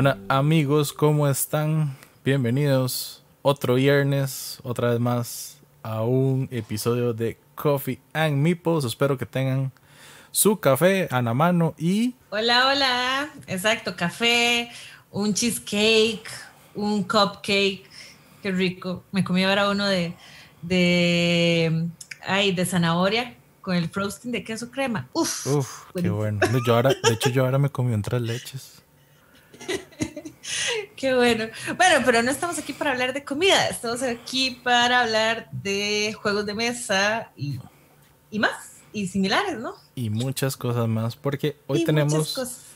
Hola amigos, ¿cómo están? Bienvenidos otro viernes, otra vez más a un episodio de Coffee and Meeples. Espero que tengan su café a la mano y... Hola, hola. Exacto, café, un cheesecake, un cupcake. Qué rico. Me comí ahora uno de, de, ay, de zanahoria con el frosting de queso crema. Uf, Uf, qué bueno. Yo ahora, de hecho, yo ahora me comí un tres leches. Qué bueno. Bueno, pero no estamos aquí para hablar de comida, estamos aquí para hablar de juegos de mesa y, y más, y similares, ¿no? Y muchas cosas más, porque hoy Y tenemos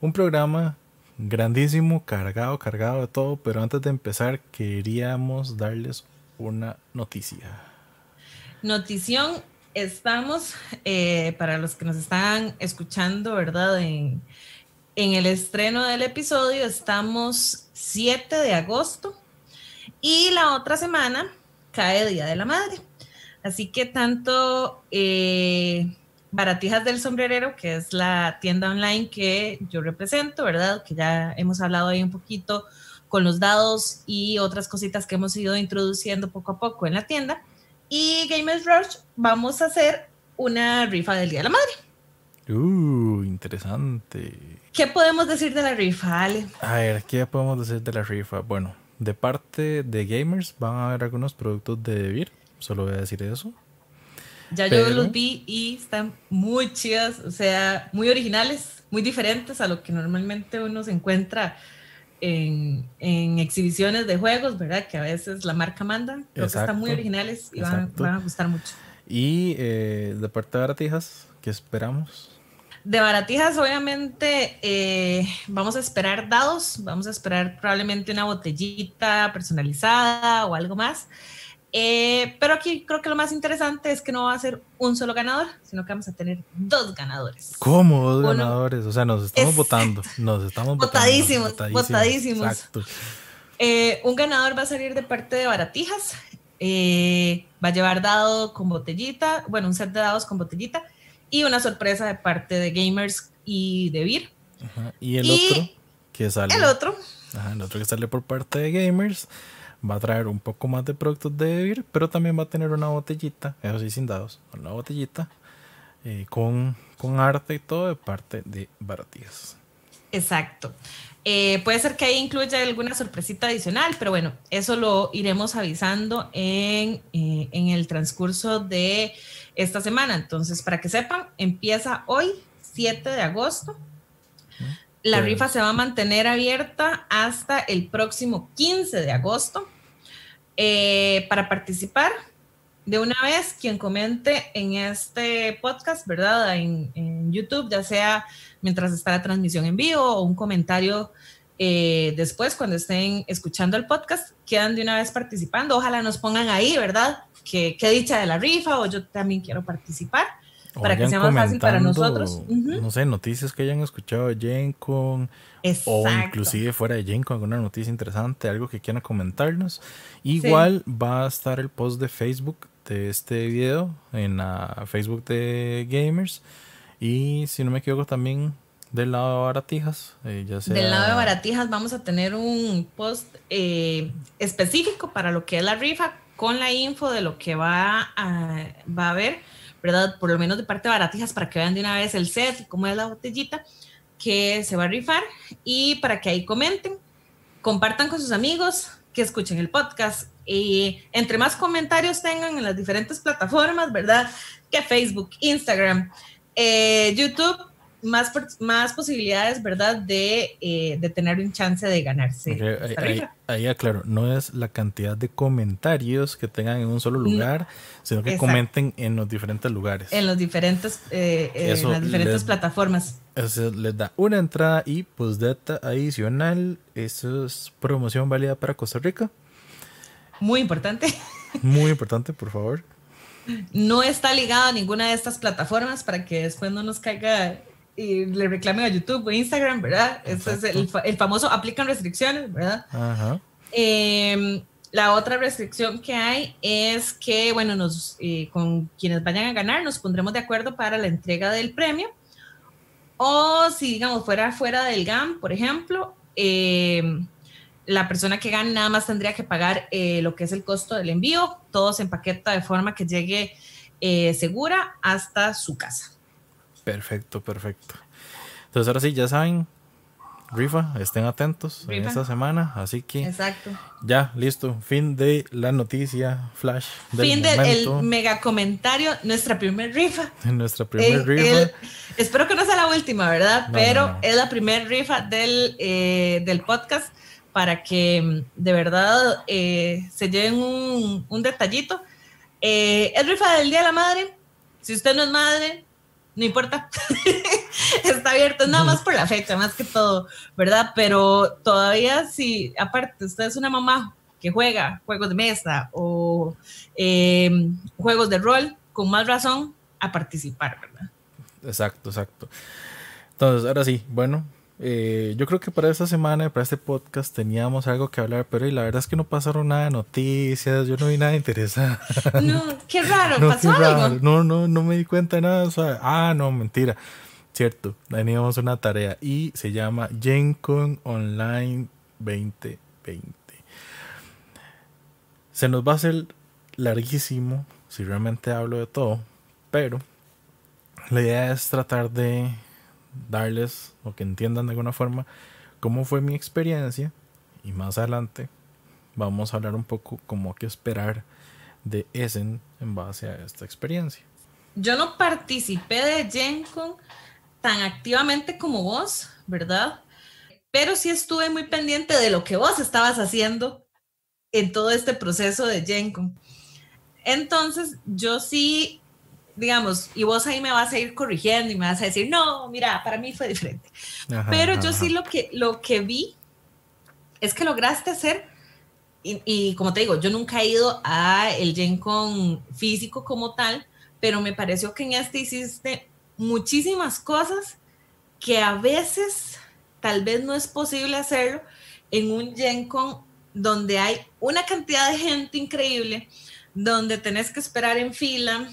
un programa grandísimo, cargado, cargado de todo, pero antes de empezar queríamos darles una noticia. Notición, estamos, eh, para los que nos están escuchando, ¿verdad? En, en el estreno del episodio estamos 7 de agosto y la otra semana cae Día de la Madre. Así que tanto eh, Baratijas del Sombrerero, que es la tienda online que yo represento, ¿verdad? Que ya hemos hablado ahí un poquito con los dados y otras cositas que hemos ido introduciendo poco a poco en la tienda. Y Gamers Rush vamos a hacer una rifa del Día de la Madre. Uh, interesante. ¿Qué podemos decir de la rifa, Ale? A ver, ¿qué podemos decir de la rifa? Bueno, de parte de gamers van a haber algunos productos de Devir, solo voy a decir eso. Ya Pero- yo los vi y están muy chidas, o sea, muy originales, muy diferentes a lo que normalmente uno se encuentra en, en exhibiciones de juegos, ¿verdad? Que a veces la marca manda. Creo que están Exacto, muy originales y van, exacto. van a gustar mucho. Y eh, de parte de Baratijas, ¿qué esperamos? De baratijas, obviamente, eh, vamos a esperar dados, vamos a esperar probablemente una botellita personalizada o algo más. Eh, pero aquí creo que lo más interesante es que no va a ser un solo ganador, sino que vamos a tener dos ganadores. ¿Cómo dos Uno- ganadores? O sea, nos estamos Es- votando. Nos estamos votadísimos. Exacto. Eh, un ganador va a salir de parte de Baratijas. eh, va a llevar dado con botellita, bueno, un set de dados con botellita y una sorpresa de parte de Gamers y de Vir. Ajá. Y el Y otro que sale. El otro, Ajá, el otro que sale por parte de gamers va a traer un poco más de productos de Devir, pero también va a tener una botellita, eso sí, sin dados, una botellita eh, con, con arte y todo de parte de Baratijas. Exacto. Eh, puede ser que ahí incluya alguna sorpresita adicional, pero bueno, eso lo iremos avisando en, eh, en el transcurso de esta semana. Entonces, para que sepan, empieza hoy, 7 de agosto. La rifa se va a mantener abierta hasta el próximo 15 de agosto. Eh, para participar, de una vez, quien comente en este podcast, ¿verdad? En, en YouTube, ya sea mientras está la transmisión en vivo o un comentario eh, después, cuando estén escuchando el podcast, quedan de una vez participando. Ojalá nos pongan ahí, ¿verdad? Que, que dicha de la rifa o yo también quiero participar. Para que sea más fácil para nosotros. No sé, noticias que hayan escuchado de Gencon o inclusive fuera de Gencon, alguna noticia interesante, algo que quieran comentarnos. Igual va a estar el post de Facebook de este video en la Facebook de Gamers. Y si no me equivoco, también del lado de Baratijas. eh, Del lado de Baratijas vamos a tener un post eh, específico para lo que es la rifa con la info de lo que va va a haber, ¿verdad? Por lo menos de parte de Baratijas para que vean de una vez el set cómo es la botellita que se va a rifar y para que ahí comenten, compartan con sus amigos, que escuchen el podcast y entre más comentarios tengan en las diferentes plataformas, ¿verdad? Que Facebook, Instagram, eh, YouTube, más, más posibilidades, ¿verdad? De, eh, de tener un chance de ganarse. ahí- aclaro, no es la cantidad de comentarios que tengan en un solo lugar, sino que Exacto. comenten en los diferentes lugares. En los diferentes, eh, en las diferentes les- plataformas. Eso les da una entrada y postdata adicional. Eso es promoción válida para Costa Rica. Muy importante. Muy importante, por favor. No está ligado a ninguna de estas plataformas para que después no nos caiga y le reclamen a YouTube o Instagram, ¿verdad? Es el, famoso aplican restricciones, ¿verdad? Ajá. Eh, la otra restricción que hay es que, bueno, nos, eh, con quienes vayan a ganar nos pondremos de acuerdo para la entrega del premio. O si, digamos, fuera fuera del GAM, por ejemplo, eh, la persona que gane nada más tendría que pagar eh, lo que es el costo del envío. Todo se empaqueta de forma que llegue eh, segura hasta su casa. Perfecto, perfecto. Entonces ahora sí, ya saben, rifa, estén atentos en esta semana. Así que Exacto. ya, listo. Fin de la noticia flash. Del fin del mega comentario, nuestra primer rifa. Nuestra primer rifa. espero que no sea la última, ¿verdad? Pero es la primer rifa del, del podcast para que mm, de verdad eh, se lleven un, detallito. Eh, es rifa del Día de la Madre. Si usted no es madre, no importa. Está abierto, nada más por la fecha, más que todo, ¿verdad? Pero todavía si, aparte, usted es una mamá que juega juegos de mesa o em, juegos de rol, con más razón a participar, ¿verdad? Exacto, exacto. Entonces, ahora sí, bueno, eh, yo creo que para esta semana, para este podcast, teníamos algo que hablar, pero la verdad es que no pasaron nada de noticias, yo no vi nada interesante. No, qué raro, pasó algo. No, no, no me di cuenta de nada. ah, no, mentira. Cierto, teníamos una tarea y se llama GenCon Online 2020. Se nos va a hacer larguísimo si realmente hablo de todo, pero la idea es tratar de darles o que entiendan de alguna forma cómo fue mi experiencia y más adelante vamos a hablar un poco como qué esperar de Essen en base a esta experiencia. Yo no participé de GenCon tan activamente como vos, ¿verdad? Pero sí estuve muy pendiente de lo que vos estabas haciendo en todo este proceso de GenCon. Entonces, yo sí digamos, y vos ahí me vas a ir corrigiendo y me vas a decir, no, mira, para mí fue diferente. Pero yo sí lo que, lo que vi es que lograste hacer, y, como te digo, yo nunca he ido a el Gen Con físico como tal, pero me pareció que en este hiciste muchísimas cosas que a veces tal vez no es posible hacerlo en un Gen Con donde hay una cantidad de gente increíble, donde tenés que esperar en fila,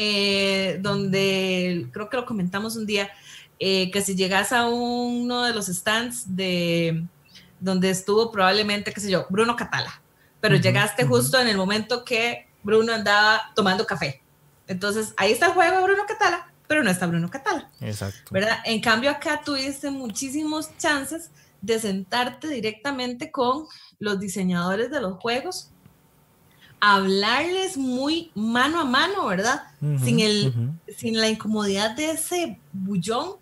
eh, donde creo que lo comentamos un día, eh, que si llegas a uno de los stands de donde estuvo probablemente, qué sé yo, Bruno Catala, pero llegaste justo en el momento que Bruno andaba tomando café. Entonces, ahí está el juego Bruno Catala, pero no está Bruno Catala. Exacto. ¿Verdad? En cambio, acá tuviste muchísimos chances de sentarte directamente con los diseñadores de los juegos hablarles muy mano a mano, ¿verdad? sin, el, sin la incomodidad de ese bullón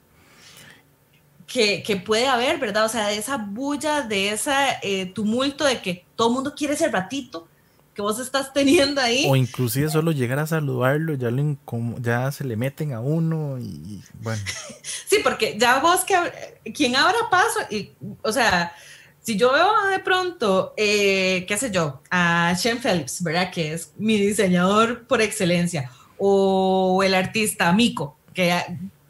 que, puede haber, ¿verdad? O sea, de esa bulla, de ese eh, tumulto de que todo el mundo quiere ese ratito que vos estás teniendo ahí. O inclusive solo llegar a saludarlo, ya, ya se le meten a uno y bueno. sí, porque ya vos que quien abra paso, y, o sea, si yo veo de pronto, eh, qué sé yo, a Shen Phelps, ¿verdad? Que es mi diseñador por excelencia, o el artista Miko, que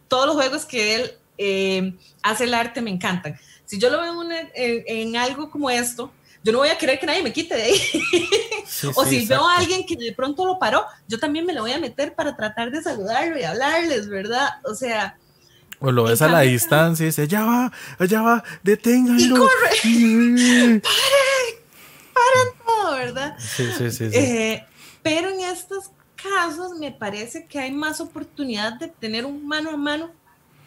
todos los juegos que él eh, hace el arte me encantan. Si yo lo veo en, algo como esto, yo no voy a querer que nadie me quite de ahí. o si veo a alguien que de pronto lo paró, yo también me lo voy a meter para tratar de saludarlo y hablarles, ¿verdad? O sea, o lo ves a la distancia y dice, allá va, allá va, deténganlo. Y corre. ¡Paren! ¡Paren todo, verdad! Sí, sí, sí. Eh, pero en estos casos me parece que hay más oportunidad de tener un mano a mano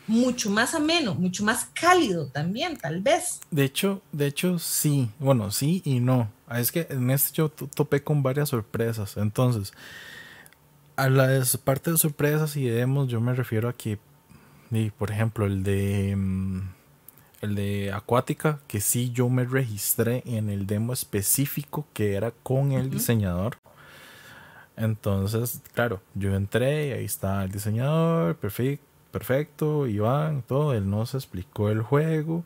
mucho más ameno, mucho más cálido también, tal vez. De hecho, de hecho, sí. Bueno, sí y no. Ah, es que en este yo topé con varias sorpresas. Entonces, a la parte de sorpresas y demos, yo me refiero a que y por ejemplo, el de mm, el de Acuática, que sí yo me registré en el demo específico que era con el diseñador. Entonces, claro, yo entré y ahí está el diseñador, perfecto, perfecto, Iván, todo, él nos explicó el juego.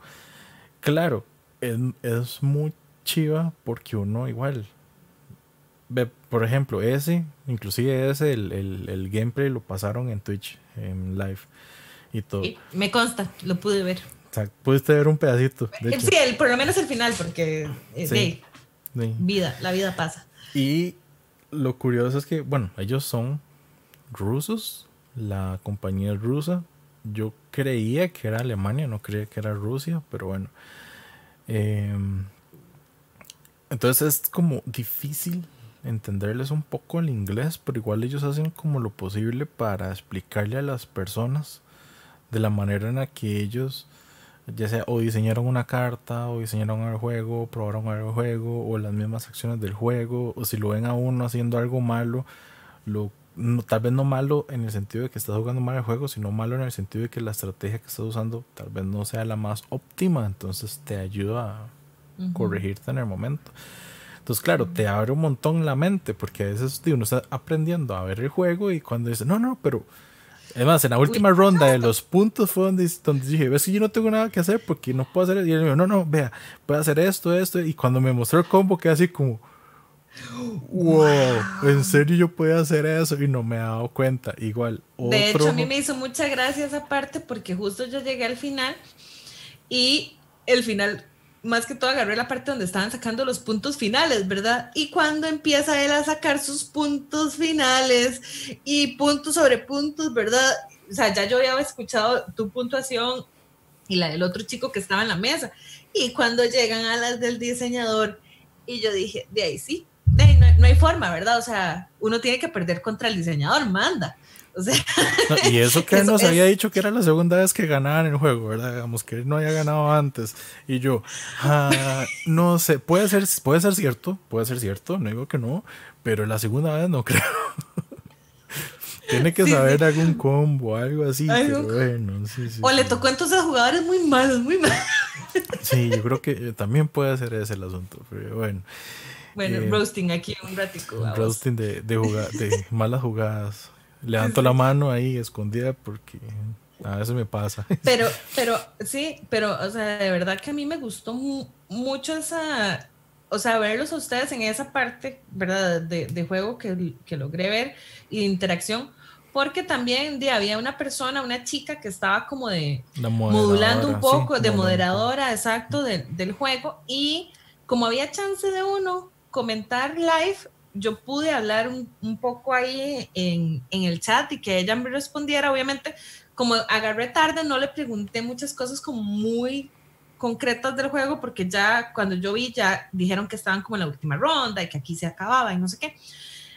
Claro, es, es muy chiva porque uno igual ve, por ejemplo, ese, inclusive ese, el, el, el gameplay lo pasaron en Twitch, en live y todo. me consta, lo pude ver. Exacto, pudiste ver un pedacito. sí, por lo menos el final, porque eh, vida, la vida pasa. Y lo curioso es que, bueno, ellos son rusos, la compañía es rusa. Yo creía que era Alemania, no creía que era Rusia, pero bueno. Em, entonces es como difícil entenderles un poco el inglés, pero igual ellos hacen como lo posible para explicarle a las personas de la manera en la que ellos ya sea o diseñaron una carta o diseñaron el juego, probaron el juego o las mismas acciones del juego o si lo ven a uno haciendo algo malo, lo tal vez no malo en el sentido de que estás jugando mal el juego, sino malo en el sentido de que la estrategia que estás usando tal vez no sea la más óptima, entonces te ayuda a corregirte en el momento. Entonces, claro, te abre un montón la mente, porque a veces uno está aprendiendo a ver el juego y cuando dice, no, no, pero Además, en la última ronda de los puntos fue donde, dije, ves que yo no tengo nada que hacer porque no puedo hacer. Y él me dijo, no, no, vea, puedo hacer esto, esto. Y cuando me mostró el combo, quedé así como, wow, en serio yo puedo hacer eso y no me he dado cuenta. Igual. De hecho, a mí me hizo mucha gracia esa parte porque justo yo llegué al final y el final más que todo agarré la parte donde estaban sacando los puntos finales, ¿verdad? Y cuando empieza él a sacar sus puntos finales y puntos sobre puntos, ¿verdad? O sea, ya yo había escuchado tu puntuación y la del otro chico que estaba en la mesa. Y cuando llegan a las del diseñador, y yo dije, de ahí sí, de ahí no, no hay forma, ¿verdad? O sea, uno tiene que perder contra el diseñador, manda y eso que nos había dicho que era la segunda vez que ganaban el juego, ¿verdad? Digamos que él no había ganado antes. Y yo, ah, no sé, puede ser, puede ser cierto, puede ser cierto, no digo que no, pero la segunda vez no creo. Tiene que saber algún combo, algo así, pero bueno, sí, O le tocó entonces a jugadores muy malos, muy malos. Sí, yo creo que también puede ser ese el asunto, pero bueno. Bueno, eh, roasting aquí un ratico. Roasting de, de, de malas jugadas. Levanto la mano ahí escondida porque a veces me pasa. Pero, pero, sí, pero, o sea, de verdad que a mí me gustó mucho esa, o sea, verlos a ustedes en esa parte, ¿verdad? De, juego que, que, logré ver y de interacción, porque también de, había una persona, una chica que estaba como de modulando un poco, de moderadora, exacto, del juego, y como había chance de uno comentar live, yo pude hablar un, poco ahí en, el chat y que ella me respondiera, obviamente, como agarré tarde, no le pregunté muchas cosas como muy concretas del juego, porque ya cuando yo vi, ya dijeron que estaban como en la última ronda y que aquí se acababa y no sé qué.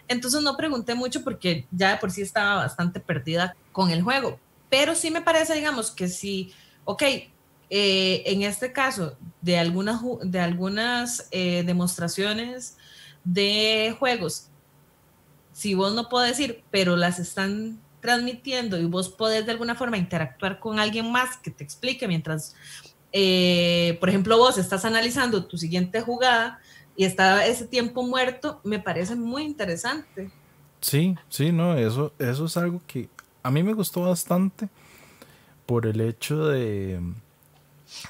Entonces no pregunté mucho porque ya de por sí estaba bastante perdida con el juego. Pero sí me parece, digamos, que si, ok, eh, en este caso, de algunas, de algunas eh, demostraciones de juegos, si vos no podés ir, pero las están transmitiendo y vos podés de alguna forma interactuar con alguien más que te explique mientras, eh, por ejemplo, vos estás analizando tu siguiente jugada y está ese tiempo muerto, me parece muy interesante. Sí, sí, no, eso, eso es algo que a mí me gustó bastante por el hecho de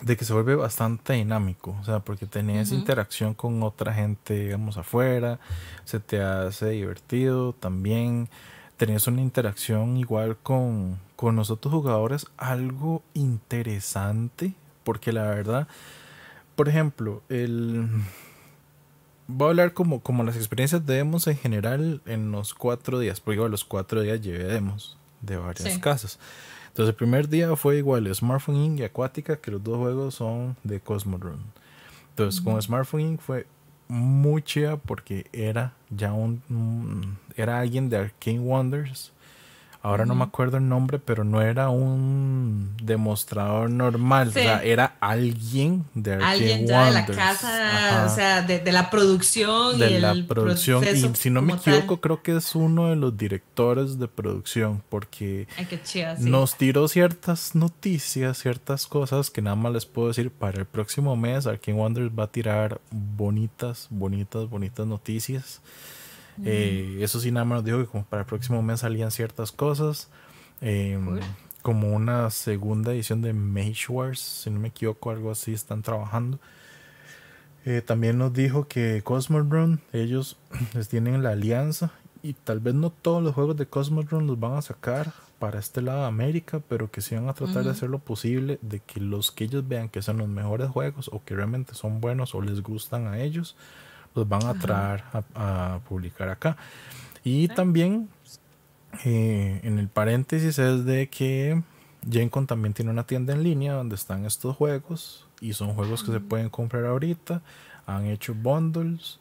de que se vuelve bastante dinámico, o sea, porque tenés interacción con otra gente, digamos, afuera, se te hace divertido también, tenés una interacción igual con, con los otros jugadores, algo interesante, porque la verdad, por ejemplo, el... Voy a hablar como, como las experiencias de demos en general en los cuatro días, porque igual los cuatro días llevé demos de varias casas. Entonces el primer día fue igual Smartphone Inc. y Acuática, que los dos juegos son de Cosmodrome. Entonces con Smartphone Inc. fue muy chida porque era ya un, era alguien de Arcane Wonders Ahora no me acuerdo el nombre, pero no era un demostrador normal. O sea, era alguien de Alguien ya de la casa, o sea, de, la producción. De la producción. Y si no me equivoco, creo que es uno de los directores de producción, porque nos tiró ciertas noticias, ciertas cosas que nada más les puedo decir. Para el próximo mes, Arkane Wonders va a tirar bonitas, bonitas, bonitas noticias. Eh, eso sí, nada más dijo que como para el próximo mes salían ciertas cosas. Em, como una segunda edición de Mage Wars, si no me equivoco, algo así están trabajando. Eh, también nos dijo que Cosmodrome, ellos les tienen la alianza y tal vez no todos los juegos de Cosmodrome los van a sacar para este lado de América, pero que sí van a tratar de hacer lo posible de que los que ellos vean que son los mejores juegos o que realmente son buenos o les gustan a ellos, los van a traer a, publicar acá. Y también eh, en el paréntesis es de que Gencon también tiene una tienda en línea donde están estos juegos y son juegos que se pueden comprar ahorita. Han hecho bundles.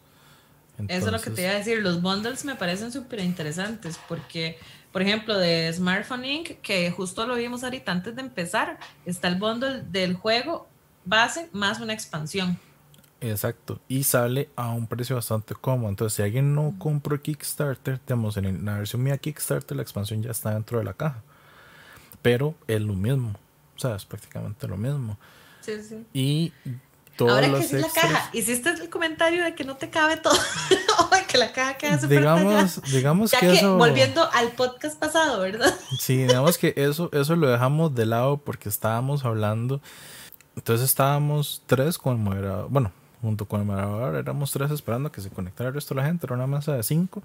Eso es lo que te iba a decir. Los bundles me parecen súper interesantes porque, por ejemplo, de Smartphone Inc., que justo lo vimos ahorita antes de empezar, está el bundle del juego base más una expansión. Exacto. Y sale a un precio bastante cómodo. Entonces, si alguien no compró Kickstarter, tenemos en la versión mía Kickstarter, la expansión ya está dentro de la caja. Pero es lo mismo. O sea, es prácticamente lo mismo. Sí, sí. Y todos Ahora los que sí la extras- caja, hiciste el comentario de que no te cabe todo, que la caja queda súper digamos, tallada. digamos Ya que, que, eso. volviendo al podcast pasado, ¿verdad? Sí, digamos que eso, eso lo dejamos de lado porque estábamos hablando. Entonces estábamos tres con el moderador. Bueno, junto con el moderador éramos tres esperando que se conectara el resto de la gente. Era una mesa de cinco.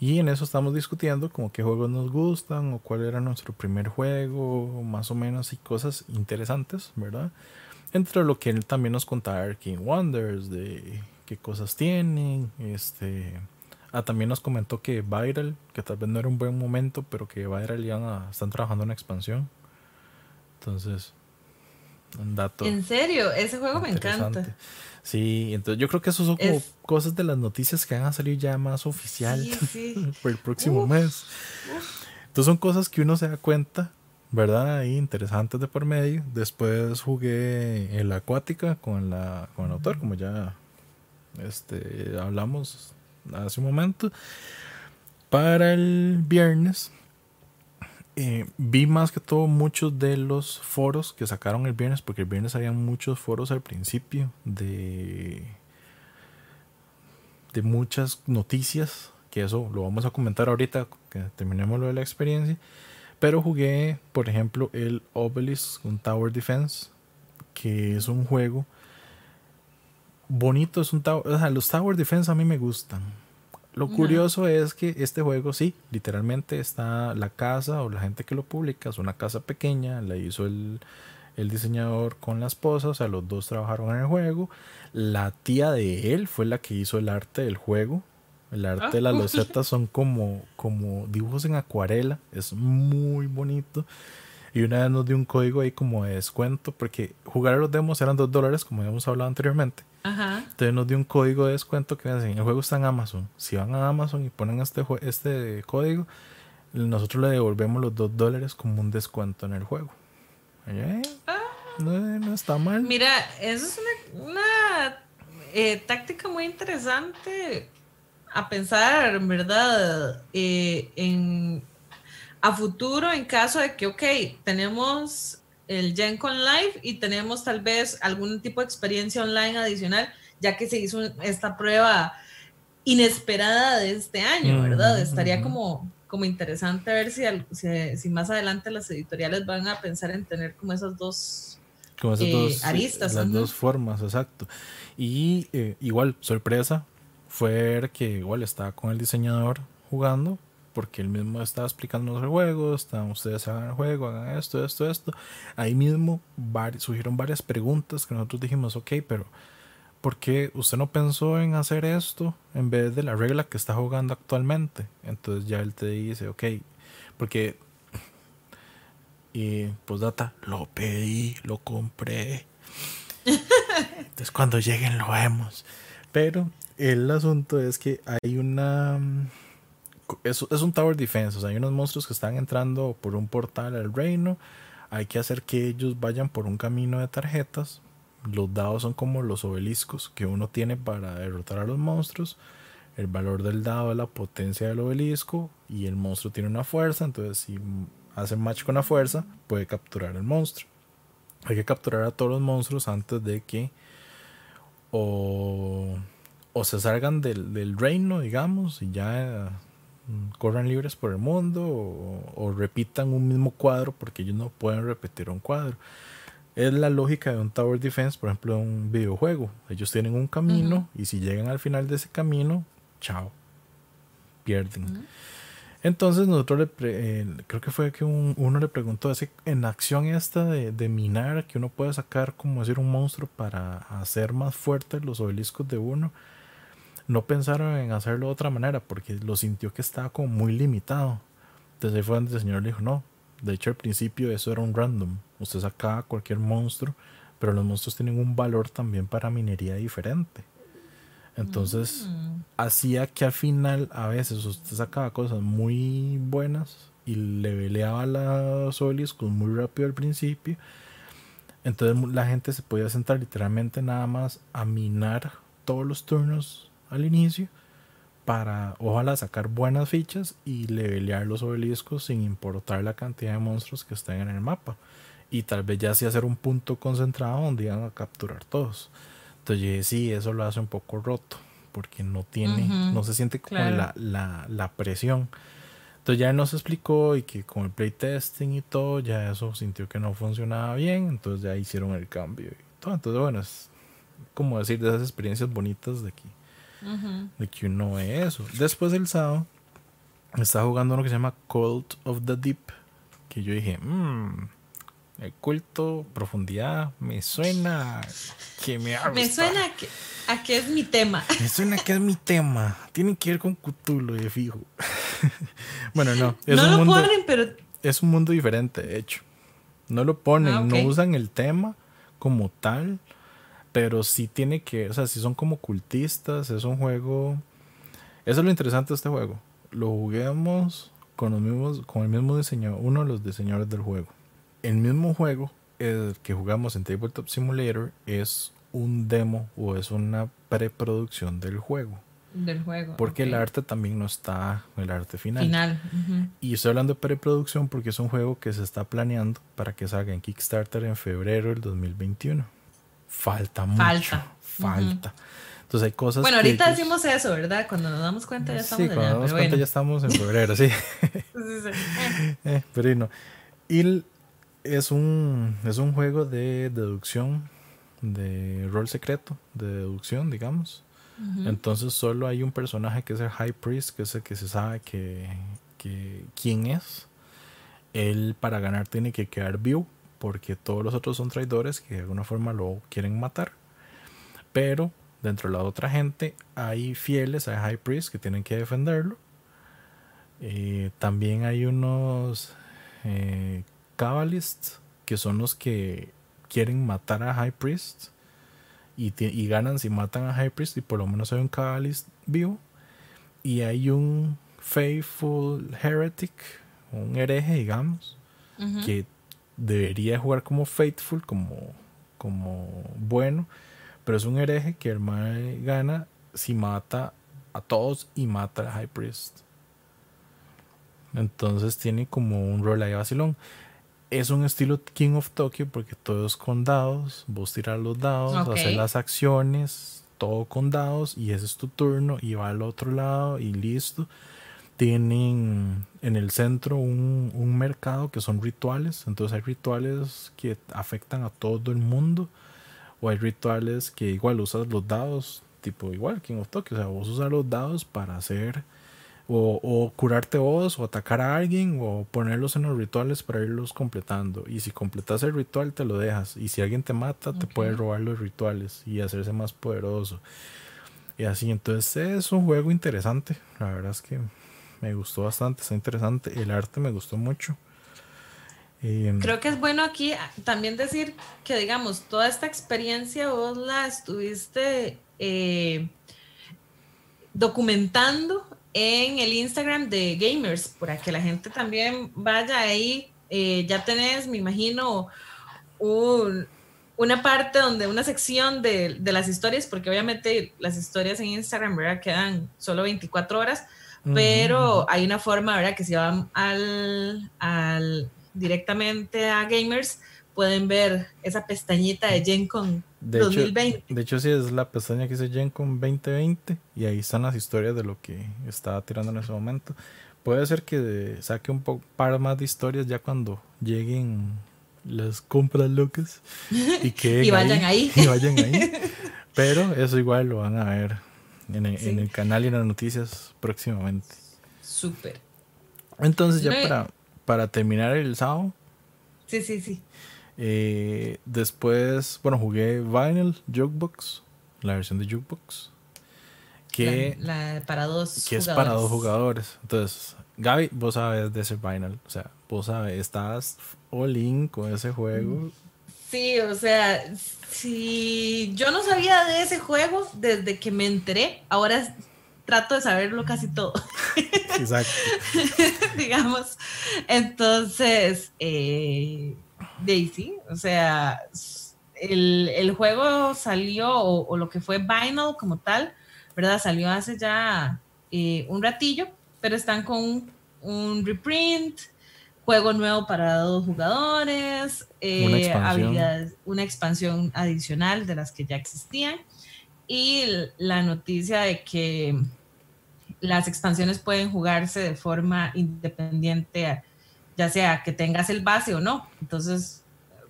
Y en eso estamos discutiendo como qué juegos nos gustan o cuál era nuestro primer juego, más o menos, y cosas interesantes, ¿verdad? Entre lo que él también nos contaba King Wonders, de qué cosas tienen, este... Ah, también nos comentó que Viral, que tal vez no era un buen momento, pero que Viral iban a, están trabajando en expansión. Entonces, un dato. En serio, ese juego me encanta. Sí, entonces yo creo que eso son como Es- cosas de las noticias que van a salir ya más oficial Sí, sí. por el próximo Uf, mes. Entonces son cosas que uno se da cuenta, ¿verdad? Ahí interesantes de por medio. Después jugué el Acuática con, la, con el autor, como ya este, hablamos hace un momento. Para el viernes eh, vi más que todo muchos de los foros que sacaron el viernes, porque el viernes había muchos foros al principio de, de muchas noticias, que eso lo vamos a comentar ahorita, que terminemos lo de la experiencia. Pero jugué, por ejemplo, el Obelisk, un Tower Defense, que es un juego bonito, es un tower, o sea, los Tower Defense a mí me gustan. Lo curioso es que este juego sí, literalmente está la casa o la gente que lo publica, es una casa pequeña, la hizo el, el diseñador con la esposa, o sea, los dos trabajaron en el juego. La tía de él fue la que hizo el arte del juego. El arte Ah, de las cool. losetas son como, como dibujos en acuarela, es muy bonito. Y una vez nos dio un código ahí como de descuento, porque jugar a los demos eran 2 dólares, como habíamos hablado anteriormente. Ajá. Entonces nos dio un código de descuento que dicen, el juego está en Amazon. Si van a Amazon y ponen este, este código, nosotros le devolvemos los 2 dólares como un descuento en el juego. Eh, no, no está mal. Mira, eso es una, una, eh, táctica muy interesante a pensar, ¿verdad? Eh, en, a futuro, en caso de que, ok, tenemos el Gen Con Live y tenemos tal vez algún tipo de experiencia online adicional, ya que se hizo esta prueba inesperada de este año, ¿verdad? Estaría como, como interesante ver si, si, si más adelante las editoriales van a pensar en tener como esas dos Como esas eh, dos, aristas, las dos formas, exacto. Y eh, igual, sorpresa, fue ver que igual estaba con el diseñador jugando, porque él mismo estaba explicándonos el juego, estaban, ustedes hagan el juego, hagan esto, esto, esto. Ahí mismo surgieron varias preguntas que nosotros dijimos, ok, pero ¿por qué usted no pensó en hacer esto en vez de la regla que está jugando actualmente? Entonces ya él te dice, ok, porque y pues data, lo pedí, lo compré. Entonces cuando lleguen lo vemos. Pero el asunto es que hay una... Es, es un Tower Defense, hay unos monstruos que están entrando por un portal al reino. Hay que hacer que ellos vayan por un camino de tarjetas. Los dados son como los obeliscos que uno tiene para derrotar a los monstruos. El valor del dado es la potencia del obelisco y el monstruo tiene una fuerza. Entonces, si hace match con la fuerza, puede capturar el monstruo. Hay que capturar a todos los monstruos antes de que o, o se salgan del, del reino, digamos, y ya corran libres por el mundo, o, o repitan un mismo cuadro, porque ellos no pueden repetir un cuadro. Es la lógica de un Tower Defense, por ejemplo, en un videojuego. Ellos tienen un camino y si llegan al final de ese camino, chao, pierden. Entonces nosotros le pre- eh, creo que fue que un- uno le preguntó ese, en la acción esta de, de minar que uno puede sacar como decir un monstruo para hacer más fuertes los obeliscos de uno. No pensaron en hacerlo de otra manera porque lo sintió que estaba como muy limitado. Entonces ahí fue donde el señor le dijo, no, de hecho al principio eso era un random. Usted sacaba cualquier monstruo, pero los monstruos tienen un valor también para minería diferente. Entonces, Mm. hacía que al final a veces usted sacaba cosas muy buenas y leveleaba los obeliscos muy rápido al principio. Entonces la gente se podía sentar literalmente nada más a minar todos los turnos al inicio para ojalá sacar buenas fichas y levelear los obeliscos sin importar la cantidad de monstruos que estén en el mapa. Y tal vez ya así hacer un punto concentrado donde iban a capturar todos. Entonces yo dije, sí, eso lo hace un poco roto, porque no tiene, Ujú, no se siente como claro. la, la, la presión. Entonces ya nos explicó y que con el playtesting y todo, ya eso sintió que no funcionaba bien, entonces ya hicieron el cambio y todo. Entonces bueno, es como decir de esas experiencias bonitas de de que uno ve eso. Después del sábado, estaba jugando uno que se llama Cult of the Deep, que yo dije, mmm, el culto, profundidad, me suena que me va a Me gustar". suena a que, a que es mi tema. Me suena que es mi tema. Tiene que ver con Cthulhu, de fijo. bueno, no. Es, no un lo mundo, ponen, pero es un mundo diferente, de hecho. No lo ponen, Ah, ok. no usan el tema como tal. Pero sí tiene que. O sea, sí son como cultistas. Es un juego. Eso es lo interesante de este juego. Lo juguemos con los mismos. Con el mismo diseñador. Uno de los diseñadores del juego. El mismo juego el que jugamos en Tabletop Simulator es un demo o es una preproducción del juego. del juego. Porque el arte también no está el arte final. final. Y estoy hablando de preproducción porque es un juego que se está planeando para que salga en Kickstarter en febrero del 2021. Falta mucho. Falta. Falta. Entonces hay cosas Bueno, que ahorita ellos- decimos eso, ¿verdad? Cuando nos damos cuenta ya estamos Sí, cuando nos damos cuenta bueno. ya estamos en febrero, sí. Sí, sí. Eh, pero no. El- es un, es un juego de deducción, de rol secreto, de deducción, digamos. Entonces solo hay un personaje que es el High Priest, que es el que se sabe que, que quién es. Él para ganar tiene que quedar vivo, porque todos los otros son traidores que de alguna forma lo quieren matar. Pero dentro de la otra gente hay fieles al High Priest que tienen que defenderlo. Eh, también hay unos eh, Kabbalists que son los que quieren matar a High Priest y, ganan si matan a High Priest y por lo menos hay un Kabbalist vivo. Y hay un Faithful Heretic, un hereje, digamos, que debería jugar como Faithful, como, como bueno, pero es un hereje que el gana si mata a todos y mata al High Priest. Entonces tiene como un rol ahí vacilón. Es un estilo King of Tokyo porque todo es con dados. Vos tirar los dados, Ok. hacer las acciones, todo con dados y ese es tu turno y va al otro lado y listo. Tienen en el centro un, un mercado que son rituales. Entonces hay rituales que afectan a todo el mundo. O hay rituales que igual usas los dados, tipo igual King of Tokyo. O sea, vos usas los dados para hacer o, o curarte vos, o atacar a alguien, o ponerlos en los rituales para irlos completando. Y si completas el ritual, te lo dejas. Y si alguien te mata, te puede robar los rituales y hacerse más poderoso. Y así, entonces es un juego interesante. La verdad es que me gustó bastante, está interesante. El arte me gustó mucho. Eh, Creo que es bueno aquí ah, también decir que, digamos, toda esta experiencia vos la estuviste eh, documentando en el Instagram de Gamers, para que la gente también vaya ahí. Eh, ya tenés, me imagino, un- una parte donde, una sección de, de las historias, porque obviamente las historias en Instagram, ¿verdad? Quedan solo 24 horas, pero hay una forma, ¿verdad? Que si van al, al directamente a Gamers, pueden ver esa pestañita de Gen Con De hecho, 2020. De hecho, sí, es la pestaña que dice Gen con 2020 y ahí están las historias de lo que estaba tirando en ese momento. Puede ser que saque un par más de historias ya cuando lleguen las compras locas y, queden Y vayan ahí. Y vayan ahí. Pero eso igual lo van a ver en el, Sí. en el canal y en las noticias próximamente. Súper. Entonces, ya No, para, para terminar el sábado, Sí, sí, sí. eh, después, bueno, jugué Vinyl Jukebox, la versión de Jukebox. Que, La- la para dos que es para dos jugadores. Entonces, Gaby, vos sabes de ese Vinyl. O sea, vos sabes, estás all in con ese juego. Sí, o sea, si yo no sabía de ese juego desde que me enteré, ahora trato de saberlo casi todo. Exacto. Digamos. Entonces, eh, Daisy, o sea, el, juego salió, o, lo que fue Vinyl como tal, ¿verdad? Salió hace ya eh, un ratillo, pero están con un, reprint, juego nuevo para dos jugadores, eh, una, expansión. una expansión adicional de las que ya existían y la noticia de que las expansiones pueden jugarse de forma independiente, ya sea que tengas el base o no. Entonces,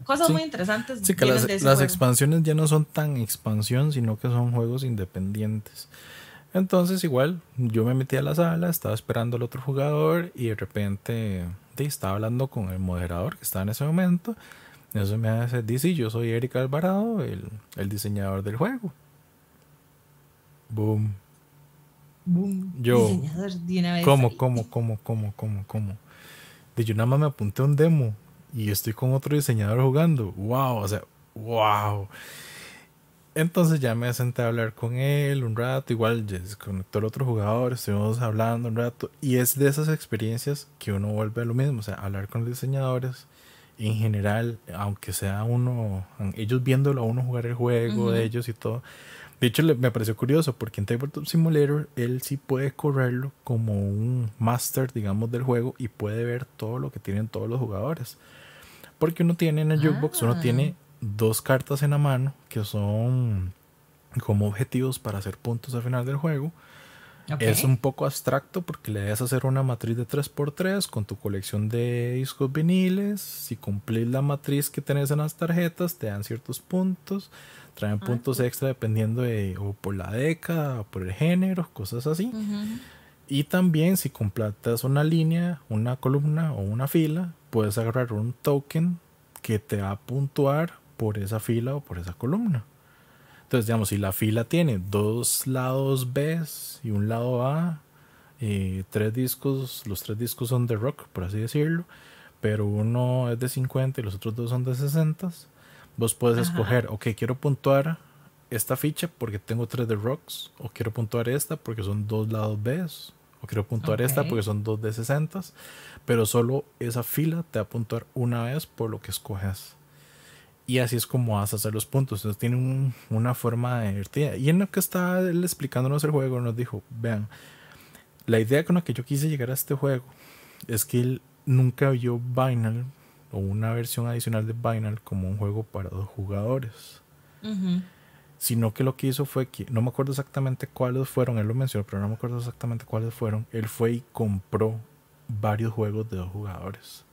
cosas muy interesantes. Sí, que las, expansiones ya no son tan expansión, sino que son juegos independientes. Entonces, igual, yo me metí a la sala, estaba esperando al otro jugador y de repente estaba hablando con el moderador que estaba en ese momento. Eso me hace, dice, yo soy Eric Alvarado, el, el diseñador del juego. Boom. Boom. Yo. ¿Cómo, cómo, cómo, cómo, cómo, cómo? De yo nada más me apunté un demo y estoy con otro diseñador jugando. ¡Wow! O sea, ¡wow! Entonces ya me senté a hablar con él un rato, igual ya se conectó el otro jugador, estuvimos hablando un rato y es de esas experiencias que uno vuelve a lo mismo, o sea, hablar con los diseñadores en general, aunque sea uno, ellos viéndolo a uno jugar el juego de ellos y todo. De hecho, me pareció curioso porque en Tabletop Simulator él sí puede correrlo como un master, digamos, del juego y puede ver todo lo que tienen todos los jugadores. Porque uno tiene en el jukebox, uno tiene ah. Dos cartas en la mano que son como objetivos para hacer puntos al final del juego. Es un poco abstracto porque le debes hacer una matriz de 3x3 con tu colección de discos viniles. Si cumplís la matriz que tenés en las tarjetas, te dan ciertos puntos. Traen ah, puntos extra dependiendo de o por la década o por el género, cosas así. Y también si completas una línea, una columna o una fila, puedes agarrar un token que te va a puntuar por esa fila o por esa columna. Entonces, digamos, si la fila tiene dos lados B y un lado A, eh, tres discos, los tres discos son de rock, por así decirlo, pero uno es de 50 y los otros dos son de 60, vos puedes escoger, ok, quiero puntuar esta ficha porque tengo tres de rocks, o quiero puntuar esta porque son dos lados B, o quiero puntuar esta porque son dos de 60, pero solo esa fila te va a puntuar una vez por lo que escoges. Y así es como vas a hacer los puntos. Entonces tiene una forma divertida. Y en lo que está él explicándonos el juego, nos dijo, vean, la idea con la que yo quise llegar a este juego es que él nunca vio Binal o una versión adicional de Binal como un juego para dos jugadores. Sino que lo que hizo fue que, no me acuerdo exactamente cuáles fueron, él lo mencionó, pero no me acuerdo exactamente cuáles fueron. Él fue y compró varios juegos de dos jugadores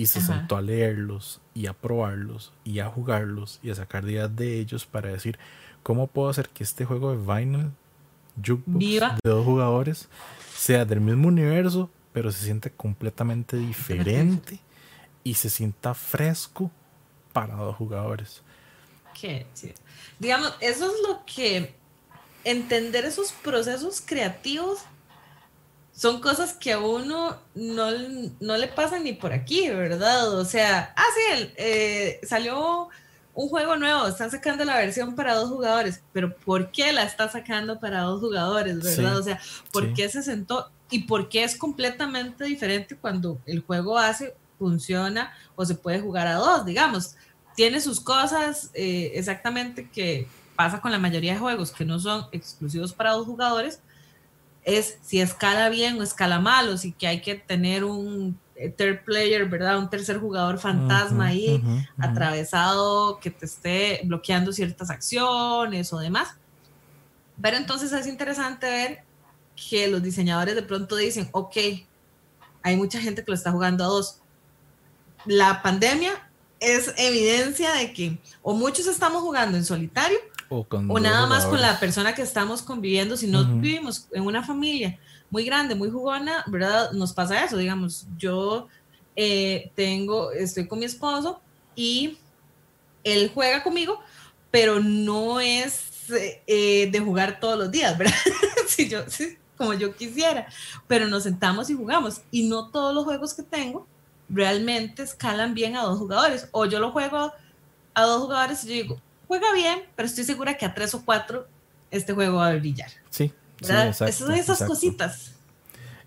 y se sentó a leerlos y a probarlos y a jugarlos y a sacar ideas de ellos para decir cómo puedo hacer que este juego de Vinyl Jukebox de dos jugadores sea del mismo universo pero se siente completamente diferente y se sienta fresco para dos jugadores. Qué Digamos, eso es lo que entender esos procesos creativos son cosas que a uno no, le pasan ni por aquí, ¿verdad? O sea, ah, sí, eh, salió un juego nuevo, están sacando la versión para dos jugadores, pero ¿por qué la está sacando para dos jugadores, verdad? o sea, ¿por qué se sentó y por qué es completamente diferente cuando el juego hace, funciona o se puede jugar a dos, digamos? Tiene sus cosas eh, exactamente que pasa con la mayoría de juegos que no son exclusivos para dos jugadores, es si escala bien o escala mal, o si que hay que tener un third player, ¿verdad? Un tercer jugador fantasma ahí, atravesado, que te esté bloqueando ciertas acciones o demás. Pero entonces es interesante ver que los diseñadores de pronto dicen, ok, hay mucha gente que lo está jugando a dos. La pandemia es evidencia de que o muchos estamos jugando en solitario o, nada más con la persona que estamos conviviendo, si no vivimos en una familia muy grande, muy jugona, ¿verdad? Nos pasa eso, digamos, yo eh, tengo, estoy con mi esposo y él juega conmigo, pero no es eh, de jugar todos los días, ¿verdad? si yo, como yo quisiera, pero nos sentamos y jugamos y no todos los juegos que tengo realmente escalan bien a dos jugadores, o yo lo juego a dos jugadores y yo digo, juega bien, pero estoy segura que a tres o cuatro este juego va a brillar. Sí. Esas son esas cositas.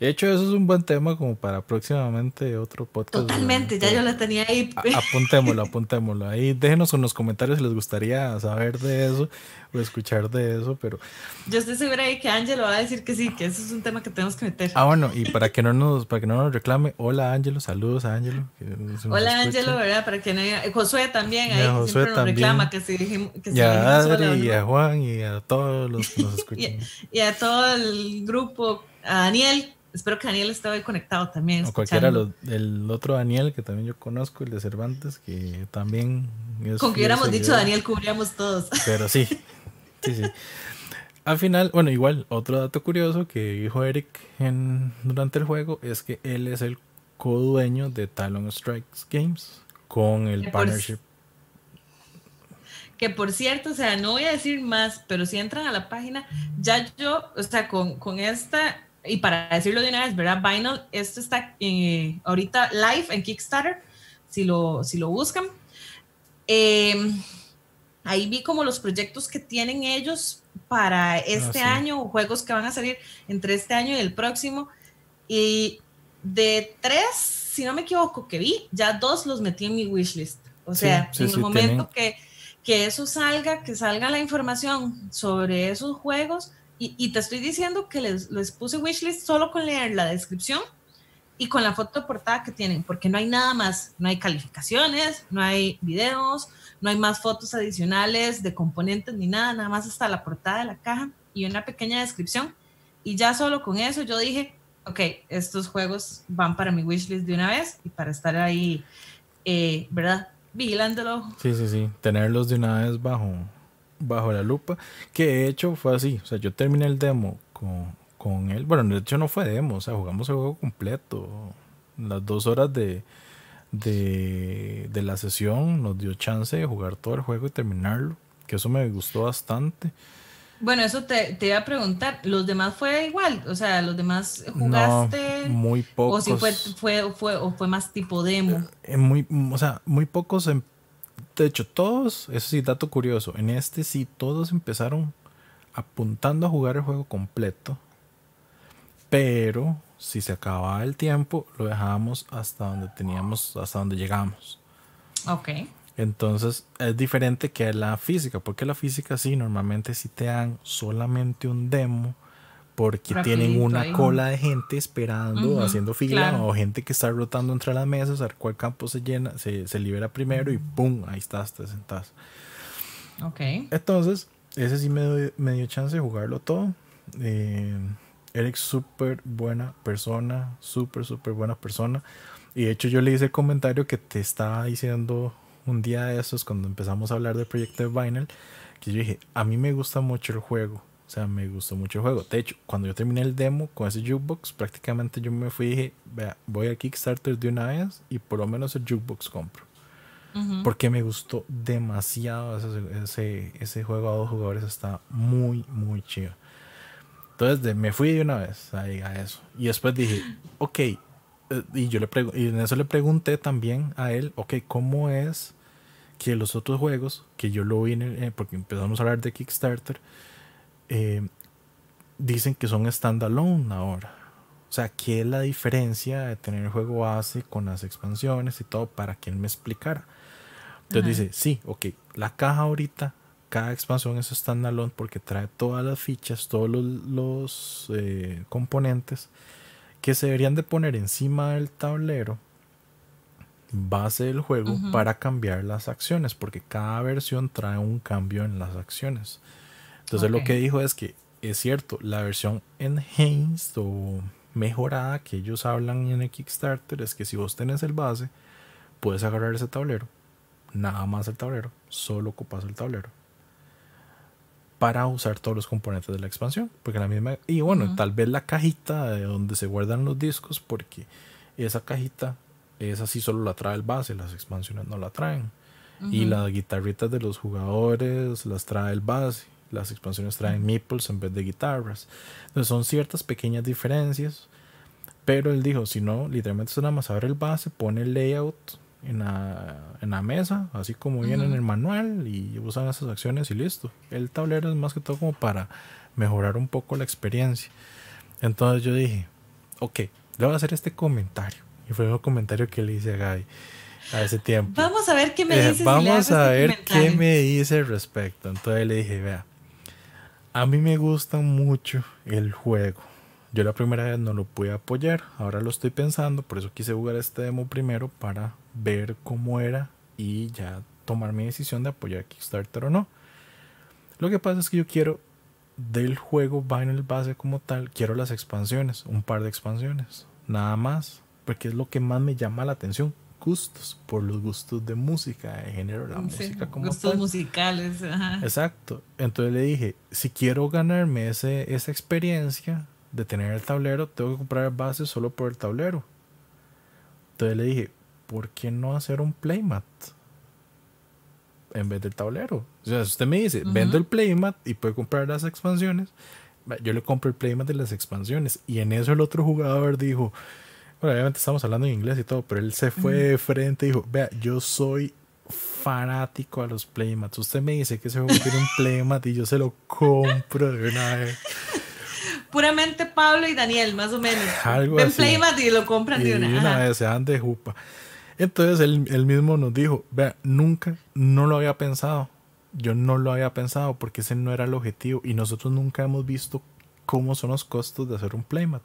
De hecho, eso es un buen tema como para próximamente otro podcast. Totalmente, ya yo la tenía ahí. apuntémoslo, apuntémoslo. Ahí déjenos en los comentarios si les gustaría saber de eso o escuchar de eso, pero... Yo estoy segura de que Ángelo va a decir que sí, que eso es un tema que tenemos que meter. Ah, bueno, y para que no nos, para que no nos reclame, hola Ángelo, saludos a Ángelo. Hola Ángelo, ¿verdad? Para que no Josué también, ahí que siempre nos reclama que si que y a Adri, y a Juan, y a todos los que nos escuchan. y, a, todo el grupo, a Daniel, Espero que Daniel esté hoy conectado también. O cualquiera, el otro Daniel que también yo conozco, el de Cervantes, que también Con que hubiéramos dicho Daniel, cubríamos todos. Pero sí, sí, sí. Al final, bueno, igual, otro dato curioso que dijo Eric en, durante el juego es que él es el co-dueño de Talon Strikes Games con el partnership. que por cierto, o sea, no voy a decir más, pero si entran a la página, ya yo, o sea, con, con esta y para decirlo de una vez, ¿verdad? Vinyl, esto está eh, ahorita live en Kickstarter, si lo, si lo buscan. Em, ahí vi como los proyectos que tienen ellos para este ah, año o juegos que van a salir entre este año y el próximo. Y de tres, si no me equivoco, que vi, ya dos los metí en mi wishlist. O sea, en el momento que, que eso salga, que salga la información sobre esos juegos, y, te estoy diciendo que les, les puse wishlist solo con leer la descripción y con la foto de portada que tienen, porque no hay nada más, no hay calificaciones, no hay videos, no hay más fotos adicionales de componentes ni nada, nada más hasta la portada de la caja y una pequeña descripción. Y ya solo con eso yo dije, ok, estos juegos van para mi wishlist de una vez y para estar ahí, eh, ¿verdad? Vigilándolo. Sí, sí, sí, tenerlos de una vez bajo, bajo la lupa, que de hecho fue así, o sea, yo terminé el demo con, con él, bueno, de hecho no fue demo, o sea, jugamos el juego completo, las dos horas de, de, de la sesión nos dio chance de jugar todo el juego y terminarlo, que eso me gustó bastante. Bueno, eso te, te, iba a preguntar. ¿Los demás fue igual? O sea, ¿los demás jugaste? muy pocos. ¿O si fue, fue, fue, o fue más tipo demo? Eh, muy, o sea, muy pocos en de hecho, todos, eso sí, dato curioso, en este sí, todos empezaron apuntando a jugar el juego completo, pero si se acababa el tiempo, lo dejábamos hasta donde teníamos, hasta donde llegamos. Ok. Entonces es diferente que la física, porque la física sí, normalmente si te dan solamente un demo porque tienen una cola de gente esperando, haciendo fila, o gente que está rotando entre las mesas, a ver cuál campo se llena, se, se libera primero y ¡pum! Ahí estás, te sentás. Ok. Entonces, ese sí me, me dio chance de jugarlo todo. Eh, Eric, súper buena persona, súper, súper buena persona. Y de hecho yo le hice el comentario que te estaba diciendo un día de esos cuando empezamos a hablar del proyecto de Vinyl, que yo dije, a mí me gusta mucho el juego sea, me gustó mucho el juego. De hecho, cuando yo terminé el demo con ese jukebox, prácticamente yo me fui y dije, vea, voy a Kickstarter de una vez y por lo menos el jukebox compro. Porque me gustó demasiado ese, ese, juego a dos jugadores. Está muy, muy chido. Entonces me fui de una vez a, a eso. Y después dije, ok. Eh, y yo le y en eso le pregunté también a él, ok, ¿cómo es que los otros juegos, que yo lo vi, en porque empezamos a hablar de Kickstarter, eh, dicen que son standalone ahora. O sea, ¿qué es la diferencia de tener el juego base con las expansiones y todo para que él me explicara? Entonces dice, sí, ok, la caja ahorita, cada expansión es standalone porque trae todas las fichas, todos los, eh, componentes que se deberían de poner encima del tablero base del juego para cambiar las acciones, porque cada versión trae un cambio en las acciones. Entonces lo que dijo es que es cierto, la versión enhanced o mejorada que ellos hablan en el Kickstarter es que si vos tenés el base, puedes agarrar ese tablero, nada más el tablero, solo ocupas el tablero. Para usar todos los componentes de la expansión, porque la misma y bueno, tal vez la cajita de donde se guardan los discos porque esa cajita esa sí solo la trae el base, las expansiones no la traen. Y las guitarritas de los jugadores las trae el base las expansiones traen meeples en vez de guitarras. Entonces son ciertas pequeñas diferencias. Pero él dijo, si no, literalmente es nada más abre el base, pone el layout en la, en la mesa, así como viene en el manual, y usan esas acciones y listo. El tablero es más que todo como para mejorar un poco la experiencia. Entonces yo dije, ok, a hacer este comentario. Y fue un comentario que le hice a Gaby a ese tiempo. Vamos a ver qué me dice. vamos a ver qué me dice al respecto. Entonces le dije, vea, a mí me gusta mucho el juego. Yo la primera vez no lo pude apoyar, ahora lo estoy pensando, por eso quise jugar este demo primero para ver cómo era y ya tomar mi decisión de apoyar Kickstarter o no. Lo que pasa es que yo quiero del juego el base como tal, quiero las expansiones, un par de expansiones, nada más, porque es lo que más me llama la atención. Gustos, por los gustos de música, de género, la música como Gustos musicales, Exacto. Entonces le dije, si quiero ganarme ese, esa experiencia, de tener el tablero, tengo que comprar base solo por el tablero. Entonces le dije, ¿por qué no hacer un playmat? En vez del tablero. O sea, si usted me dice, vendo el playmat y puede comprar las expansiones, yo le compro el playmat de las expansiones. Y en eso el otro jugador dijo, bueno, obviamente estamos hablando en inglés y todo, pero él se fue de frente y dijo, vea, yo soy fanático a los playmats. Usted me dice que ese juego tiene un playmat y yo se lo compro de una vez puramente Pablo y Daniel, más o menos. Algo Ven Playmat y lo compran de una. Y una vez se dan de jupa. Entonces él, mismo nos dijo, vea, nunca, no lo había pensado. Yo no lo había pensado porque ese no era el objetivo y nosotros nunca hemos visto cómo son los costos de hacer un playmat.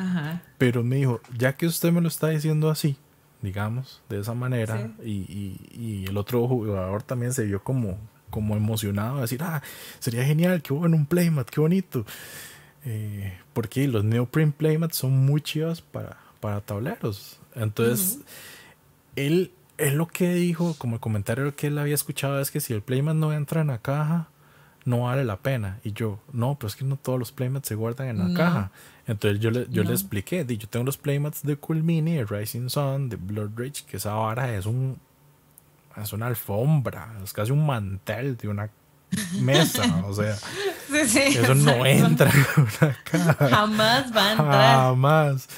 Ajá. Pero me dijo, ya que usted me lo está diciendo así, digamos, de esa manera, y, y, el otro jugador también se vio como, como emocionado, a decir, ah, sería genial, qué bueno un playmat, qué bonito. Eh, porque los neoprint playmats son muy chivas para, para tableros. Entonces, él, él lo que dijo, como el comentario que él había escuchado, es que si el playmat no entra en la caja, no vale la pena. Y yo, no, pero es que no todos los playmats se guardan en la caja. Entonces yo le, yo le expliqué, yo tengo los playmats de Cool Mini, de Rising Sun, de Blood Rage, que esa vara es un es una alfombra, es casi un mantel de una mesa, o sea, eso no entra en una caja. Jamás va a entrar. Jamás.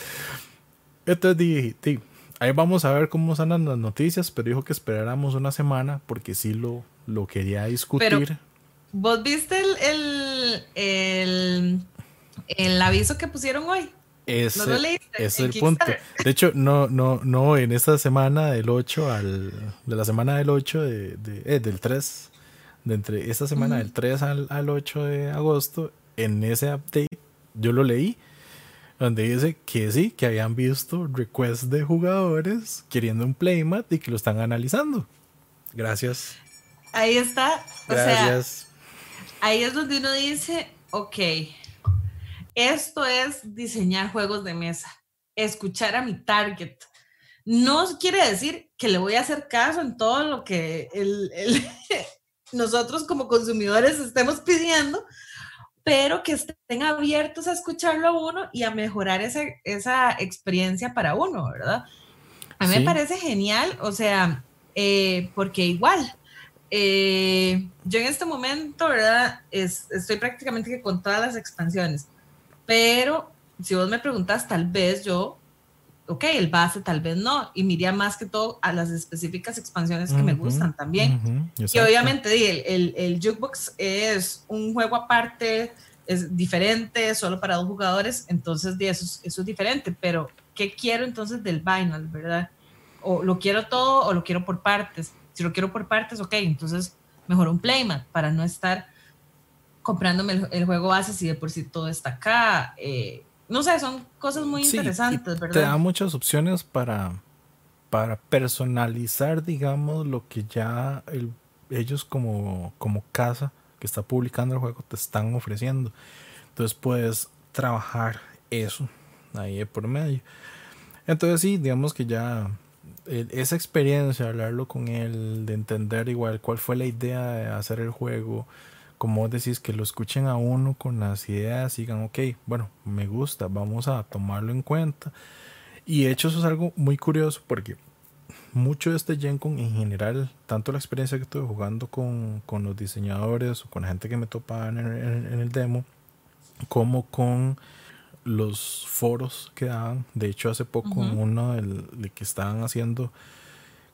Entonces dije, ahí vamos a ver cómo salen las noticias, pero dijo que esperáramos una semana porque sí lo, lo quería discutir. ¿Vos viste el, el, el, aviso que pusieron hoy? Ese, ¿No lo leíste? es el punto. De hecho, no, no, no, en esta semana del 8 al. De la semana del 8 de, de eh, del 3 de entre esta semana, del 3 al, al 8 de agosto, en ese update, yo lo leí, donde dice que sí, que habían visto requests de jugadores queriendo un playmat y que lo están analizando. Gracias. Ahí está. Gracias. Ahí es donde uno dice, ok, esto es diseñar juegos de mesa, escuchar a mi target. No quiere decir que le voy a hacer caso en todo lo que el, el, nosotros como consumidores estemos pidiendo, pero que estén abiertos a escucharlo a uno y a mejorar esa, esa experiencia para uno, ¿verdad? A mí me parece genial, o sea, eh, porque igual, eh, yo en este momento, ¿verdad? estoy prácticamente con todas las expansiones, pero si vos me preguntas, tal vez yo ok, el base tal vez no, y miría más que todo a las específicas expansiones que me gustan también. y obviamente el, el, Jukebox es un juego aparte, es diferente, solo para dos jugadores, entonces eso, eso es diferente, pero ¿qué quiero entonces del Vinyl, verdad? O lo quiero todo o lo quiero por partes. Si lo quiero por partes, ok, entonces mejor un playmat para no estar comprándome el, juego base si de por sí todo está acá. Eh, no sé, son cosas muy interesantes, ¿verdad? Te da muchas opciones para, para personalizar, digamos, lo que ya ellos como, como casa que está publicando el juego te están ofreciendo. Entonces puedes trabajar eso ahí por medio. Entonces sí, digamos que ya esa experiencia, hablarlo con él, de entender igual cuál fue la idea de hacer el juego, como decís, que lo escuchen a uno con las ideas digan, ok, bueno, me gusta, vamos a tomarlo en cuenta. Y de hecho eso es algo muy curioso porque mucho de este GenCon en general, tanto la experiencia que estuve jugando con, con los diseñadores o con la gente que me topaba en el, demo, como con los foros que daban. De hecho, hace poco uno del, que estaban haciendo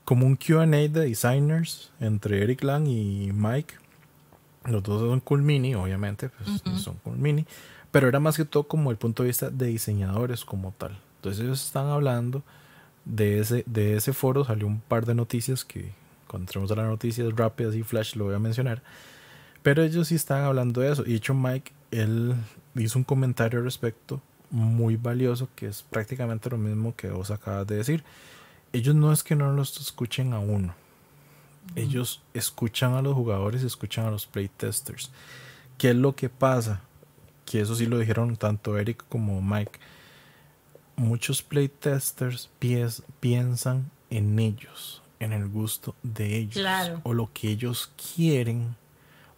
como un QA de designers entre Eric Lang y Mike. Los dos son Cool Mini, obviamente, pues, son Cool Mini. Pero era más que todo como el punto de vista de diseñadores como tal. Entonces ellos están hablando de ese, de ese foro, salió un par de noticias que cuando entremos a las noticias rápidas y flash lo voy a mencionar. Pero ellos sí están hablando de eso. Y de hecho Mike, él hizo un comentario al respecto muy valioso que es prácticamente lo mismo que vos acabas de decir ellos no es que no los escuchen a uno. Ellos escuchan a los jugadores, escuchan a los playtesters. ¿Qué es lo que pasa? Que eso sí lo dijeron tanto Eric como Mike. Muchos playtesters piensan en ellos, en el gusto de ellos. O lo que ellos quieren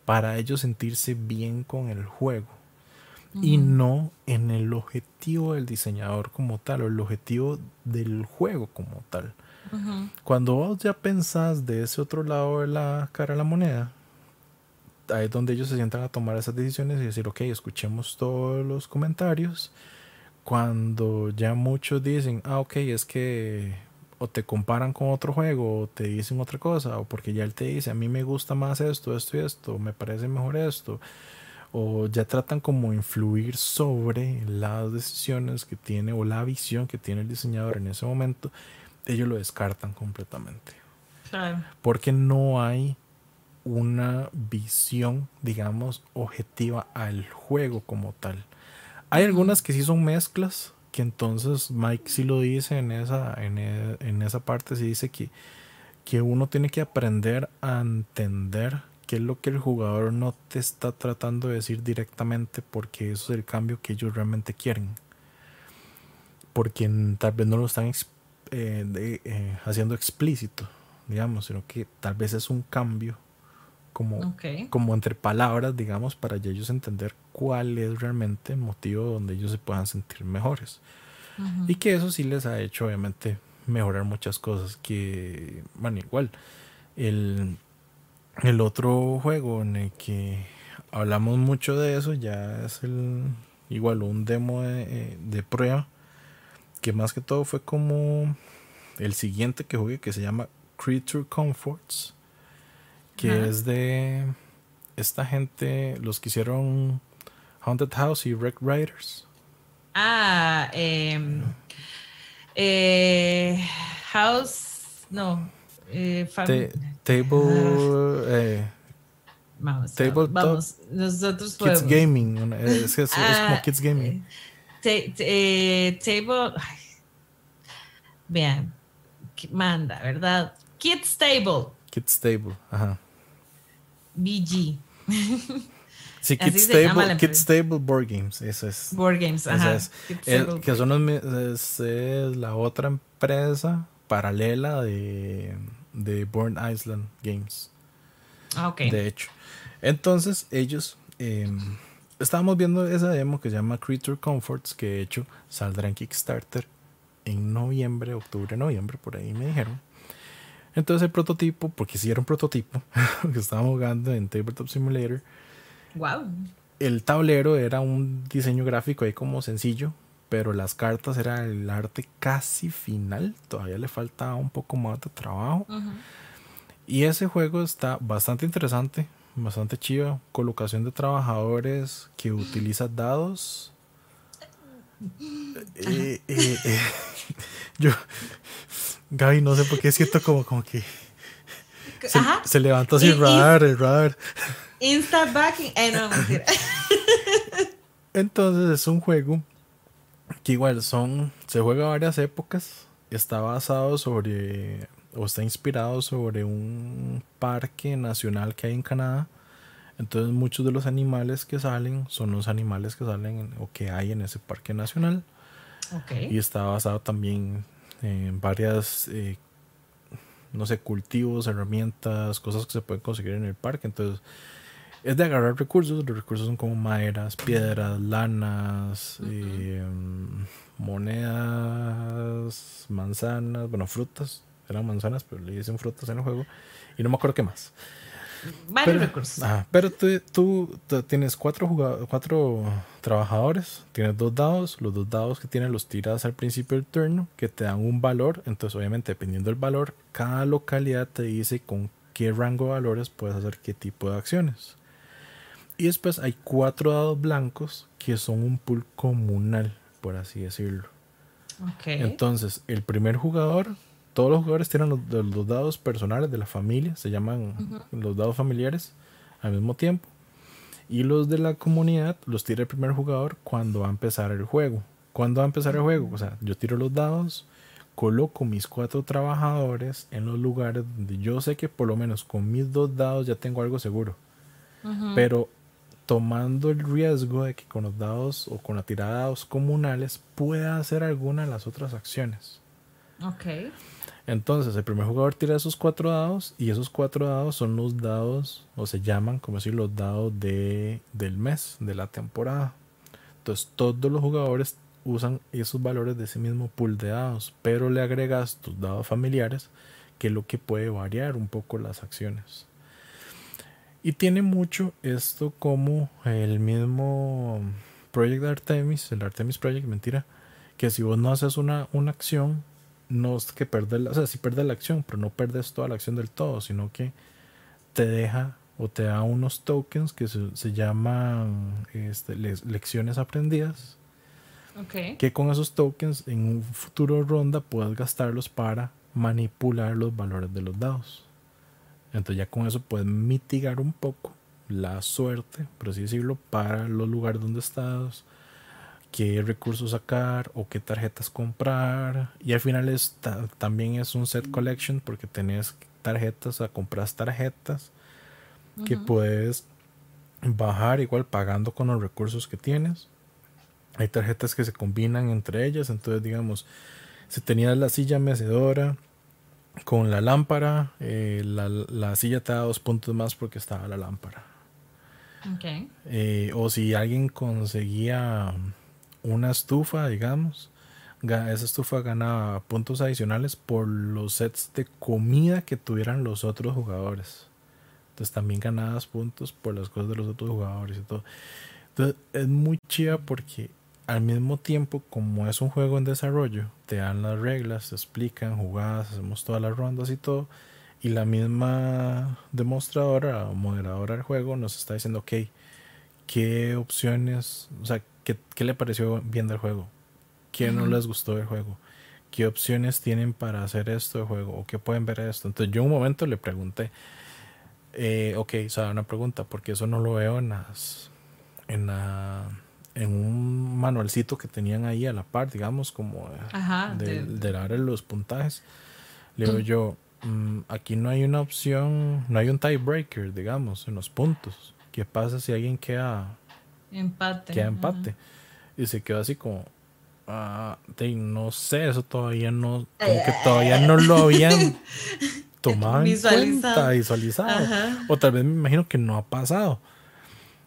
para ellos sentirse bien con el juego y no en el objetivo del diseñador como tal o el objetivo del juego como tal. Cuando vos ya pensás de ese otro lado de la cara de la moneda, ahí es donde ellos se sientan a tomar esas decisiones y decir, ok, escuchemos todos los comentarios. Cuando ya muchos dicen, ah, ok, es que o te comparan con otro juego o te dicen otra cosa, o porque ya él te dice, a mí me gusta más esto, esto y esto, me parece mejor esto o ya tratan como influir sobre las decisiones que tiene o la visión que tiene el diseñador en ese momento, ellos lo descartan completamente. Porque no hay una visión, digamos, objetiva al juego como tal. Hay algunas que sí son mezclas, que entonces Mike sí lo dice en esa, en, e, en esa parte, sí dice que, que uno tiene que aprender a entender qué es lo que el jugador no te está tratando de decir directamente porque eso es el cambio que ellos realmente quieren. Porque tal vez no lo están eh, eh, haciendo explícito, digamos, sino que tal vez es un cambio como, como entre palabras, digamos, para ellos entender cuál es realmente el motivo donde ellos se puedan sentir mejores. Y que eso sí les ha hecho, obviamente, mejorar muchas cosas. Que, bueno, igual, el, el otro juego en el que hablamos mucho de eso ya es el igual un demo de, prueba que más que todo fue como el siguiente que jugué que se llama Creature Comforts que es de esta gente los que hicieron Haunted House y Wreck Riders. Ah em, eh, House no eh, table. Eh, vamos, vamos. Nosotros Kids Gaming. Es, es, como ah, Kids Gaming. Eh, table. vean, manda, ¿verdad? Kids Table. Kids Table, ajá. BG. Sí, Kids Table, Kids Table Board Games, eso es. Board Games, ajá. Es, que son los, es la otra empresa paralela de de Born Island Games. Ah, ok. De hecho. Entonces, ellos. Em, estábamos viendo esa demo que se llama Creature Comforts, que de hecho saldrá en Kickstarter en noviembre, octubre, noviembre, por ahí me dijeron. Entonces el prototipo, porque si era un prototipo que estábamos jugando en Tabletop Simulator. Wow. El tablero era un diseño gráfico ahí como sencillo, pero las cartas era el arte casi final, todavía le falta un poco más de trabajo. Y ese juego está bastante interesante, bastante chido, colocación de trabajadores que utiliza dados. Eh, eh, eh, yo, Gaby, no sé por qué siento como, como que se, se levantó así radar, el radar. Insta backing, no, mentira. Entonces es un juego que igual son, se juega varias épocas, está basado sobre, o está inspirado sobre un parque nacional que hay en Canadá. Entonces muchos de los animales que salen son los animales que salen o que hay en ese parque nacional. Y está basado también en varias, eh, no sé, cultivos, herramientas, cosas que se pueden conseguir en el parque. Entonces es de agarrar recursos. Los recursos son como maderas, piedras, lanas, eh, monedas, manzanas, bueno, frutas. Eran manzanas, pero le dicen frutas en el juego. Y no me acuerdo qué más. varios recursos. pero tú, tienes cuatro, cuatro trabajadores, tienes dos dados, los dos dados que tienes los tiras al principio del turno, que te dan un valor, entonces obviamente dependiendo del valor, cada localidad te dice con qué rango de valores puedes hacer qué tipo de acciones. Y después hay cuatro dados blancos que son un pool comunal, por así decirlo. Entonces, el primer jugador, todos los jugadores tienen los, dados personales de la familia, se llaman los dados familiares al mismo tiempo. Y los de la comunidad los tira el primer jugador cuando va a empezar el juego. ¿Cuándo va a empezar el juego? O sea, yo tiro los dados, coloco mis cuatro trabajadores en los lugares donde yo sé que por lo menos con mis dos dados ya tengo algo seguro. Pero tomando el riesgo de que con los dados o con la tirada de dados comunales pueda hacer alguna de las otras acciones. Ok. Entonces, el primer jugador tira esos cuatro dados y esos cuatro dados son los dados, o se llaman, como decir, los dados de, del mes, de la temporada. Entonces, todos los jugadores usan esos valores de ese mismo pool de dados, pero le agregas tus dados familiares, que es lo que puede variar un poco las acciones. Y tiene mucho esto como el mismo Project Artemis, el Artemis Project, mentira, que si vos no haces una, una acción, no es que perder, o sea, sí perdes la acción, pero no perdes toda la acción del todo, sino que te deja o te da unos tokens que se, llaman este, lecciones aprendidas. Que con esos tokens en un futuro ronda puedes gastarlos para manipular los valores de los dados. Entonces ya con eso puedes mitigar un poco la suerte, por así decirlo, para los lugares donde estás, qué recursos sacar o qué tarjetas comprar. Y al final es, también es un set collection porque tenés tarjetas, o sea, compras tarjetas que puedes bajar igual pagando con los recursos que tienes. Hay tarjetas que se combinan entre ellas, entonces digamos, si tenías la silla mecedora, con la lámpara, eh, la, silla te da dos puntos más porque estaba la lámpara. Eh, o si alguien conseguía una estufa, digamos, esa estufa ganaba puntos adicionales por los sets de comida que tuvieran los otros jugadores. Entonces también ganabas puntos por las cosas de los otros jugadores y todo. Entonces es muy chida porque al mismo tiempo, como es un juego en desarrollo, te dan las reglas, te explican, jugadas, hacemos todas las rondas y todo. Y la misma demostradora o moderadora del juego nos está diciendo, ok, ¿qué opciones, o sea, qué, le pareció bien del juego? ¿Qué no les gustó del juego? ¿Qué opciones tienen para hacer esto de juego? ¿O qué pueden ver esto? Entonces yo un momento le pregunté, eh, ok, o sea, una pregunta, porque eso no lo veo en las, en la en un manualcito que tenían ahí a la par, digamos, como de, dar los puntajes. Le digo yo, mm, aquí no hay una opción, no hay un tiebreaker, digamos, en los puntos. ¿Qué pasa si alguien queda empate? Queda empate. Y se quedó así como, ah, no sé, eso todavía no, como que todavía no lo habían tomado en cuenta, visualizado. O tal vez me imagino que no ha pasado.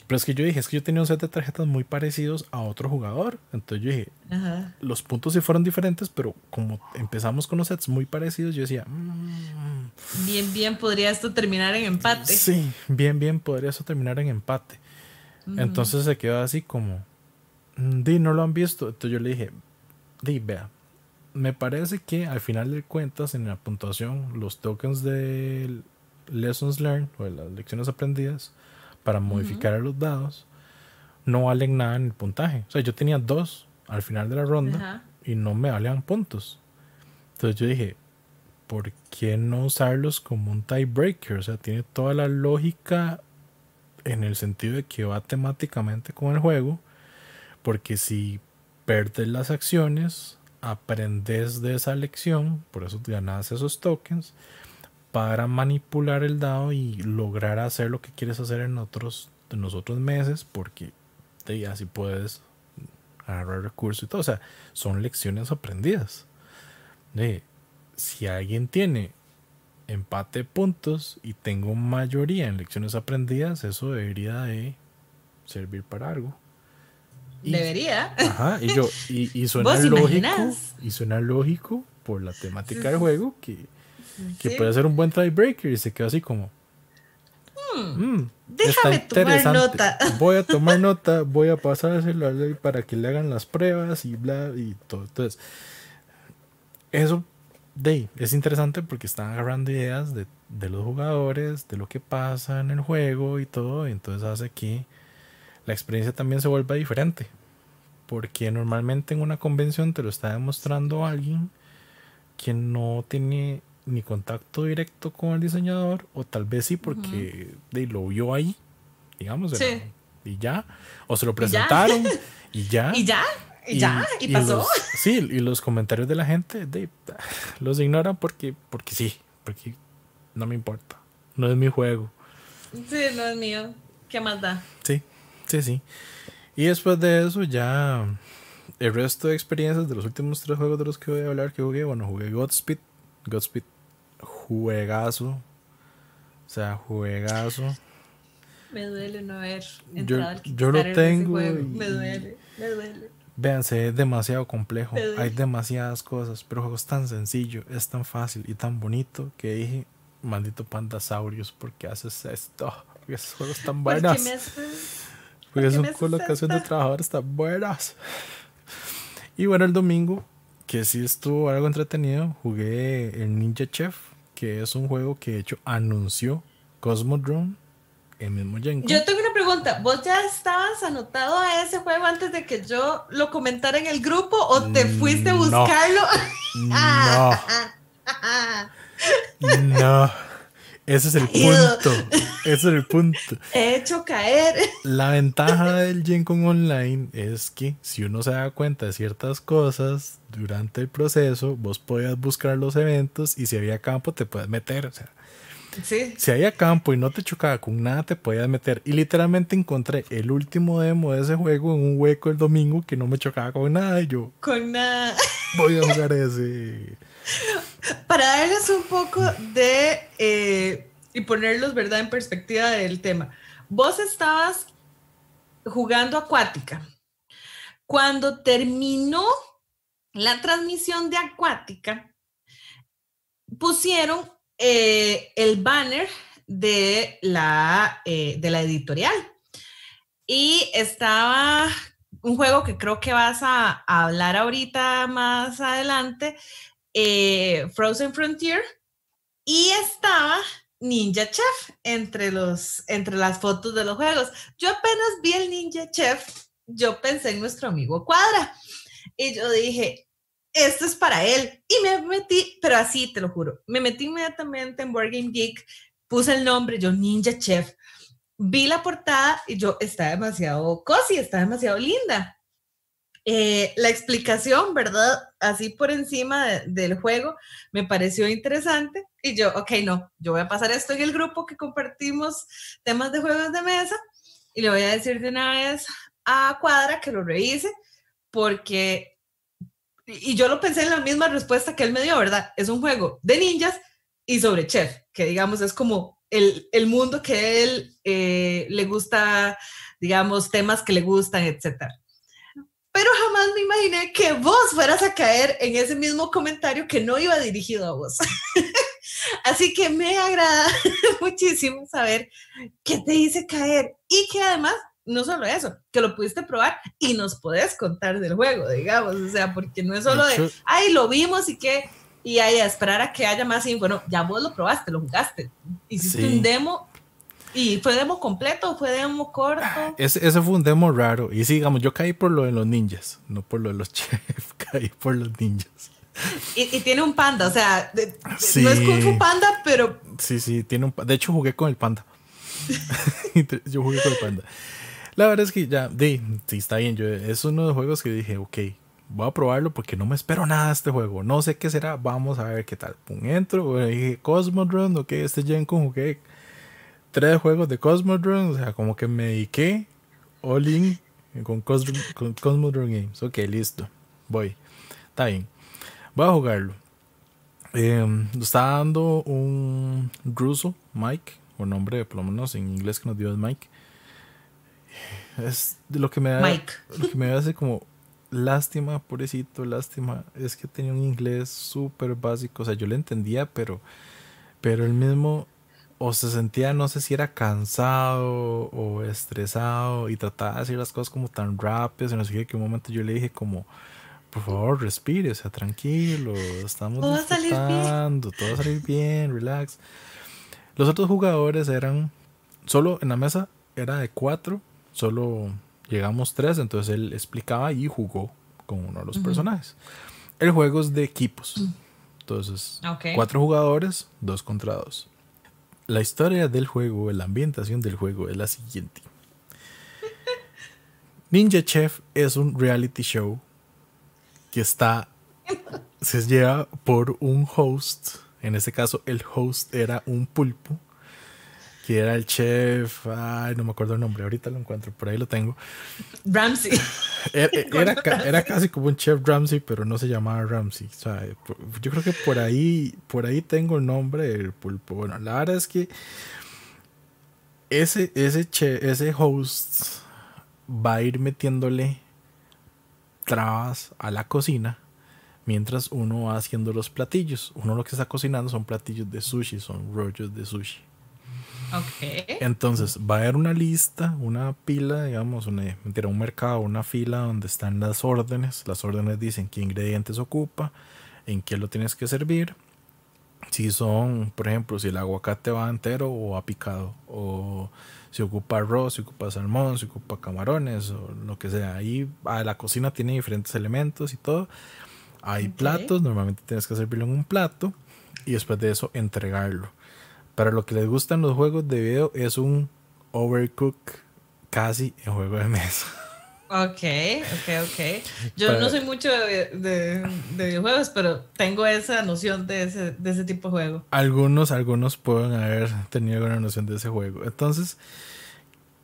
Pero es que yo dije, es que yo tenía un set de tarjetas muy parecidos a otro jugador. Entonces yo dije, los puntos sí fueron diferentes, pero como empezamos con los sets muy parecidos, yo decía, mm". bien, bien, podría esto terminar en empate. Sí, bien, bien, podría esto terminar en empate. Entonces se quedó así como, mm, di, no lo han visto. Entonces yo le dije, di, vea, me parece que al final de cuentas, en la puntuación, los tokens de Lessons Learned o de las lecciones aprendidas, para modificar a los dados no valen nada en el puntaje. O sea, yo tenía dos al final de la ronda y no me valían puntos. Entonces yo dije, ¿por qué no usarlos como un tiebreaker? O sea, tiene toda la lógica en el sentido de que va temáticamente con el juego. Porque si perdes las acciones, aprendes de esa lección, por eso ganas esos tokens para manipular el dado y lograr hacer lo que quieres hacer en otros, en los otros meses, porque así puedes agarrar recursos y todo. O sea, son lecciones aprendidas. si alguien tiene empate de puntos y tengo mayoría en lecciones aprendidas, eso debería de servir para algo. debería. Ajá, y yo, y, suena lógico, y suena lógico por la temática del juego que que puede ser un buen tiebreaker y se quedó así como. Mm, déjame tomar nota. Voy a tomar nota, voy a pasárselo a ley para que le hagan las pruebas y bla y todo. Entonces, eso de, es interesante porque están agarrando ideas de, de, los jugadores, de lo que pasa en el juego y todo. Y entonces hace que la experiencia también se vuelva diferente. Porque normalmente en una convención te lo está demostrando alguien que no tiene ni contacto directo con el diseñador, o tal vez sí porque lo vio ahí, digamos, y ya, o se lo presentaron y ya. Y ya. Y, ya, y, pasó. sí, y los comentarios de la gente de, los ignoran porque, porque sí, porque no me importa. No es mi juego. Sí, no es mío. ¿Qué más da? Sí, sí, sí. Y después de eso ya el resto de experiencias de los últimos tres juegos de los que voy a hablar que jugué, bueno, jugué Godspeed, Godspeed juegazo. O sea, juegazo. Me duele no haber entrado yo, yo lo tengo. me duele, me duele. Véanse, es demasiado complejo. Hay demasiadas cosas, pero el juego es tan sencillo, es tan fácil y tan bonito que dije, maldito Pandasaurios, ¿por qué haces esto? Porque esos juegos están buenas. Porque son colocación de trabajadores tan buenas. Y bueno, el domingo, que sí estuvo algo entretenido, jugué el Ninja Chef que es un juego que de hecho anunció Cosmodrome el mismo Genko. Yo tengo una pregunta, ¿vos ya estabas anotado a ese juego antes de que yo lo comentara en el grupo o te fuiste a buscarlo? No. no. Ese es el punto. Ese es el punto. He hecho caer. La ventaja del Gencon Online es que si uno se da cuenta de ciertas cosas durante el proceso, vos podías buscar los eventos y si había campo te puedes meter. O sea, si había campo y no te chocaba con nada, te podías meter. Y literalmente encontré el último demo de ese juego en un hueco el domingo que no me chocaba con nada. Y yo, con nada. Voy a jugar ese. Para darles un poco de. Eh, y ponerlos, ¿verdad?, en perspectiva del tema. Vos estabas jugando acuática. Cuando terminó la transmisión de acuática, pusieron eh, el banner de la, eh, de la editorial. Y estaba un juego que creo que vas a, hablar ahorita más adelante, eh, Frozen Frontier, y estaba Ninja Chef entre, los, entre las fotos de los juegos. Yo apenas vi el Ninja Chef, yo pensé en nuestro amigo Cuadra, y yo dije, esto es para él. Y me metí, pero así te lo juro, me metí inmediatamente en Board Game Geek, puse el nombre, yo Ninja Chef, vi la portada y yo, está demasiado cozy, está demasiado linda. Eh, la explicación, ¿verdad? Así por encima del juego, me pareció interesante y yo, ok, no, yo voy a pasar esto en el grupo que compartimos temas de juegos de mesa y le voy a decir de una vez a Cuadra que lo revise porque y yo lo pensé en la misma respuesta que él me dio, ¿verdad? Es un juego de ninjas y sobre chef, que digamos es como el, el mundo que él eh, le gusta, digamos, temas que le gustan, etc. Pero jamás me imaginé que vos fueras a caer en ese mismo comentario que no iba dirigido a vos. Así que me agrada muchísimo saber qué te hice caer y que además no solo eso, que lo pudiste probar y nos podés contar del juego, digamos, o sea, porque no es solo de, ay, lo vimos y que, y ahí a esperar a que haya más info, bueno, ya vos lo probaste, lo jugaste, hiciste un demo y fue demo completo, fue demo corto. Ese, ese, fue un demo raro, y sí, digamos, yo caí por lo de los ninjas, no por lo de los chefs, caí por los ninjas. Y, tiene un panda, o sea, no es Kung Fu Panda, pero... Sí, sí, tiene un... De hecho, jugué con el panda. yo jugué con el panda. La verdad es que ya, sí, está bien. Yo, es uno de los juegos que dije, ok, voy a probarlo porque no me espero nada de este juego. No sé qué será, vamos a ver qué tal. Pum, entro, bueno, dije Cosmodrome, ok, este Gen con jugué tres juegos de Cosmodrome, o sea, como que me dediqué all in con, Cosmodrome Games. Ok, listo, voy. Está bien, voy a jugarlo. Eh, está dando un ruso, Mike, o nombre por lo menos en inglés que nos dio es Mike. Es lo que me da. Lo que me hace como lástima, pobrecito, lástima. Es que tenía un inglés súper básico. O sea, yo lo entendía, pero, pero el mismo o se sentía, no sé si era cansado o estresado y trataba de hacer las cosas como tan rápidas. Y no sé qué, que un momento yo le dije como, por favor, respire, sea, tranquilo, estamos todo disfrutando, todo va a salir bien, relax. Los otros jugadores eran, solo en la mesa era de cuatro, solo llegamos tres, entonces él explicaba y jugó con uno de los personajes. El juego es de equipos. Mm. Entonces, cuatro jugadores, dos contra dos. La historia del juego, la ambientación del juego es la siguiente. Ninja Chef es un reality show que está se lleva por un host. En este caso, el host era un pulpo que era el chef, ay, no me acuerdo el nombre, ahorita lo encuentro, por ahí lo tengo. Ramsey. Era, casi como un chef Ramsey, pero no se llamaba Ramsey. O sea, yo creo que por ahí, por ahí tengo el nombre del pulpo. Bueno, la verdad es que ese, ese, ese host va a ir metiéndole trabas a la cocina mientras uno va haciendo los platillos. Uno lo que está cocinando son platillos de sushi, son rollos de sushi. Entonces, va a haber una lista, una pila, digamos, una, mentira, un mercado, una fila donde están las órdenes. Las órdenes dicen qué ingredientes ocupa, en qué lo tienes que servir. Si son, por ejemplo, si el aguacate va entero o va picado, o si ocupa arroz, si ocupa salmón, si ocupa camarones, o lo que sea. Ahí a la cocina tiene diferentes elementos y todo. Hay platos, normalmente tienes que servirlo en un plato y después de eso entregarlo. Para lo que les gustan los juegos de video es un overcook casi en juego de mesa. Ok, ok, ok. Yo no soy mucho de, de, videojuegos, pero tengo esa noción de ese, de ese tipo de juego. Algunos, algunos pueden haber tenido una noción de ese juego. Entonces,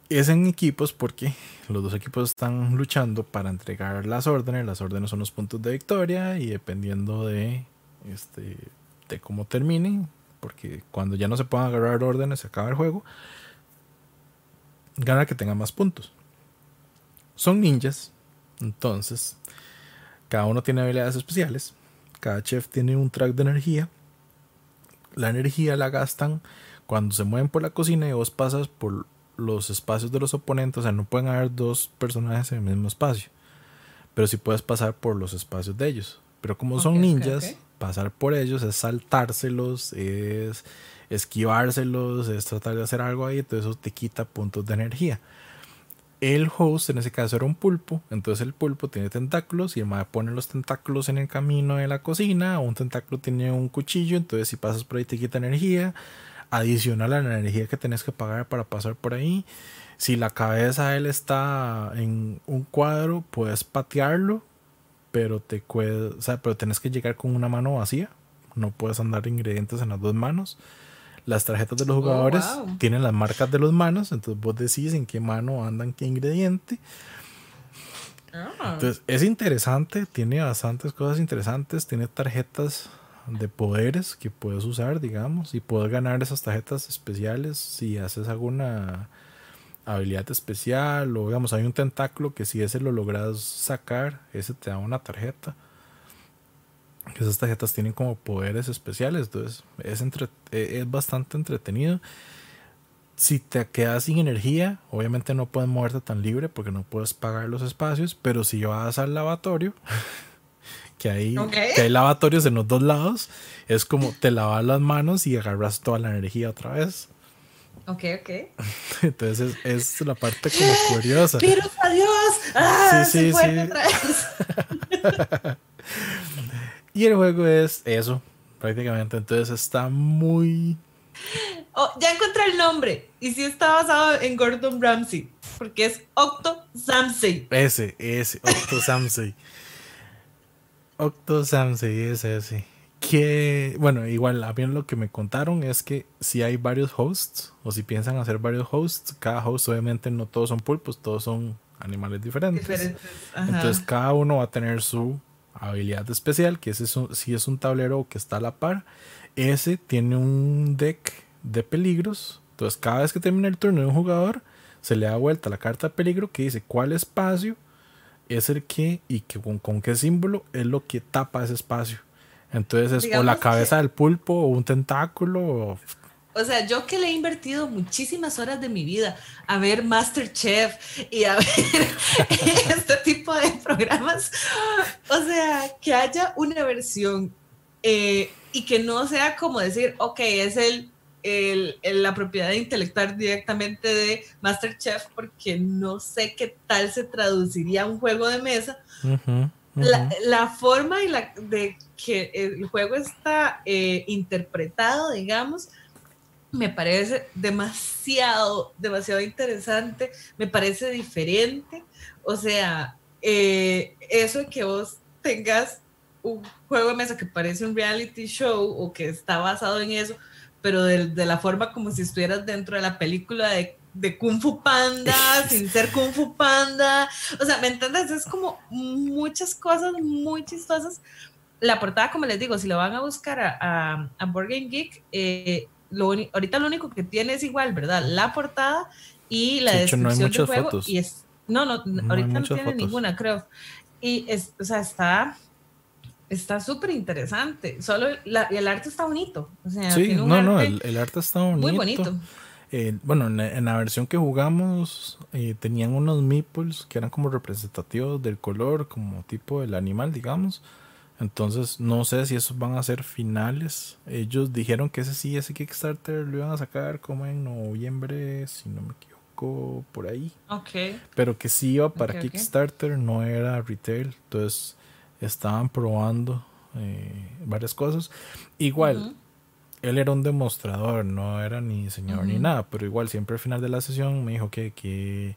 es en equipos porque los dos equipos están luchando para entregar las órdenes. Las órdenes son los puntos de victoria y dependiendo de, este, de cómo terminen, porque cuando ya no se puedan agarrar órdenes, se acaba el juego, gana que tenga más puntos. Son ninjas, entonces cada uno tiene habilidades especiales, cada chef tiene un track de energía, la energía la gastan cuando se mueven por la cocina y vos pasas por los espacios de los oponentes, o sea, no pueden haber dos personajes en el mismo espacio, pero sí puedes pasar por los espacios de ellos. Pero como son ninjas, pasar por ellos es saltárselos, es esquivárselos, es tratar de hacer algo ahí, entonces eso te quita puntos de energía. El host en ese caso era un pulpo, entonces el pulpo tiene tentáculos y el pone los tentáculos en el camino de la cocina, un tentáculo tiene un cuchillo, entonces si pasas por ahí te quita energía, adicional a la energía que tenés que pagar para pasar por ahí. Si la cabeza de él está en un cuadro, puedes patearlo pero te o sea, pero tenés que llegar con una mano vacía. No puedes andar ingredientes en las dos manos. Las tarjetas de los oh, jugadores tienen las marcas de los manos, entonces vos decís en qué mano andan qué ingrediente. Ah. Entonces es interesante, tiene bastantes cosas interesantes, tiene tarjetas de poderes que puedes usar, digamos, y puedes ganar esas tarjetas especiales si haces alguna habilidad especial o digamos hay un tentáculo que si ese lo logras sacar, ese te da una tarjeta. Esas tarjetas tienen como poderes especiales, entonces es, entre, e, es bastante entretenido. Si te quedas sin energía, obviamente no puedes moverte tan libre porque no puedes pagar los espacios, pero si vas al lavatorio, que hay, que hay lavatorios en los dos lados, es como te lavas las manos y agarras toda la energía otra vez. Ok, ok. Entonces es, la parte como curiosa. ¡Pero adiós! ¡Ah! Sí, sí, sí. y el juego es eso, prácticamente. Entonces está muy. Oh, ya encontré el nombre. Y sí está basado en Gordon Ramsay. Porque es Octo Samsey. Ese, ese, Octo Samsey. Octo Samsey, ese, ese que, bueno, igual, a mí lo que me contaron es que si hay varios hosts, o si piensan hacer varios hosts, cada host obviamente no todos son pulpos, todos son animales diferentes. Entonces cada uno va a tener su habilidad especial, que ese es si es un tablero que está a la par, ese tiene un deck de peligros. Entonces cada vez que termina el turno de un jugador, se le da vuelta la carta de peligro que dice cuál espacio es el que y que, con qué símbolo es lo que tapa ese espacio. Entonces es o la cabeza del pulpo o un tentáculo. O, O sea, yo que le he invertido muchísimas horas de mi vida a ver Masterchef y a ver este tipo de programas, o sea, que haya una versión eh, y que no sea como decir, ok, es el, el, la propiedad intelectual directamente de Masterchef, porque no sé qué tal se traduciría a un juego de mesa. La, la, forma y la, de que el juego está eh, interpretado, digamos, me parece demasiado, demasiado interesante, me parece diferente. O sea, eh, eso de que vos tengas un juego de mesa que parece un reality show o que está basado en eso, pero de, de la forma como si estuvieras dentro de la película de, de Kung Fu Panda, sin ser Kung Fu Panda. O sea, ¿me entiendes? Es como muchas cosas muy chistosas. La portada, como les digo, si lo van a buscar a, a, a Board Game Geek, eh, lo, ahorita lo único que tiene es igual, ¿verdad? La portada y la descripción del juego. Y es, no, no, ahorita no tiene ninguna, creo. Y es, o sea, está está súper interesante. Solo el arte está bonito. O sea, sí, no, no, el, arte está bonito. Muy bonito. Eh, bueno, en, la versión que jugamos eh, tenían unos meeples que eran como representativos del color, como tipo del animal, digamos. Entonces, no sé si esos van a ser finales. Ellos dijeron que ese sí, ese Kickstarter lo iban a sacar como en noviembre, si no me equivoco, por ahí. Ok. Pero que sí iba para Kickstarter, no era retail. Entonces, estaban probando eh, varias cosas. Igual, él era un demostrador, no era ni diseñador ni nada, pero igual, siempre al final de la sesión me dijo que, que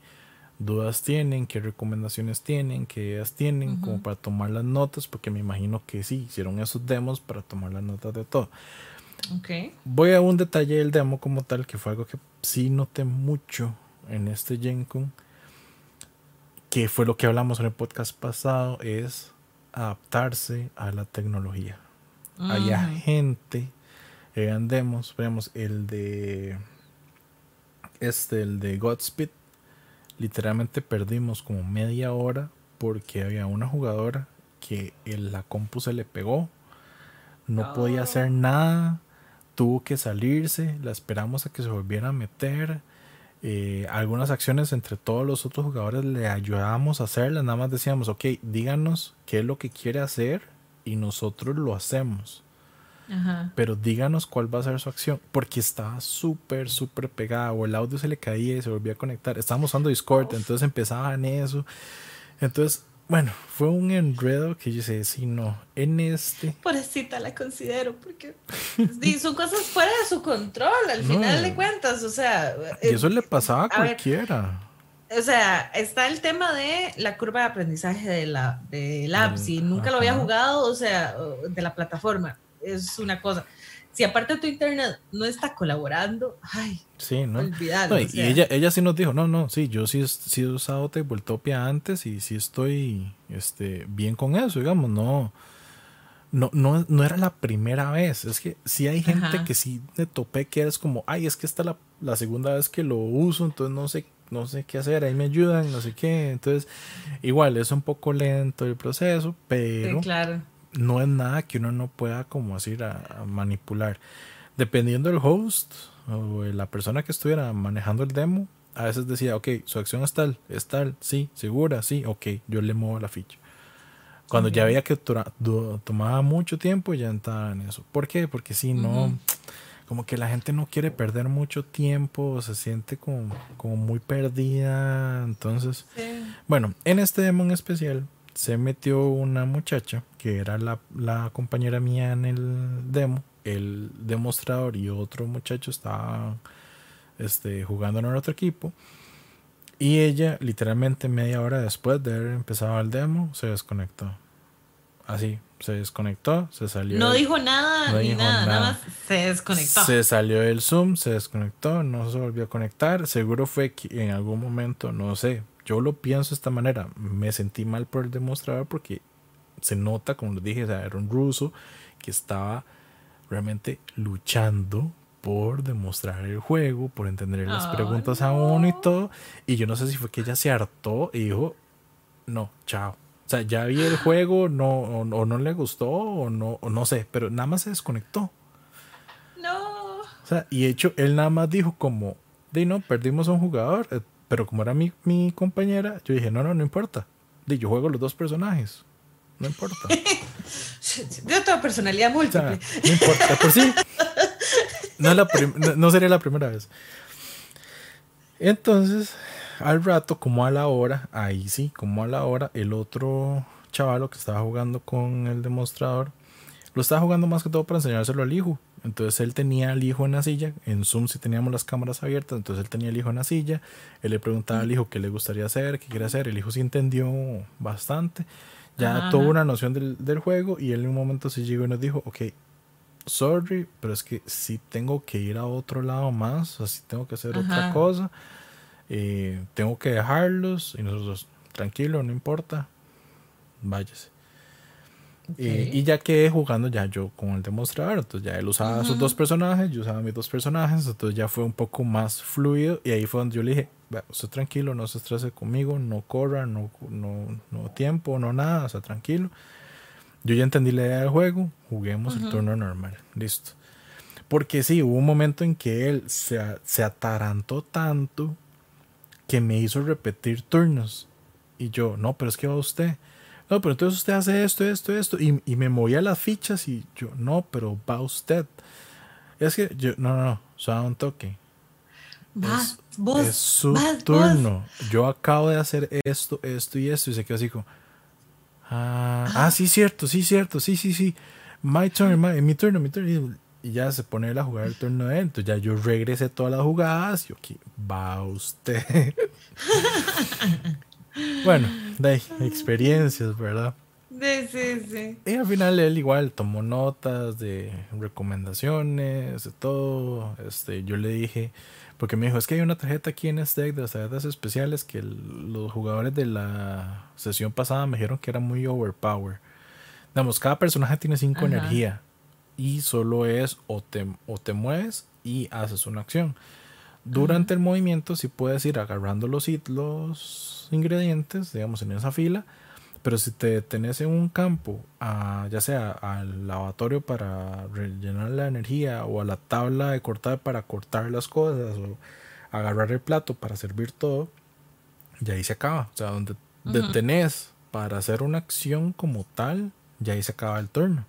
dudas tienen, qué recomendaciones tienen, qué ideas tienen, como para tomar las notas, porque me imagino que sí, hicieron esos demos para tomar las notas de todo. Okay. Voy a un detalle del demo como tal, que fue algo que sí noté mucho en este Gencon, que fue lo que hablamos en el podcast pasado, es adaptarse a la tecnología. Hay gente, eran demos, veamos, el de este, el de Godspeed, literalmente perdimos como media hora porque había una jugadora que en la compu se le pegó, no podía oh. hacer nada, tuvo que salirse, la esperamos a que se volviera a meter. Eh, algunas acciones entre todos los otros jugadores le ayudábamos a hacerlas, nada más decíamos, ok, díganos qué es lo que quiere hacer y nosotros lo hacemos. Pero díganos cuál va a ser su acción, porque estaba súper, súper pegada, o el audio se le caía y se volvía a conectar. Estábamos usando Discord, entonces empezaba en eso. Entonces, bueno, fue un enredo que yo sé, si no, en este. Pobrecita la considero, porque son cosas fuera de su control, al final de cuentas, o sea. Y eso le pasaba a, cualquiera. o sea, está el tema de la curva de aprendizaje de la, de la si nunca lo había jugado, o sea, de la plataforma es una cosa. Si aparte tu internet no está colaborando, ay, sí, ¿no? y ella, ella sí nos dijo, no, no, sí, yo sí, sí he usado Tabletopia antes y sí estoy este, bien con eso, digamos, no, no, no, no era la primera vez. Es que sí hay gente que sí me topé que es como, ay, es que esta es la, segunda vez que lo uso, entonces no sé, no sé qué hacer, ahí me ayudan, no sé qué. Entonces, igual es un poco lento el proceso, pero claro no es nada que uno no pueda como así a, manipular. Dependiendo del host o la persona que estuviera manejando el demo, a veces decía, ok, su acción es tal, es tal, sí, segura, sí, ok, yo le muevo la ficha. Cuando ya veía que tomaba mucho tiempo, ya entraba en eso. ¿Por qué? Porque si no, como que la gente no quiere perder mucho tiempo, se siente como, como muy perdida. Entonces, bueno, en este demo en especial, se metió una muchacha que era la, compañera mía en el demo, el demostrador y otro muchacho estaban este, jugando en el otro equipo. Y ella, literalmente media hora después de haber empezado el demo, se desconectó. Así, se desconectó, se salió. No dijo nada ni nada, nada, más se desconectó. Se salió del Zoom, se desconectó, no se volvió a conectar. Seguro fue que en algún momento, no sé, yo lo pienso de esta manera. Me sentí mal por el demostrador porque se nota, como les dije, era un ruso que estaba realmente luchando por demostrar el juego, por entender las preguntas a uno y todo. Y yo no sé si fue que ella se hartó y dijo, no, chao. O sea, ya vi el juego, no, o, no le gustó, o no, o no sé, pero nada más se desconectó. No. O sea, y hecho, él nada más dijo como, de no, perdimos a un jugador, pero como era mi, mi compañera, yo dije, no, no, no importa. De yo juego los dos personajes. No importa. yo tengo personalidad múltiple. no importa, por sí. No, no, sería la primera vez. Entonces, al rato, como a la hora, ahí sí, como a la hora, el otro chavalo que estaba jugando con el demostrador, lo estaba jugando más que todo para enseñárselo al hijo. Entonces él tenía al hijo en la silla, en Zoom si teníamos las cámaras abiertas, entonces él tenía al hijo en la silla, él le preguntaba al hijo qué le gustaría hacer, qué quiere hacer, el hijo sí entendió bastante, ya tuvo una noción del, del, juego y él en un momento se llegó y nos dijo, ok, sorry, pero es que si tengo que ir a otro lado más, o si tengo que hacer otra cosa, eh, tengo que dejarlos y nosotros, tranquilo, no importa, váyase. Eh, y ya quedé jugando ya yo con el demostrador, entonces ya él usaba sus dos personajes, yo usaba mis dos personajes, entonces ya fue un poco más fluido y ahí fue donde yo le dije, usted tranquilo, no se estrese conmigo, no corra, no, no, no tiempo, no nada, o sea, tranquilo. Yo ya entendí la idea del juego, juguemos el turno normal, listo. Porque sí, hubo un momento en que él se, se atarantó tanto que me hizo repetir turnos. Y yo, no, pero es que va usted. No, pero entonces usted hace esto, esto, esto. Y, y me movía las fichas y yo, no, pero va usted. Es que yo, no, no, no, solo un toque. es, es su turno. Yo acabo de hacer esto, esto y esto. Y se quedó así como, ah, ah, sí, cierto, sí, cierto, sí, sí, sí. My turn, my, mi turno, mi turno. Y ya se pone a jugar el turno de él. Entonces ya yo regresé todas las jugadas. Y aquí, va usted. Bueno, de experiencias, ¿verdad? Sí, sí, sí. Y al final él igual tomó notas de recomendaciones, de todo. Este, yo le dije, porque me dijo, es que hay una tarjeta aquí en este deck de las tarjetas especiales que los jugadores de la sesión pasada me dijeron que era muy overpower. Digamos, cada personaje tiene cinco energía y solo es o te, o te mueves y haces una acción. Durante el movimiento si puedes ir agarrando los, los ingredientes, digamos, en esa fila, pero si te detenes en un campo, ya sea al lavatorio para rellenar la energía o a la tabla de cortar para cortar las cosas o agarrar el plato para servir todo, ya ahí se acaba. O sea, donde detenés para hacer una acción como tal, ya ahí se acaba el turno.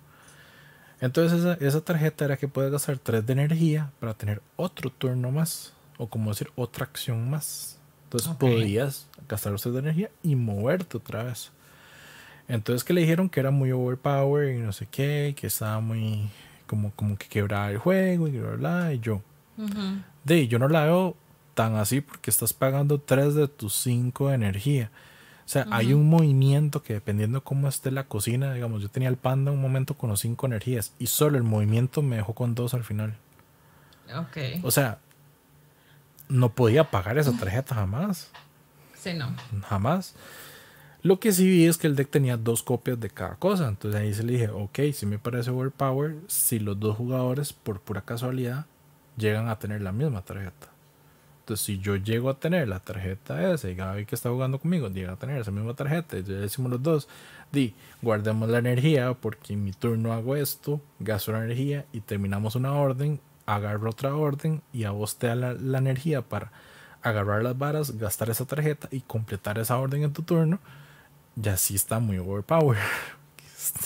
Entonces esa, esa tarjeta era que puedes gastar 3 de energía para tener otro turno más o como decir otra acción más. Entonces podías gastar usted de energía y moverte otra vez. Entonces que le dijeron que era muy overpower y no sé qué, que estaba muy como, como que quebraba el juego y bla, bla, y yo. De yo no la veo tan así porque estás pagando 3 de tus 5 de energía. O sea, hay un movimiento que dependiendo cómo esté la cocina, digamos, yo tenía el panda un momento con los 5 energías y solo el movimiento me dejó con 2 al final. Ok. O sea, no podía pagar esa tarjeta jamás. Sí, no. Jamás. Lo que sí vi es que el deck tenía dos copias de cada cosa. Entonces ahí se le dije, ok, si me parece overpower si los dos jugadores, por pura casualidad, llegan a tener la misma tarjeta. Entonces, si yo llego a tener la tarjeta esa y Gaby que está jugando conmigo llega a tener esa misma tarjeta y ya decimos los dos, di, guardemos la energía porque en mi turno hago esto, gasto la energía y terminamos una orden agarra otra orden y a vos te da la, energía para agarrar las varas, gastar esa tarjeta y completar esa orden en tu turno, ya sí está muy overpower.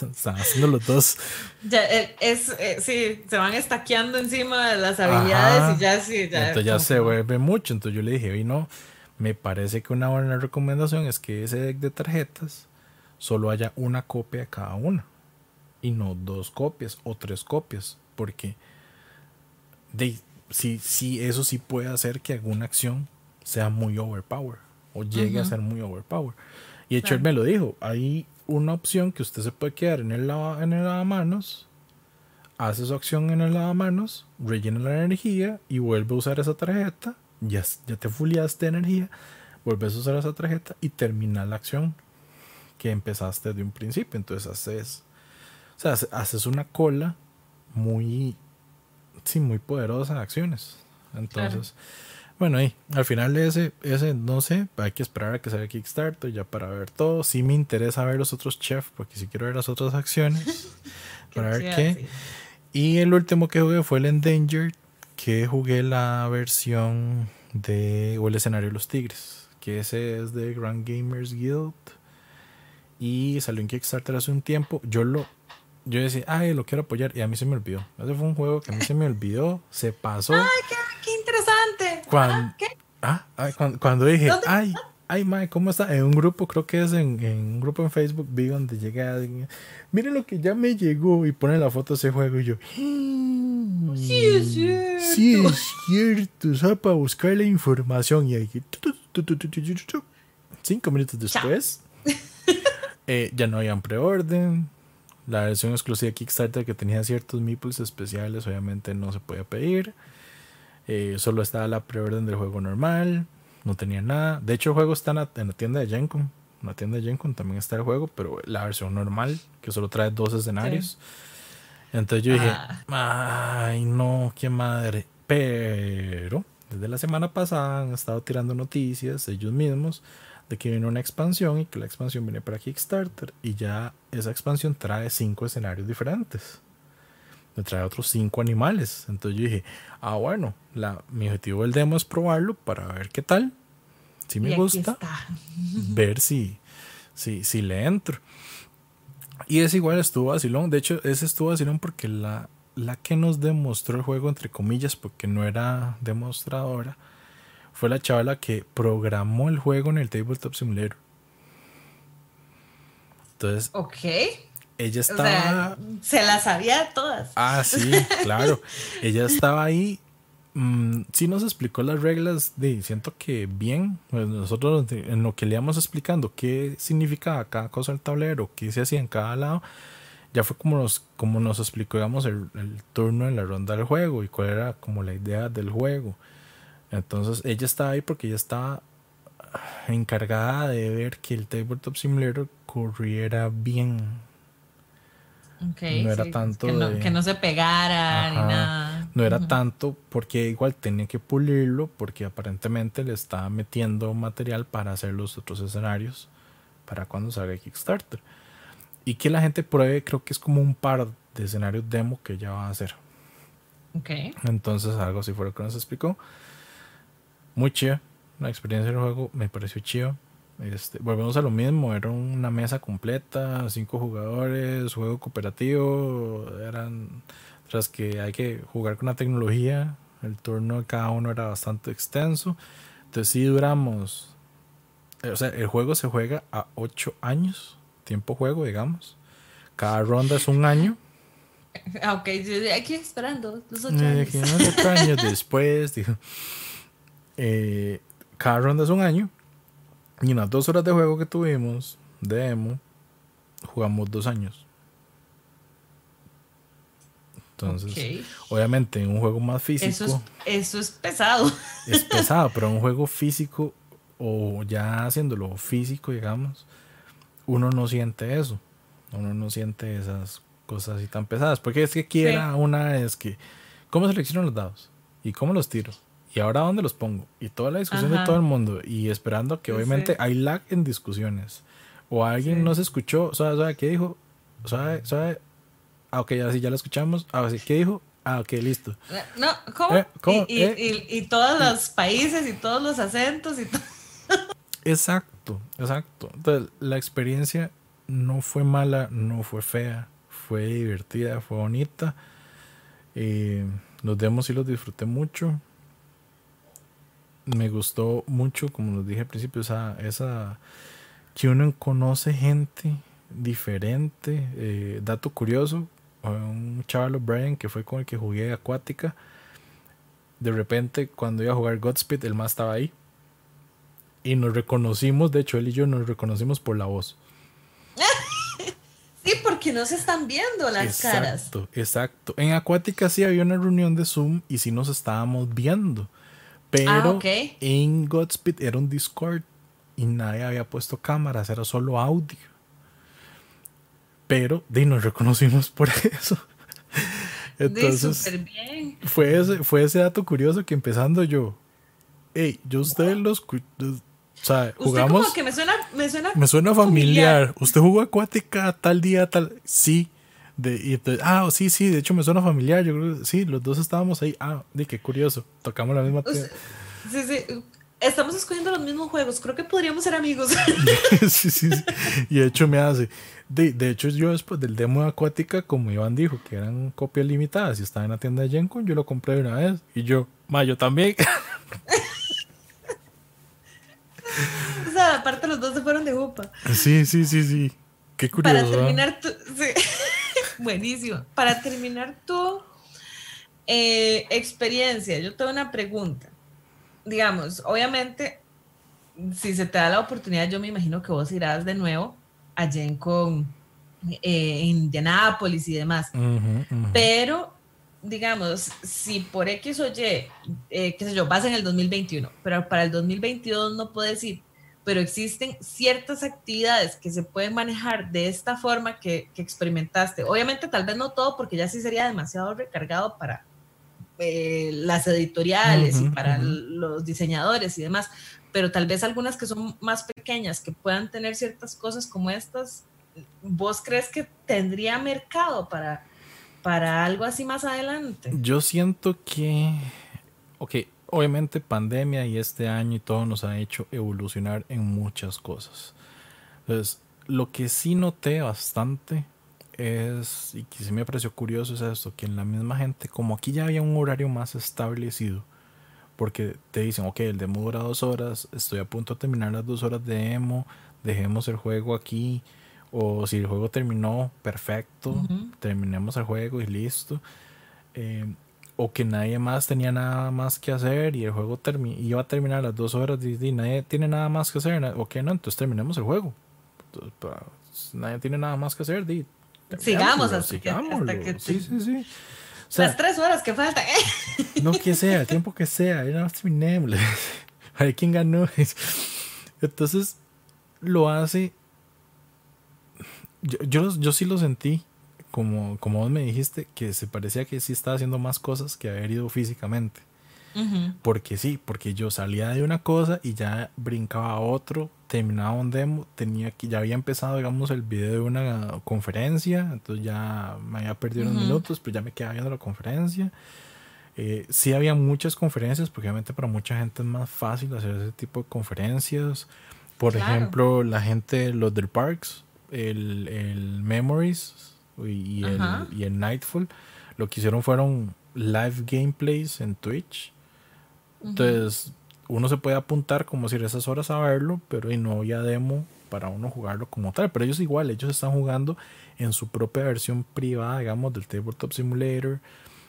Están haciendo los dos. Ya, eh, es, eh, sí, se van estaqueando encima de las habilidades y ya sí, ya. Entonces ya se vuelve mucho. Entonces yo le dije, oye, no, me parece que una buena recomendación es que ese deck de tarjetas solo haya una copia de cada una y no dos copias o tres copias, porque de sí, sí, eso sí puede hacer que alguna acción sea muy overpower o llegue a ser muy overpower. Y de hecho él me lo dijo, hay una opción que usted se puede quedar en el, lava, en el lavamanos, hace su acción en el lavamanos, rellena la energía y vuelve a usar esa tarjeta, ya, ya te fuliaste energía, vuelves a usar esa tarjeta y termina la acción que empezaste de un principio. Entonces haces, o sea, haces una cola muy sí, muy poderosas acciones. Entonces, bueno, ahí, al final ese, ese, no sé, hay que esperar a que salga Kickstarter ya para ver todo. Sí me interesa ver los otros chefs, porque sí quiero ver las otras acciones. para ver qué. Y el último que jugué fue el Endangered, que jugué la versión de o el escenario de los Tigres, que ese es de Grand Gamers Guild y salió en Kickstarter hace un tiempo. Yo lo yo decía, ay, lo quiero apoyar y a mí se me olvidó. Ese fue un juego que a mí se me olvidó, se pasó. Ay, qué, interesante. Cuando, ah, cuando, dije, ay, ay, mae, ¿cómo está? En un grupo, creo que es en, un grupo en Facebook, vi donde llega miren lo que ya me llegó y pone la foto de ese juego y yo, sí es cierto. Sí es cierto, o para buscar la información y ahí, cinco minutos después, eh, ya no habían preorden. La versión exclusiva de Kickstarter que tenía ciertos meeples especiales, obviamente no se podía pedir. Eh, solo estaba la preorden del juego normal no tenía nada. De hecho, el juego está en la, tienda de Gencom. En la tienda de Gencom también está el juego, pero la versión normal, que solo trae dos escenarios. Entonces yo dije, ah. ay, no, qué madre. Pero desde la semana pasada han estado tirando noticias ellos mismos de que viene una expansión y que la expansión viene para Kickstarter y ya esa expansión trae cinco escenarios diferentes. Me trae otros cinco animales. Entonces yo dije, ah, bueno, la, mi objetivo del demo es probarlo para ver qué tal. Si me gusta, ver si, si, si le entro. Y es igual, estuvo vacilón. De hecho, ese estuvo vacilón porque la, la que nos demostró el juego, entre comillas, porque no era demostradora, fue la chavala que programó el juego en el Tabletop Simulator. Entonces, ok. Ella estaba. se las sabía todas. Ah, sí, claro. ella estaba ahí Mm, sí nos explicó las reglas de, siento que bien, pues nosotros en lo que le íbamos explicando qué significaba cada cosa del tablero, qué se hacía en cada lado, ya fue como nos, como nos explicó, digamos, el, turno en la ronda del juego y cuál era como la idea del juego. Entonces ella estaba ahí porque ella estaba encargada de ver que el Tabletop Simulator corriera bien. no era tanto que no, se pegara ni nada no era tanto porque igual tenía que pulirlo porque aparentemente le estaba metiendo material para hacer los otros escenarios para cuando salga Kickstarter. Y que la gente pruebe, creo que es como un par de escenarios demo que ya va a hacer. Ok. Entonces algo así fue lo que nos explicó. Muy chido. La experiencia del juego me pareció chido. Este, volvemos a lo mismo, era una mesa completa, cinco jugadores, juego cooperativo, eran tras que hay que jugar con la tecnología, el turno de cada uno era bastante extenso. Entonces sí duramos, o sea, el juego se juega a 8 años, tiempo juego, digamos. Cada ronda es un año. Ah, ok, aquí esperando los 8 años. años después, dijo. Eh, cada ronda es un año. Y en las dos horas de juego que tuvimos, de demo, jugamos dos años. Entonces, obviamente en un juego más físico. Eso es, pesado. Es pesado, pero en un juego físico o ya haciéndolo físico, digamos, uno no siente eso. Uno no siente esas cosas así tan pesadas. Porque es que quiera una es que, ¿cómo selecciono los dados? ¿Y cómo los tiro? ¿Y ahora dónde los pongo? Y toda la discusión de todo el mundo. Y esperando que obviamente hay lag en discusiones. O alguien no se escuchó, ¿sabe, sabe qué dijo? ¿Sabe, sabe Ah, ok, así ya lo escuchamos. Ah, sí, ¿qué dijo? Ah, ok, listo. No, ¿cómo? Eh, y, eh. y, y, todos los países y todos los acentos y todo. Exacto, exacto. Entonces, la experiencia no fue mala, no fue fea, fue divertida, fue bonita. Eh, los demos y los disfruté mucho. Me gustó mucho, como nos dije al principio, esa, esa que uno conoce gente diferente. Eh, dato curioso, un chaval Brian que fue con el que jugué Acuática. De repente, cuando iba a jugar Godspeed, el más estaba ahí. Y nos reconocimos, de hecho, él y yo nos reconocimos por la voz. sí, porque no se están viendo las caras. Exacto, exacto. En Acuática sí había una reunión de Zoom y sí nos estábamos viendo. Pero ah, en Godspeed era un Discord y nadie había puesto cámaras, era solo audio. Pero de nos reconocimos por eso. Entonces, Fue, ese, fue ese dato curioso que empezando yo, hey, yo ustedes los... O sea, jugamos... Como que me suena, me suena, me suena familiar. ¿Usted jugó acuática tal día, tal... Sí. De, y ah, sí, sí, de hecho me suena familiar. Yo creo que sí, los dos estábamos ahí. Ah, de qué curioso. Tocamos la misma. sí, sí. Estamos escogiendo los mismos juegos. Creo que podríamos ser amigos. sí, sí, sí. Y de hecho me hace. De, de, hecho, yo después del demo de Acuática, como Iván dijo, que eran copias limitadas y estaba en la tienda de Gencon, yo lo compré de una vez. Y yo, ma, yo también. o sea, aparte los dos se fueron de upa. Sí, sí, sí, sí. Qué curioso. Para terminar tu. Buenísimo. Para terminar tu eh, experiencia, yo tengo una pregunta. Digamos, obviamente, si se te da la oportunidad, yo me imagino que vos irás de nuevo a Gen con eh, Indianápolis y demás. Pero, digamos, si por X o Y, eh, qué sé yo, vas en el 2021, pero para el 2022 no puedes ir, pero existen ciertas actividades que se pueden manejar de esta forma que, experimentaste. Obviamente, tal vez no todo, porque ya sí sería demasiado recargado para eh, las editoriales y para los diseñadores y demás, pero tal vez algunas que son más pequeñas, que puedan tener ciertas cosas como estas, ¿vos crees que tendría mercado para, para algo así más adelante? Yo siento que, ok, obviamente pandemia y este año y todo nos ha hecho evolucionar en muchas cosas. Entonces, lo que sí noté bastante es, y que sí me pareció curioso es esto, que en la misma gente, como aquí ya había un horario más establecido, porque te dicen, ok, el demo dura dos horas, estoy a punto de terminar las dos horas de demo, dejemos el juego aquí, o si el juego terminó, perfecto, terminemos el juego y listo. Eh, o que nadie más tenía nada más que hacer y el juego iba a terminar las dos horas y, nadie tiene nada más que hacer, ok, no, entonces terminemos el juego. Pues, nadie tiene nada más que hacer, di, sigamos que, sí, sí, sí. Las tres horas que faltan. no que sea, el tiempo que sea, ya no terminemos. A ver quién ganó. Entonces lo hace. Yo, yo, yo, sí lo sentí, como, como vos me dijiste, que se parecía que sí estaba haciendo más cosas que haber ido físicamente. Porque sí, porque yo salía de una cosa y ya brincaba a otro, terminaba un demo, tenía que, ya había empezado, digamos, el video de una conferencia, entonces ya me había perdido unos minutos, pero ya me quedaba viendo la conferencia. Eh, sí había muchas conferencias, porque obviamente para mucha gente es más fácil hacer ese tipo de conferencias. Por ejemplo, la gente, los del Parks, el, el Memories y, el, y el Nightfall, lo que hicieron fueron live gameplays en Twitch entonces, uno se puede apuntar como si esas horas a verlo, pero y no había demo para uno jugarlo como tal. Pero ellos igual, ellos están jugando en su propia versión privada, digamos, del Tabletop Simulator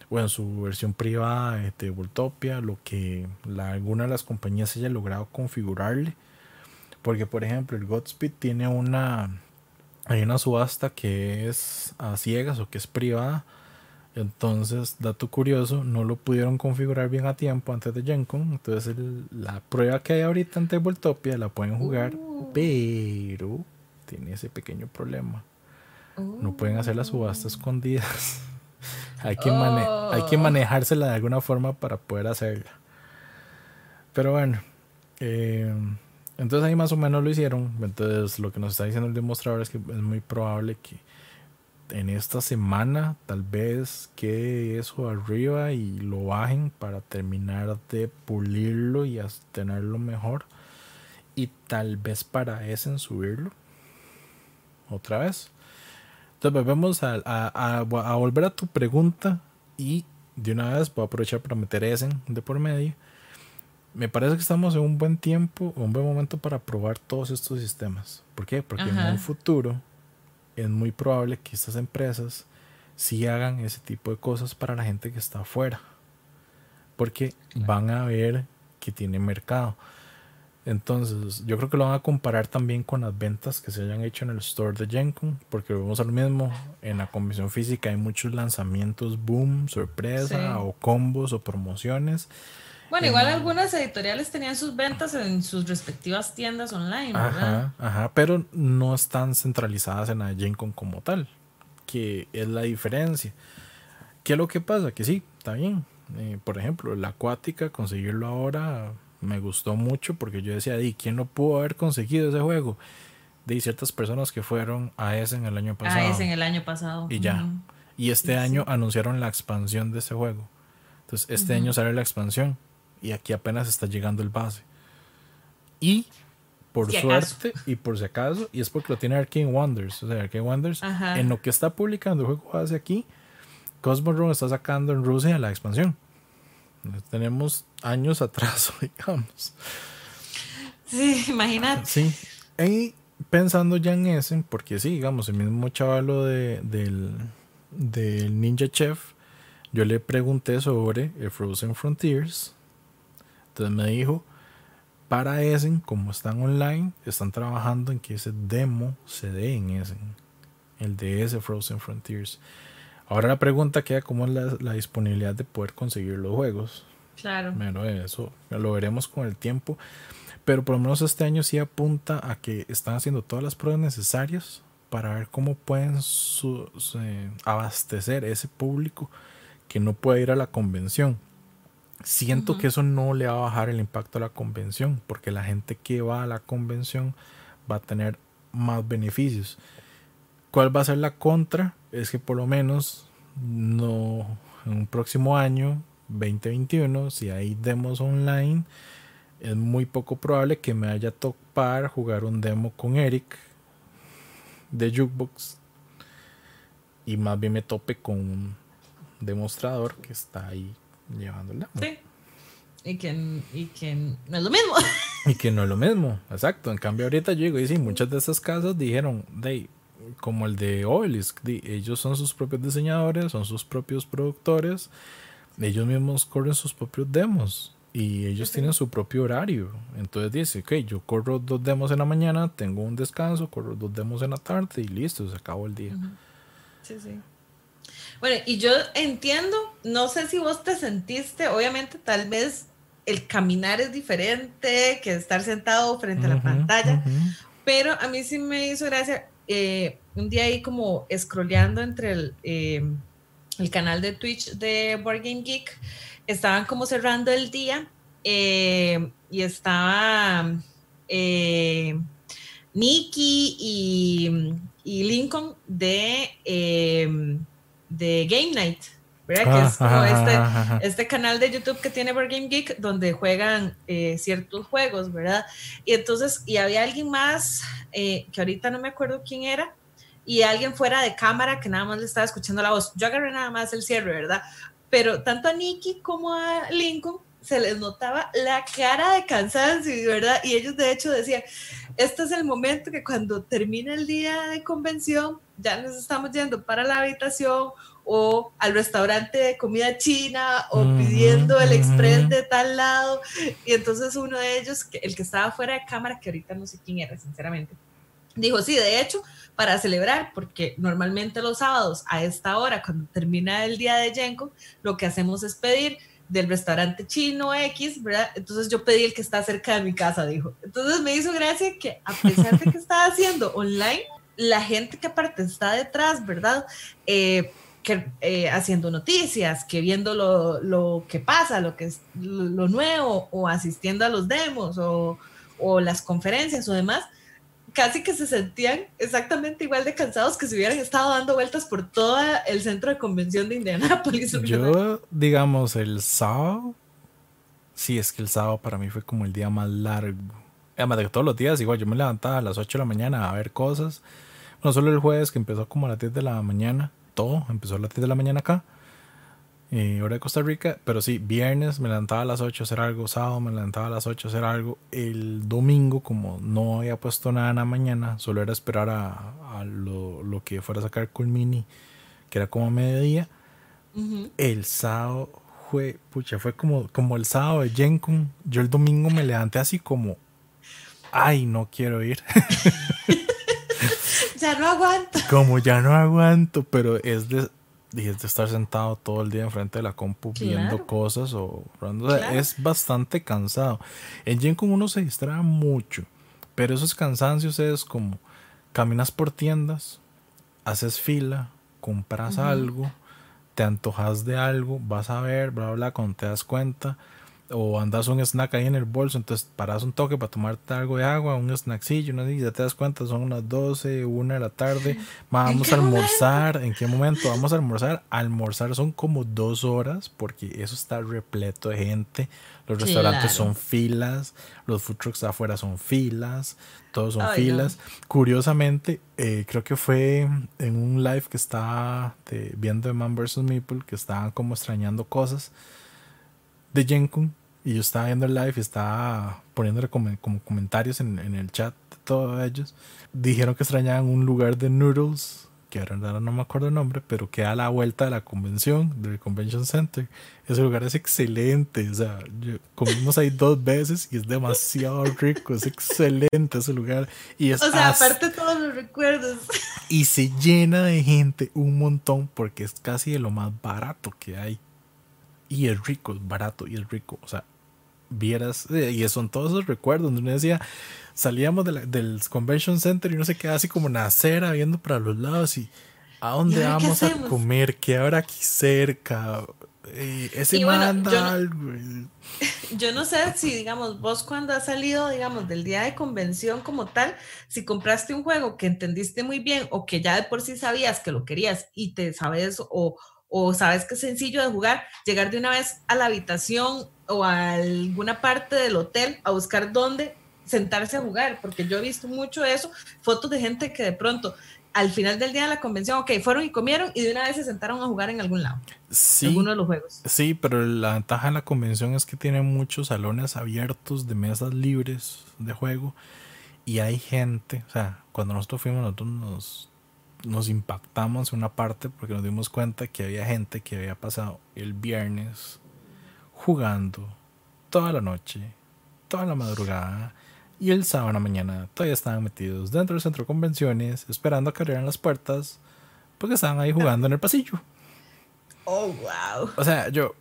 o en su versión privada de Tabletopia, lo que la, alguna de las compañías haya logrado configurarle. Porque, por ejemplo, el Godspeed tiene una, hay una subasta que es a ciegas o que es privada entonces, dato curioso, no lo pudieron configurar bien a tiempo antes de GenCon. Entonces, la prueba que hay ahorita en Tabletopia la pueden jugar, uh. pero tiene ese pequeño problema. No pueden hacer las subastas uh. escondidas. hay, que hay que oh. manejársela de alguna forma para poder hacerla. Pero bueno, eh, entonces ahí más o menos lo hicieron. Entonces, lo que nos está diciendo el demostrador es que es muy probable que en esta semana tal vez quede eso arriba y lo bajen para terminar de pulirlo y tenerlo mejor. Y tal vez para ese en subirlo. Otra vez. Entonces vamos a, a, volver a tu pregunta y de una vez voy a aprovechar para meter ese de por medio. Me parece que estamos en un buen tiempo, un buen momento para probar todos estos sistemas. ¿Por qué? Porque en un futuro es muy probable que estas empresas sí hagan ese tipo de cosas para la gente que está afuera. Porque van a ver que tiene mercado. Entonces, yo creo que lo van a comparar también con las ventas que se hayan hecho en el store de Gencon, porque vemos lo mismo en la convención física, hay muchos lanzamientos, boom, sorpresa, o combos o promociones. Bueno, igual algunas editoriales tenían sus ventas en sus respectivas tiendas online, ¿verdad? Ajá, ajá, pero no están centralizadas en la Gencon como tal, que es la diferencia. ¿Qué es lo que pasa? Que sí, está bien. Eh, por ejemplo, la acuática, conseguirlo ahora me gustó mucho porque yo decía, ¿y quién no pudo haber conseguido ese juego? de ciertas personas que fueron a ese en el año pasado. A ese en el año pasado. Y ya. Y este año anunciaron la expansión de ese juego. Entonces, este año sale la expansión. Y aquí apenas está llegando el base. Y por suerte y por si acaso, y es porque lo tiene Arcane Wonders. O sea, Arcane Wonders, en lo que está publicando el juego base aquí, Cosmos Run está sacando en Rusia la expansión. Tenemos años atrás, digamos. Sí, imagínate. Sí. Y pensando ya en ese, porque sí, digamos, el mismo chavalo de, del, del Ninja Chef, yo le pregunté sobre el Frozen Frontiers. Entonces me dijo, para Essen, como están online, están trabajando en que ese demo se dé en Essen. El de ese Frozen Frontiers. Ahora la pregunta queda cómo es la, la disponibilidad de poder conseguir los juegos. Claro. Bueno, eso lo veremos con el tiempo. Pero por lo menos este año sí apunta a que están haciendo todas las pruebas necesarias para ver cómo pueden abastecer ese público que no puede ir a la convención. Siento que eso no le va a bajar el impacto a la convención, porque la gente que va a la convención va a tener más beneficios. ¿Cuál va a ser la contra? Es que por lo menos no en un próximo año 2021, si hay demos online, es muy poco probable que me haya topar jugar un demo con Eric de Jukebox y más bien me tope con un demostrador que está ahí llevando el demo. Sí. Y que, y que no es lo mismo. Y que no es lo mismo, exacto. En cambio, ahorita yo digo, y sí, muchas de esas casas dijeron, de, como el de Obelisk, ellos son sus propios diseñadores, son sus propios productores, ellos mismos corren sus propios demos y ellos tienen su propio horario. Entonces dice, ok, yo corro dos demos en la mañana, tengo un descanso, corro dos demos en la tarde y listo, se acabó el día. Sí, sí. Bueno, y yo entiendo, no sé si vos te sentiste, obviamente tal vez el caminar es diferente que estar sentado frente a la pantalla, pero a mí sí me hizo gracia eh, un día ahí como scrolleando entre el, eh, el canal de Twitch de Board Game Geek, estaban como cerrando el día eh, y estaba eh, Nicky y, Lincoln de, de Game Night. ¿verdad? que es como este, este, canal de YouTube que tiene Board Game Geek donde juegan ciertos juegos, ¿verdad? Y entonces, y había alguien más, que ahorita no me acuerdo quién era, y alguien fuera de cámara que nada más le estaba escuchando la voz. Yo agarré nada más el cierre, ¿verdad? pero tanto a Nicky como a Lincoln se les notaba la cara de cansancio, ¿verdad? Y ellos de hecho decían, este es el momento que cuando termina el día de convención, ya nos estamos yendo para la habitación o al restaurante de comida china o pidiendo el express de tal lado. Y entonces uno de ellos, el que estaba fuera de cámara, que ahorita no sé quién era, sinceramente, dijo, sí, de hecho, para celebrar, porque normalmente los sábados a esta hora, cuando termina el día de Yenko, lo que hacemos es pedir del restaurante chino X, ¿verdad? Entonces yo pedí el que está cerca de mi casa, dijo. Entonces me hizo gracia que a pesar de que estaba haciendo online, la gente que aparte está detrás, ¿verdad? Eh, que, eh, haciendo noticias, que viendo lo, lo, que pasa, lo que es lo, nuevo, o asistiendo a los demos, o, o las conferencias o demás, casi que se sentían exactamente igual de cansados que si hubieran estado dando vueltas por todo el centro de convención de Indianápolis. Yo, digamos, el sábado, sí, es que el sábado para mí fue como el día más largo. Además de que todos los días, igual, yo me levantaba a las 8 de la mañana a ver cosas. No solo el jueves, que empezó como a las 10 de la mañana, todo empezó a las 10 de la mañana acá eh, hora de Costa Rica, pero sí, viernes me levantaba a las 8 a hacer algo, sábado me levantaba a las 8 a hacer algo, el domingo como no había puesto nada en la mañana, solo era esperar a, lo, lo, que fuera a sacar Colmini, que era como a mediodía, el sábado fue, pucha, fue como, como el sábado de Jenkun, yo el domingo me levanté así como, ay, no quiero ir. ya no aguanto. Como ya no aguanto, pero es de de estar sentado todo el día enfrente de la compu viendo cosas o, es bastante cansado. En Gen uno se distrae mucho, pero esos cansancios es como caminas por tiendas, haces fila, compras algo, te antojas de algo, vas a ver, bla, bla, cuando te das cuenta, o andas un snack ahí en el bolso, entonces paras un toque para tomarte algo de agua, un snackcillo, ¿no? y ya te das cuenta, son unas 12, una de la tarde, vamos a almorzar, ¿en qué momento vamos a almorzar? Almorzar son como dos horas porque eso está repleto de gente, los restaurantes son filas, los food trucks afuera son filas, todos son filas. Curiosamente, eh, creo que fue en un live que estaba viendo de Man vs. Meeple, que estaban como extrañando cosas de Jenkun y yo estaba viendo el live y estaba poniéndole como, comentarios en, el chat de todos ellos. Dijeron que extrañaban un lugar de noodles, que ahora no me acuerdo el nombre, pero que a la vuelta de la convención, del Convention Center. Ese lugar es excelente. O sea, comimos ahí dos veces y es demasiado rico. Es excelente ese lugar. Y es o sea, aparte todos los recuerdos. Y se llena de gente un montón porque es casi de lo más barato que hay y es rico, es barato y es rico. O sea, vieras, eh, y son todos esos recuerdos donde uno decía, salíamos del convention center y uno se quedaba así como en la acera viendo para los lados y ¿a dónde vamos a comer? ¿Qué habrá aquí cerca? Eh, ese manda yo, algo. yo no sé si, digamos, vos cuando has salido, digamos, del día de convención como tal, si compraste un juego que entendiste muy bien o que ya de por sí sabías que lo querías y te sabes o, o sabes que es sencillo de jugar, llegar de una vez a la habitación o a alguna parte del hotel a buscar dónde sentarse a jugar, porque yo he visto mucho eso, fotos de gente que de pronto al final del día de la convención, ok, fueron y comieron y de una vez se sentaron a jugar en algún lado. Sí. Alguno de los juegos. Sí, pero la ventaja de la convención es que tiene muchos salones abiertos de mesas libres de juego y hay gente, o sea, cuando nosotros fuimos, nosotros nos nos impactamos una parte porque nos dimos cuenta que había gente que había pasado el viernes jugando toda la noche, toda la madrugada y el sábado en la mañana todavía estaban metidos dentro del centro de convenciones esperando a que abrieran las puertas porque estaban ahí jugando en el pasillo. Oh, wow. O sea, yo,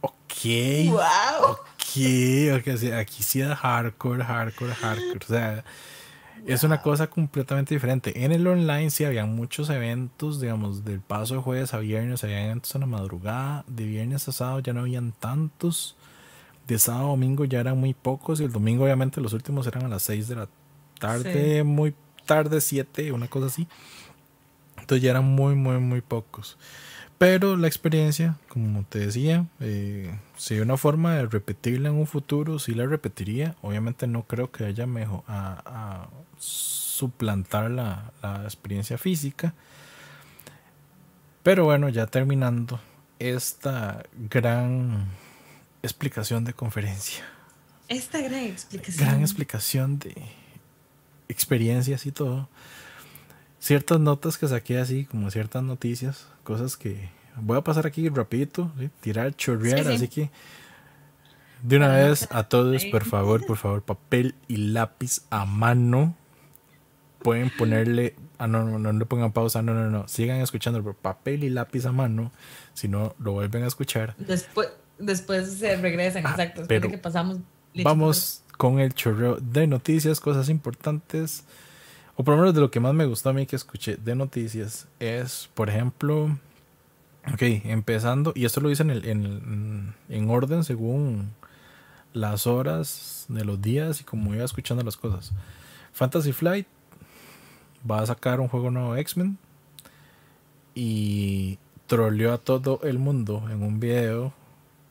ok. Wow. Ok, okay aquí sí es hardcore, hardcore, hardcore. O sea, es una cosa completamente diferente. En el online sí había muchos eventos, digamos, del paso de jueves a viernes, había eventos en la madrugada, de viernes a sábado ya no habían tantos, de sábado a domingo ya eran muy pocos y el domingo obviamente los últimos eran a las 6 de la tarde, muy tarde, 7, una cosa así. Entonces ya eran muy, muy, muy pocos. Pero la experiencia, como te decía, eh, si hay una forma de repetirla en un futuro, sí la repetiría. Obviamente no creo que haya mejor a, suplantar la, experiencia física. Pero bueno, ya terminando esta gran explicación de conferencia. Esta gran explicación. Gran explicación de experiencias y todo. Ciertas notas que saqué así, como ciertas noticias, cosas que voy a pasar aquí rapidito, tirar, chorrear, así que de una vez a todos, por favor, por favor, papel y lápiz a mano. Pueden ponerle, ah, no, no, no le pongan pausa, no, no, no, sigan escuchando, por papel y lápiz a mano, si no lo vuelven a escuchar. Después, después se regresan, ah, exacto, después de que pasamos. Vamos con el chorreo de noticias, cosas importantes, o por lo menos de lo que más me gustó a mí que escuché de noticias, es, por ejemplo, ok, empezando, y esto lo dicen en, en, en orden según las horas de los días y como iba escuchando las cosas. Fantasy Flight va a sacar un juego nuevo X-Men y troleó a todo el mundo en un video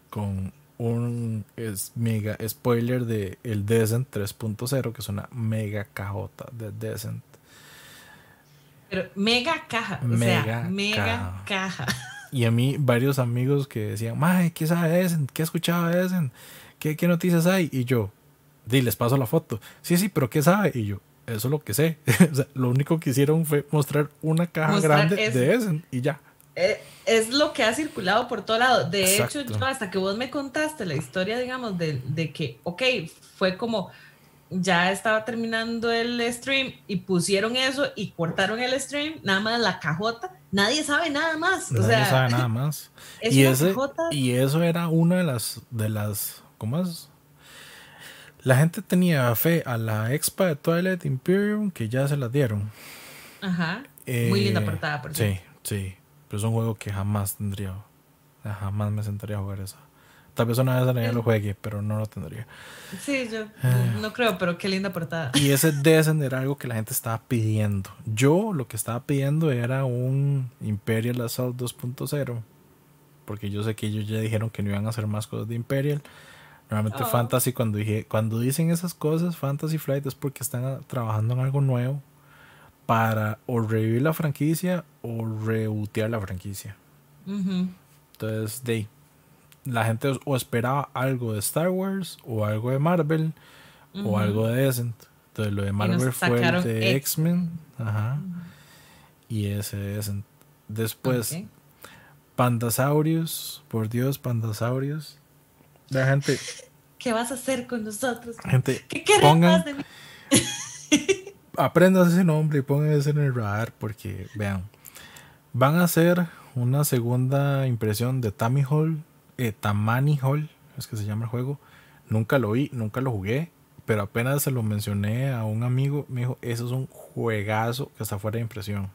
con un es mega spoiler de el Descent 3.0 que es una mega cajota de Descent. Pero mega caja, mega o sea, mega caja. Y a mí varios amigos que decían, "Mae, ¿qué sabe Descent? ¿Qué escuchaba Descent?" ¿qué, qué noticias hay? Y yo, di, les paso la foto. Sí, sí, pero ¿qué sabe? Y yo, eso es lo que sé. o sea, lo único que hicieron fue mostrar una caja grande de Essen y ya. Eh, es lo que ha circulado por todo lado. De hecho, yo hasta que vos me contaste la historia, digamos, de, de, que, ok, fue como ya estaba terminando el stream y pusieron eso y cortaron el stream, nada más la cajota, nadie sabe nada más. Nadie sabe nada más. y, ese, y eso era una de las, de las ¿Cómo es? La gente tenía fe a la expa de Twilight Imperium que ya se la dieron. Ajá. Muy linda eh, portada, por Sí, sí. Pero es un juego que jamás tendría. Jamás me sentaría a jugar eso. Tal vez una vez en lo juegue, pero no lo tendría. Sí, yo ah. no creo, pero qué linda portada. Y ese Descent era algo que la gente estaba pidiendo. Yo lo que estaba pidiendo era un Imperial Assault 2.0. Porque yo sé que ellos ya dijeron que no iban a hacer más cosas de Imperial. Normalmente oh. Fantasy, cuando, dije, cuando dicen esas cosas, Fantasy Flight es porque están trabajando en algo nuevo para o revivir la franquicia o rebotear la franquicia. Entonces, de la gente o esperaba algo de Star Wars o algo de Marvel o algo de Descent. Entonces lo de Marvel fue el de X-Men. Ajá. Y ese Descent. Después, Pandasaurios. Por Dios, Pandasaurios. La gente. ¿Qué vas a hacer con nosotros? Gente, ¿Qué pongan, de mí? aprendan ese nombre y pongan en el radar porque, vean, van a hacer una segunda impresión de Tammy Hall eh, Tamani Hall, es que se llama el juego. Nunca lo vi, nunca lo jugué, pero apenas se lo mencioné a un amigo, me dijo, eso es un juegazo que está fuera de impresión.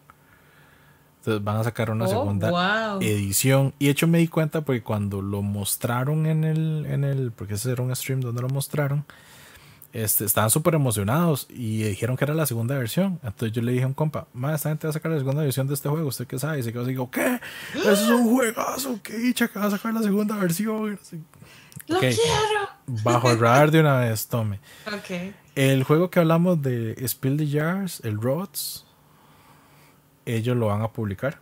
Entonces van a sacar una oh, segunda edición. Y de hecho me di cuenta porque cuando lo mostraron en el, en el, porque ese era un stream donde lo mostraron, este, estaban súper emocionados y dijeron que era la segunda versión. Entonces yo le dije a un compa, más esta gente va a sacar la segunda versión de este juego, ¿usted qué sabe? Y se quedó así, ¿qué? Eso es un juegazo, qué dicha que va a sacar la segunda versión. Lo quiero. Bajo el radar de una vez, tome. El juego que hablamos de Spill the Jars, el Rods, ellos lo van a publicar.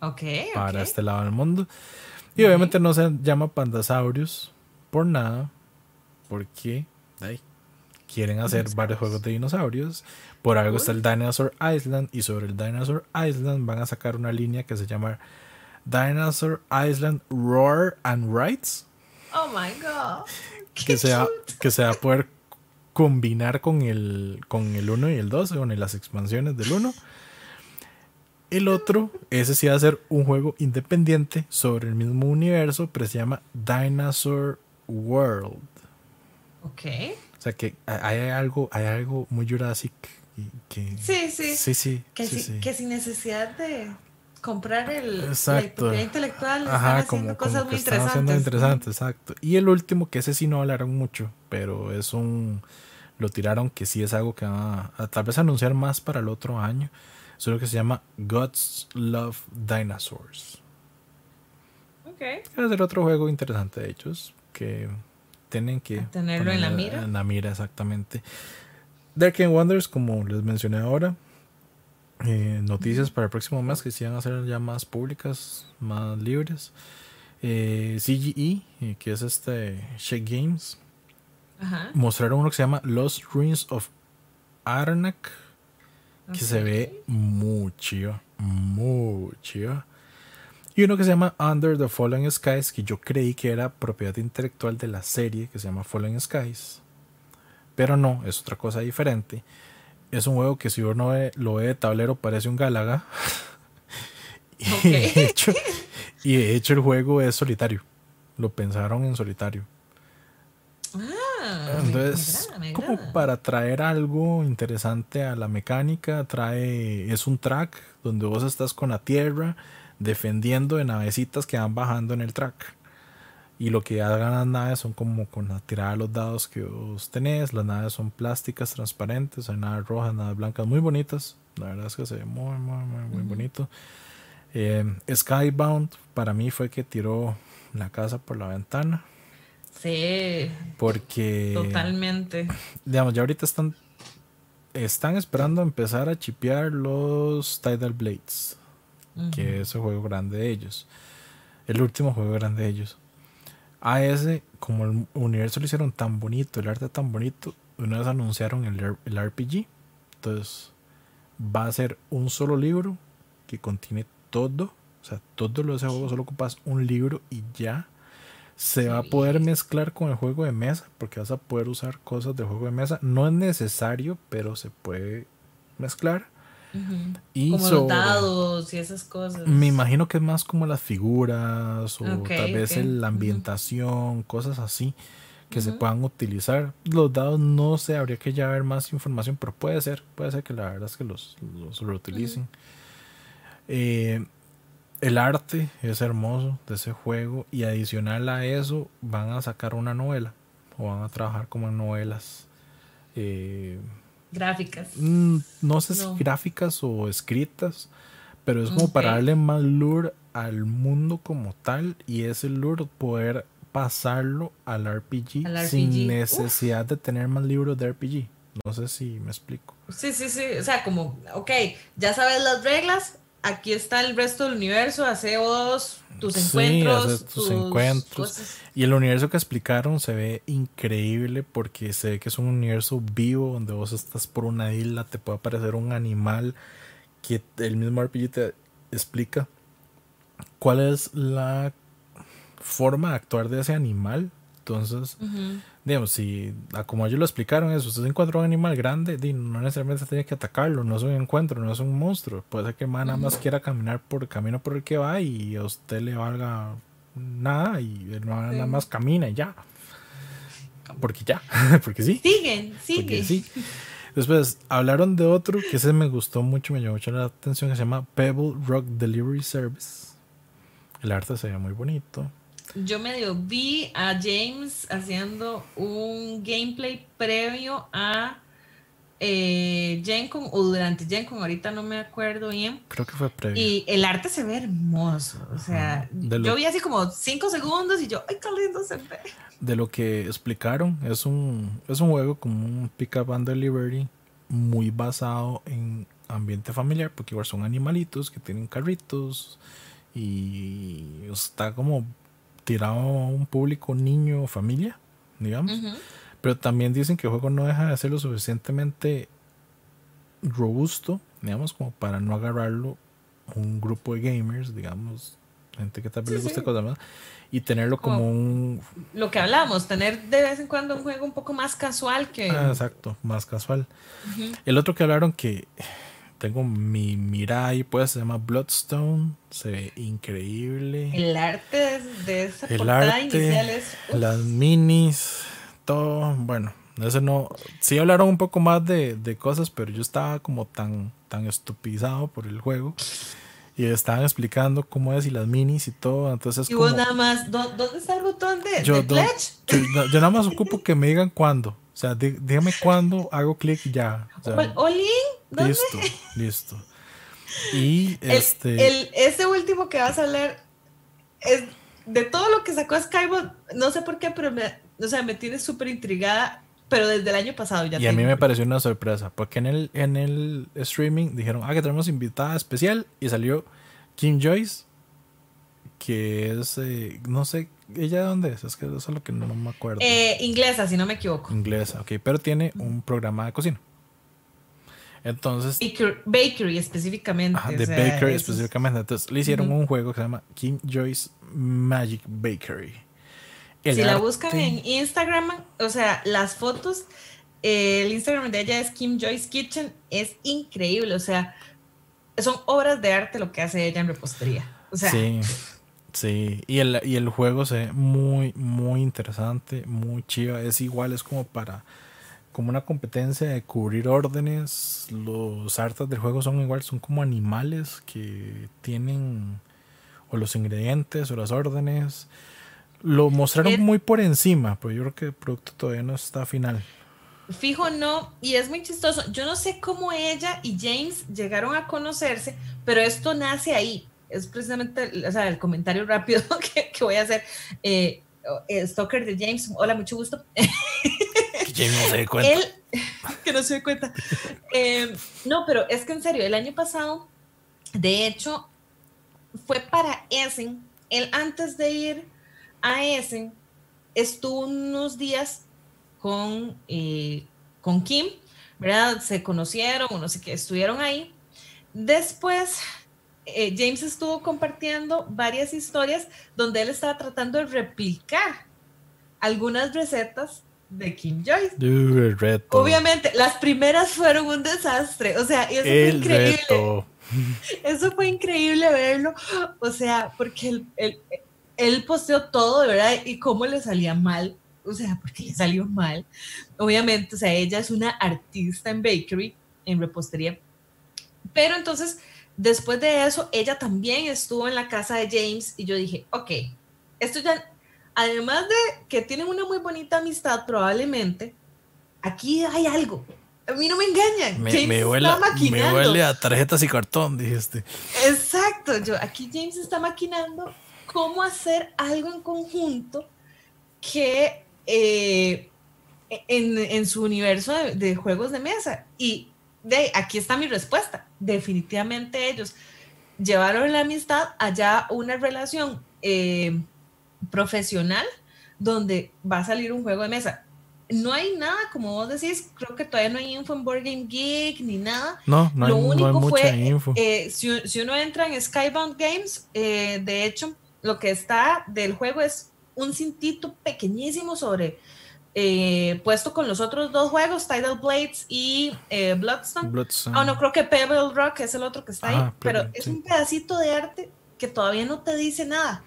Ok. Para este lado del mundo. Y obviamente no se llama Pandasaurus por nada. Porque ay, quieren hacer varios juegos de dinosaurios. Por algo está el Dinosaur Island y sobre el Dinosaur Island van a sacar una línea que se llama Dinosaur Island Roar and Rights. Oh my god. Que se, va, que se va a poder combinar con el, con el 1 y el 2, con las expansiones del 1. El otro, ese sí va a ser un juego independiente sobre el mismo universo, pero se llama Dinosaur World. Ok. O sea que hay algo, hay algo muy Jurassic que... Sí, sí. Sí, sí. Que, que sin necesidad de comprar el, exacto. la intelectual Ajá, están haciendo cosas muy interesantes. Haciendo interesante, exacto. Y el último, que ese sí no hablaron mucho, pero es un... Lo tiraron que sí es algo que va a, tal vez anunciar más para el otro año. Es lo que se llama Gods Love Dinosaurs. Ok. Va a ser otro juego interesante de ellos, que tienen que tenerlo en la mira. En la mira, exactamente. Dark and Wonders, como les mencioné ahora, eh, noticias para el próximo mes que se van a hacer ya más públicas, más libres. Eh, CGE, eh, que es este Shake Games, mostraron uno que se llama Lost Ruins of Arnak, que se ve mucho, mucho. Y uno que se llama Under the Fallen Skies, que yo creí que era propiedad intelectual de la serie que se llama Fallen Skies. Pero no, es otra cosa diferente. Es un juego que si uno lo ve de tablero parece un Galaga. y, de hecho, y de hecho el juego es solitario. Lo pensaron en solitario. Ah, Entonces, como para traer algo interesante a la mecánica, trae es un track donde vos estás con la tierra defendiendo de navecitas que van bajando en el track. Y lo que hagan las naves son como con la tirada de los dados que vos tenés. Las naves son plásticas, transparentes. Hay naves rojas, naves blancas, muy bonitas. La verdad es que se ve muy, muy, muy, muy bonito. Eh, Skybound para mí fue que tiró la casa por la ventana. Sí. Porque. Totalmente. Digamos, ya ahorita están. Están esperando empezar a chipear los Tidal Blades que es el juego grande de ellos. El último juego grande de ellos. A ese, como el universo lo hicieron tan bonito, el arte tan bonito, una vez anunciaron el, el RPG. Entonces, va a ser un solo libro que contiene todo. O sea, todo lo de ese juego solo ocupas un libro y ya. Se va a poder mezclar con el juego de mesa, porque vas a poder usar cosas del juego de mesa. No es necesario, pero se puede mezclar y como los dados y esas cosas. Me imagino que es más como las figuras o tal vez la ambientación, cosas así que se puedan utilizar. Los dados no sé, habría que ya ver más información, pero puede ser, puede ser que la verdad es que los, los reutilicen. Eh, el arte es hermoso de ese juego y adicional a eso van a sacar una novela o van a trabajar como en novelas. Eh, gráficas. Mm, no sé si gráficas o escritas, pero es como para darle más lure al mundo como tal y ese lure poder pasarlo al RPG, sin necesidad de tener más libros de RPG. No sé si me explico. Sí, sí, sí. O sea, como, ok, ya sabes las reglas, aquí está el resto del universo, hace vos tus encuentros. tus, encuentros. Y el universo que explicaron se ve increíble porque se ve que es un universo vivo donde vos estás por una isla, te puede aparecer un animal que el mismo RPG te explica cuál es la forma de actuar de ese animal. Entonces, digamos, si como ellos lo explicaron, eso, usted encuentra un animal grande, no necesariamente tiene que atacarlo, no es un encuentro, no es un monstruo. Puede ser que el nada más quiera caminar por el camino por el que va y a usted le valga nada y nada más camina y ya. Porque ya, porque sí. Siguen, siguen. Sí. Después hablaron de otro que ese me gustó mucho, me llamó mucho la atención, que se llama Pebble Rock Delivery Service. El arte se ve muy bonito yo medio vi a James haciendo un gameplay previo a eh, Gencon o durante Gencon, ahorita no me acuerdo bien. Creo que fue previo. Y el arte se ve hermoso. O sea, yo vi así como 5 segundos y yo, ¡ay, qué lindo se ve! De lo que explicaron, es un, es un juego como un pick-up and delivery muy basado en ambiente familiar, porque igual son animalitos que tienen carritos y está como tirado a un público niño o familia, digamos. Pero también dicen que el juego no deja de ser lo suficientemente robusto, digamos, como para no agarrarlo un grupo de gamers, digamos, gente que tal vez le guste cosas más, y tenerlo como, un... Lo que hablamos, tener de vez en cuando un juego un poco más casual que... Ah, exacto, más casual. El otro que hablaron que tengo mi Mirai, pues se llama Bloodstone, se ve increíble. El arte de esa el portada inicial es. Las minis, todo, bueno, ese no. Sí hablaron un poco más de, de, cosas, pero yo estaba como tan, tan estupidizado por el juego. Y estaban explicando cómo es y las minis y todo. Entonces, y vos nada más, ¿dónde está el botón de, yo, pledge? Yo, nada más ocupo que me digan cuándo. O sea, dígame cuándo hago clic ya. O Listo, listo. Y este. El, ese último que vas a leer es de todo lo que sacó Skybot, no sé por qué, pero me, o sea, me tiene súper intrigada. Pero desde el año pasado ya. Y a mí me pareció una sorpresa, porque en el, en el streaming dijeron, ah, que tenemos invitada especial, y salió Kim Joyce, que es, eh, no sé, ¿ella de dónde es? Es que eso es lo que no, me acuerdo. Eh, inglesa, si no me equivoco. Inglesa, ok, pero tiene un programa de cocina. Entonces. Bakery, específicamente. de Bakery específicamente. Entonces le hicieron un juego que se llama Kim Joyce Magic Bakery. si la buscan en Instagram, o sea, las fotos, el Instagram de ella es Kim Joyce Kitchen, es increíble. O sea, son obras de arte lo que hace ella en repostería. O sea. Sí. Sí, y el, y el juego se ve muy, muy interesante, muy chiva. Es igual, es como para como una competencia de cubrir órdenes. Los artes del juego son igual, son como animales que tienen o los ingredientes o las órdenes. Lo mostraron muy por encima, pero yo creo que el producto todavía no está final. Fijo no, y es muy chistoso. Yo no sé cómo ella y James llegaron a conocerse, pero esto nace ahí. Es precisamente o sea, el comentario rápido que, voy a hacer. Eh, eh, Stalker de James, hola, mucho gusto. no se dé cuenta. Él, que no se dé cuenta. Eh, no, pero es que en serio, el año pasado, de hecho, fue para Essen. Él antes de ir a Essen, estuvo unos días con, eh, con Kim, ¿verdad? Se conocieron, no sé qué, estuvieron ahí. Después, eh, James estuvo compartiendo varias historias donde él estaba tratando de replicar algunas recetas de Kim Joyce. Obviamente, las primeras fueron un desastre. O sea, eso fue increíble. Eso fue increíble verlo. O sea, porque él, él, él posteó todo, de verdad, y cómo le salía mal. O sea, porque le salió mal. Obviamente, o sea, ella es una artista en bakery, en repostería. Pero entonces, Después de eso, ella también estuvo en la casa de James y yo dije, ok, esto ya, además de que tienen una muy bonita amistad probablemente, aquí hay algo. A mí no me engañan. Me, me, huele, me huele a tarjetas y cartón, dijiste. Exacto, yo aquí James está maquinando cómo hacer algo en conjunto que eh, en, en, su universo de, de, juegos de mesa. Y de aquí está mi respuesta. Definitivamente ellos llevaron la amistad allá una relación eh, profesional donde va a salir un juego de mesa. No hay nada, como vos decís, creo que todavía no hay info en Board Game Geek ni nada. No, no Lo hay, único no hay mucha fue, info. eh, si, si, uno entra en Skybound Games, eh, de hecho, lo que está del juego es un cintito pequeñísimo sobre eh, puesto con los otros dos juegos, Tidal Blades y eh, Bloodstone. Bloodstone. Ah, no, creo que Pebble Rock es el otro que está ahí, Ah, pero es sí. un pedacito de arte que todavía no te dice nada.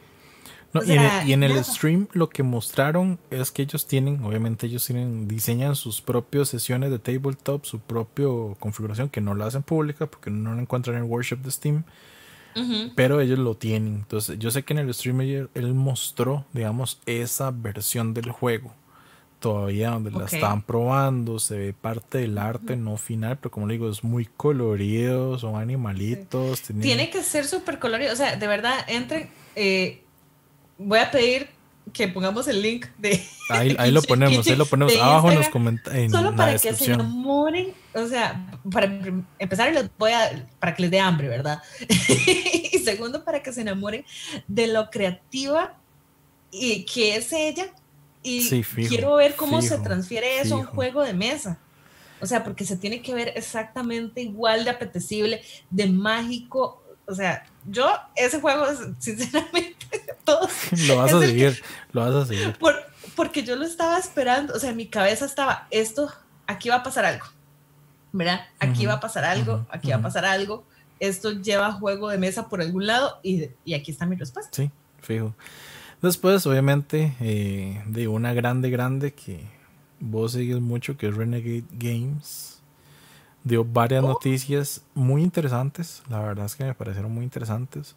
No, o y, en el, y en el nada. stream lo que mostraron es que ellos tienen, obviamente ellos tienen, diseñan sus propias sesiones de tabletop, su propia configuración, que no la hacen pública porque no la encuentran en el workshop de Steam, pero ellos lo tienen. Entonces, yo sé que en el stream él mostró, digamos, esa versión del juego. Todavía donde la Ok. estaban probando, se ve parte del arte, no final, pero como le digo, es muy colorido, son animalitos. tienen- Tiene que ser súper colorido. O sea, de verdad, entren. eh, voy a pedir que pongamos el link de. Ahí, ahí lo ponemos, ahí lo ponemos abajo en los comentarios, en Solo la para que se enamoren. O sea, para empezar, les voy a. para que les dé hambre, ¿verdad? y segundo, para que se enamoren de lo creativa y que es ella. Y Sí, fijo, quiero ver cómo se transfiere eso a un juego de mesa. O sea, porque se tiene que ver exactamente igual de apetecible, de mágico. O sea, yo ese juego, sinceramente, todos Lo vas a que- seguir, lo vas a seguir. por- porque yo lo estaba esperando, o sea, en mi cabeza estaba, esto, aquí va a pasar algo, ¿verdad? Aquí va a pasar algo, aquí va a pasar algo, esto lleva juego de mesa por algún lado y, y aquí está mi respuesta. Sí, fijo. Después, obviamente, eh, de una grande, grande que vos sigues mucho, que es Renegade Games. Dio varias Oh. noticias muy interesantes. La verdad es que me parecieron muy interesantes.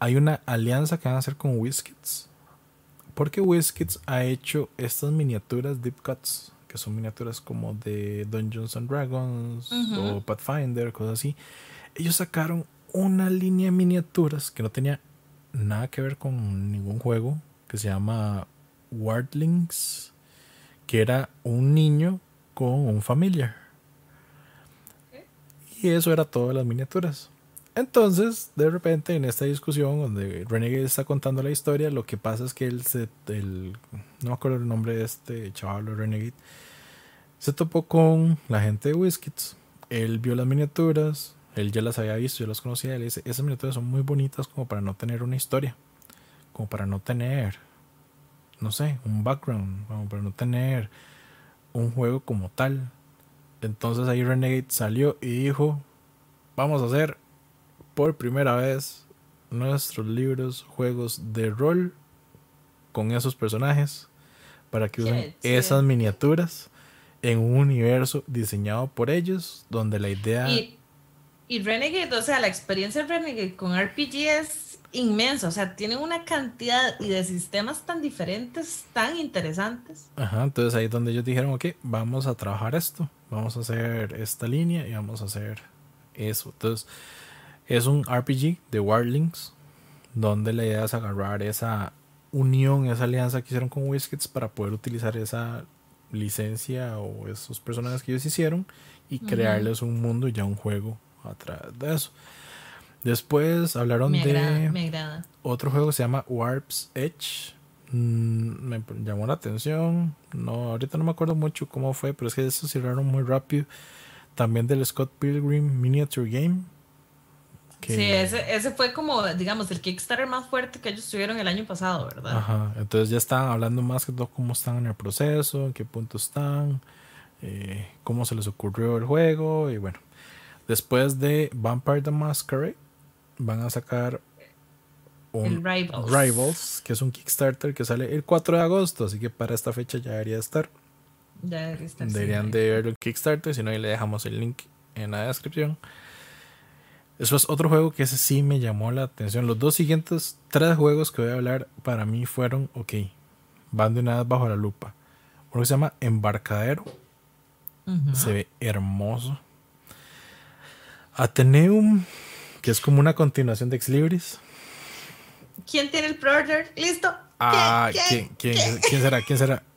Hay una alianza que van a hacer con WizKids. Porque WizKids ha hecho estas miniaturas Deep Cuts, que son miniaturas como de Dungeons and Dragons o Pathfinder, cosas así. Ellos sacaron una línea de miniaturas que no tenía nada que ver con ningún juego, que se llama Wardlings, que era un niño con un familiar. Y eso era todas las miniaturas. Entonces, de repente, en esta discusión donde Renegade está contando la historia, lo que pasa es que él se. el- no me acuerdo el nombre de este chaval de Renegade. Se topó con la gente de Whiskits. Él vio las miniaturas. Él ya las había visto, yo las conocía. Él dice: Esas miniaturas son muy bonitas como para no tener una historia. Como para no tener. No sé, un background. Como para no tener un juego como tal. Entonces ahí Renegade salió y dijo: Vamos a hacer por primera vez nuestros libros, juegos de rol con esos personajes para que usen esas miniaturas en un universo diseñado por ellos, donde la idea Y, y Renegade, o sea, la experiencia de Renegade con RPG es inmensa, o sea, tiene una cantidad y de sistemas tan diferentes, tan interesantes. Ajá, entonces ahí es donde ellos dijeron, ok, vamos a trabajar esto, vamos a hacer esta línea y vamos a hacer eso. Entonces, es un RPG de Wildlings, donde la idea es agarrar esa unión, esa alianza que hicieron con Whiskets para poder utilizar esa licencia o esos personajes que ellos hicieron y crearles un mundo y ya un juego a través de eso. Después hablaron Me de agrada, me agrada. otro juego que se llama Warp's Edge. Mm, me llamó la atención. No, ahorita no me acuerdo mucho cómo fue, pero es que eso cerraron muy rápido. También del Scott Pilgrim Miniature Game. que- Sí, ese, ese fue como, digamos, el Kickstarter más fuerte que ellos tuvieron el año pasado, ¿verdad? Ajá, entonces ya estaban hablando más que todo cómo están en el proceso, en qué punto están, eh, cómo se les ocurrió el juego y bueno. Después de Vampire the Masquerade van a sacar un Rivals. Rivals, que es un Kickstarter que sale el 4 de agosto, así que para esta fecha ya debería estar. Ya debería estar, sí, Deberían ahí. de verlo en Kickstarter, si no ahí le dejamos el link en la descripción. Eso es otro juego que ese sí me llamó la atención. Los dos siguientes tres juegos que voy a hablar para mí fueron, ok, van de una vez bajo la lupa. Uno se llama Embarcadero. Se ve hermoso. Ateneum, que es como una continuación de Ex Libris. ¿Quién tiene el pre ¿Listo? Ah, ¿quién, quién será? ¿Quién será?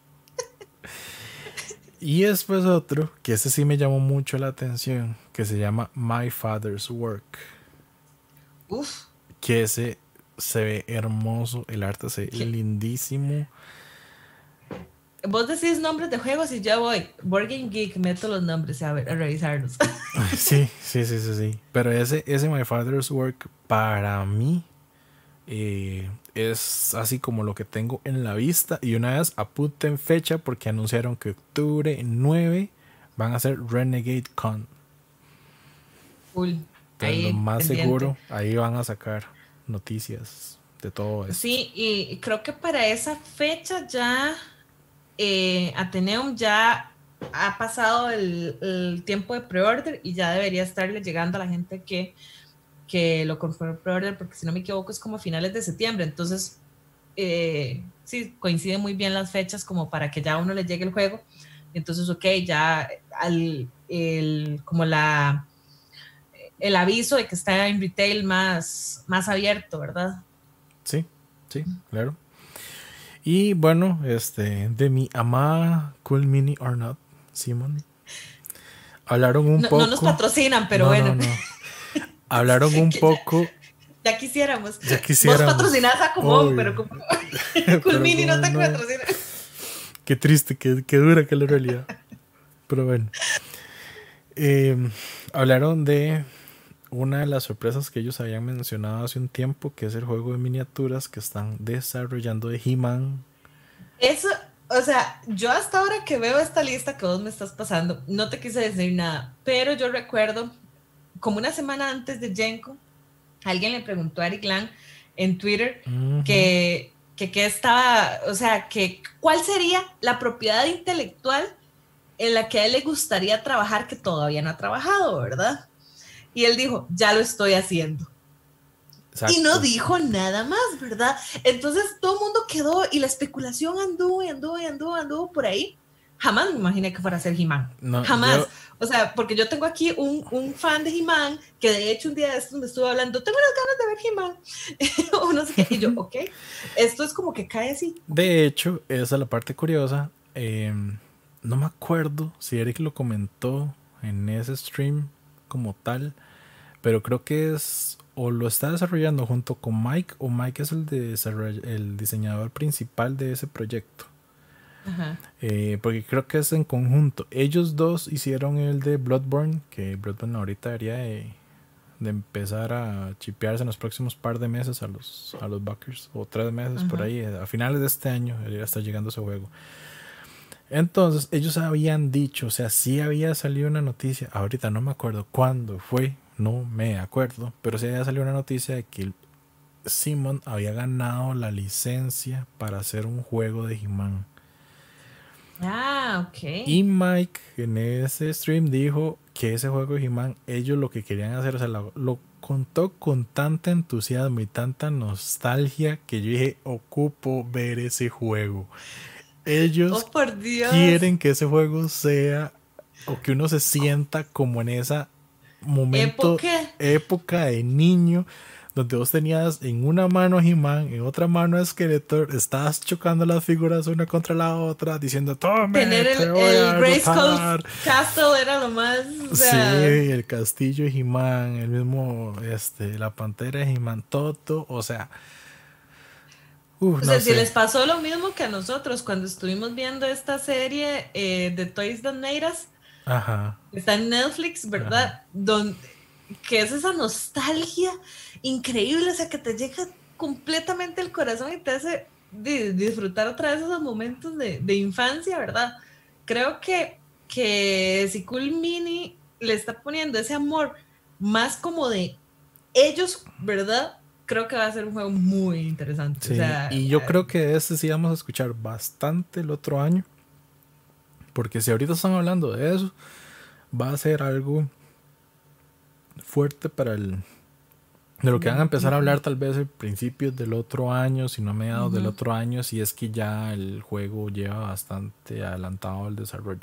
Y después otro, que ese sí me llamó mucho la atención, que se llama My Father's Work. Uf. Que ese se ve hermoso, el arte se ve lindísimo. Vos decís nombres de juegos y ya voy. Board Geek, meto los nombres a, ver, a revisarlos. sí, sí, sí, sí, sí. Pero ese, ese My Father's Work para mí eh, es así como lo que tengo en la vista. Y una vez apunten fecha porque anunciaron que octubre 9 van a hacer Renegade Con. Cool. lo más seguro, ahí van a sacar noticias de todo eso. Sí, y creo que para esa fecha ya eh, Ateneum ya ha pasado el, tiempo de pre-order y ya debería estarle llegando a la gente que que lo compró pre-order, porque si no me equivoco es como finales de septiembre, entonces eh, sí, coinciden muy bien las fechas como para que ya a uno le llegue el juego. Entonces, ok, ya al, el, como la, el aviso de que está en retail más, más abierto, ¿verdad? Sí, sí, claro. Y bueno, este, de mi amada Cool Mini or Not, Simon. Hablaron un poco. No nos patrocinan, pero bueno. hablaron un poco. Ya quisiéramos. Ya quisiéramos. Vos patrocinás a Común, pero como Culmini no te patrocina. Qué triste, qué, qué, dura que la realidad. Pero bueno. Em, hablaron de una de las sorpresas que ellos habían mencionado hace un tiempo, que es el juego de miniaturas que están desarrollando de He-Man. Eso, o sea, yo hasta ahora que veo esta lista que vos me estás pasando, no te quise decir nada, pero yo recuerdo como una semana antes de Jenko, alguien le preguntó a Eric Lang en Twitter que, que, estaba, o sea, que cuál sería la propiedad intelectual en la que a él le gustaría trabajar que todavía no ha trabajado, ¿verdad? Y él dijo, ya lo estoy haciendo. Y no dijo nada más, ¿verdad? Entonces todo el mundo quedó y la especulación anduvo y anduvo y anduvo, anduvo por ahí jamás me imaginé que fuera a ser He-Man. jamás. O sea, porque yo tengo aquí un, un fan de He-Man que de hecho un día de estos me estuvo hablando, tengo unas ganas de ver He-Man. o no sé qué. Y yo, ok, esto es como que cae así. De hecho, esa es la parte curiosa. Em, no me acuerdo si Eric lo comentó en ese stream como tal, pero creo que es o lo está desarrollando junto con Mike o Mike es el, de el diseñador principal de ese proyecto. Eh, porque creo que es en conjunto. Ellos dos hicieron el de Bloodborne, que Bloodborne ahorita debería de, empezar a chipearse en los próximos par de meses a los, a los backers, o tres meses por ahí. A finales de este año debería estar llegando ese juego. Entonces, ellos habían dicho, o sea, sí había salido una noticia, ahorita no me acuerdo cuándo fue, no me acuerdo, pero sí había salido una noticia de que Simon había ganado la licencia para hacer un juego de He-Man. Ah, ok. Y Mike en ese stream dijo que ese juego de He-Man, ellos lo que querían hacer, o sea, lo, contó con tanta entusiasmo y tanta nostalgia que yo dije, ocupo ver ese juego. Ellos oh, quieren que ese juego sea o que uno se sienta como en esa momento, época. de niño donde vos tenías en una mano a He-Man, en otra mano a Skeletor, estabas chocando las figuras una contra la otra, diciendo, tome, Tener el, el Castle era lo más... sí, el castillo de He-Man, el mismo, este, la pantera de He-Man, todo, o sea... o sea, si les pasó lo mismo que a nosotros cuando estuvimos viendo esta serie eh, de Toys That Made Us, Ajá. está en Netflix, ¿verdad? Donde, que es esa nostalgia increíble, o sea, que te llega completamente el corazón y te hace disfrutar otra vez esos momentos de, infancia, ¿verdad? Creo que, que si Cool Mini le está poniendo ese amor más como de ellos, ¿verdad? Creo que va a ser un juego muy interesante. y yo creo que este sí vamos a escuchar bastante el otro año. Porque si ahorita están hablando de eso, va a ser algo fuerte para el De lo que van a empezar a hablar tal vez a principios del otro año, si no a mediados del otro año, si es que ya el juego lleva bastante adelantado el desarrollo.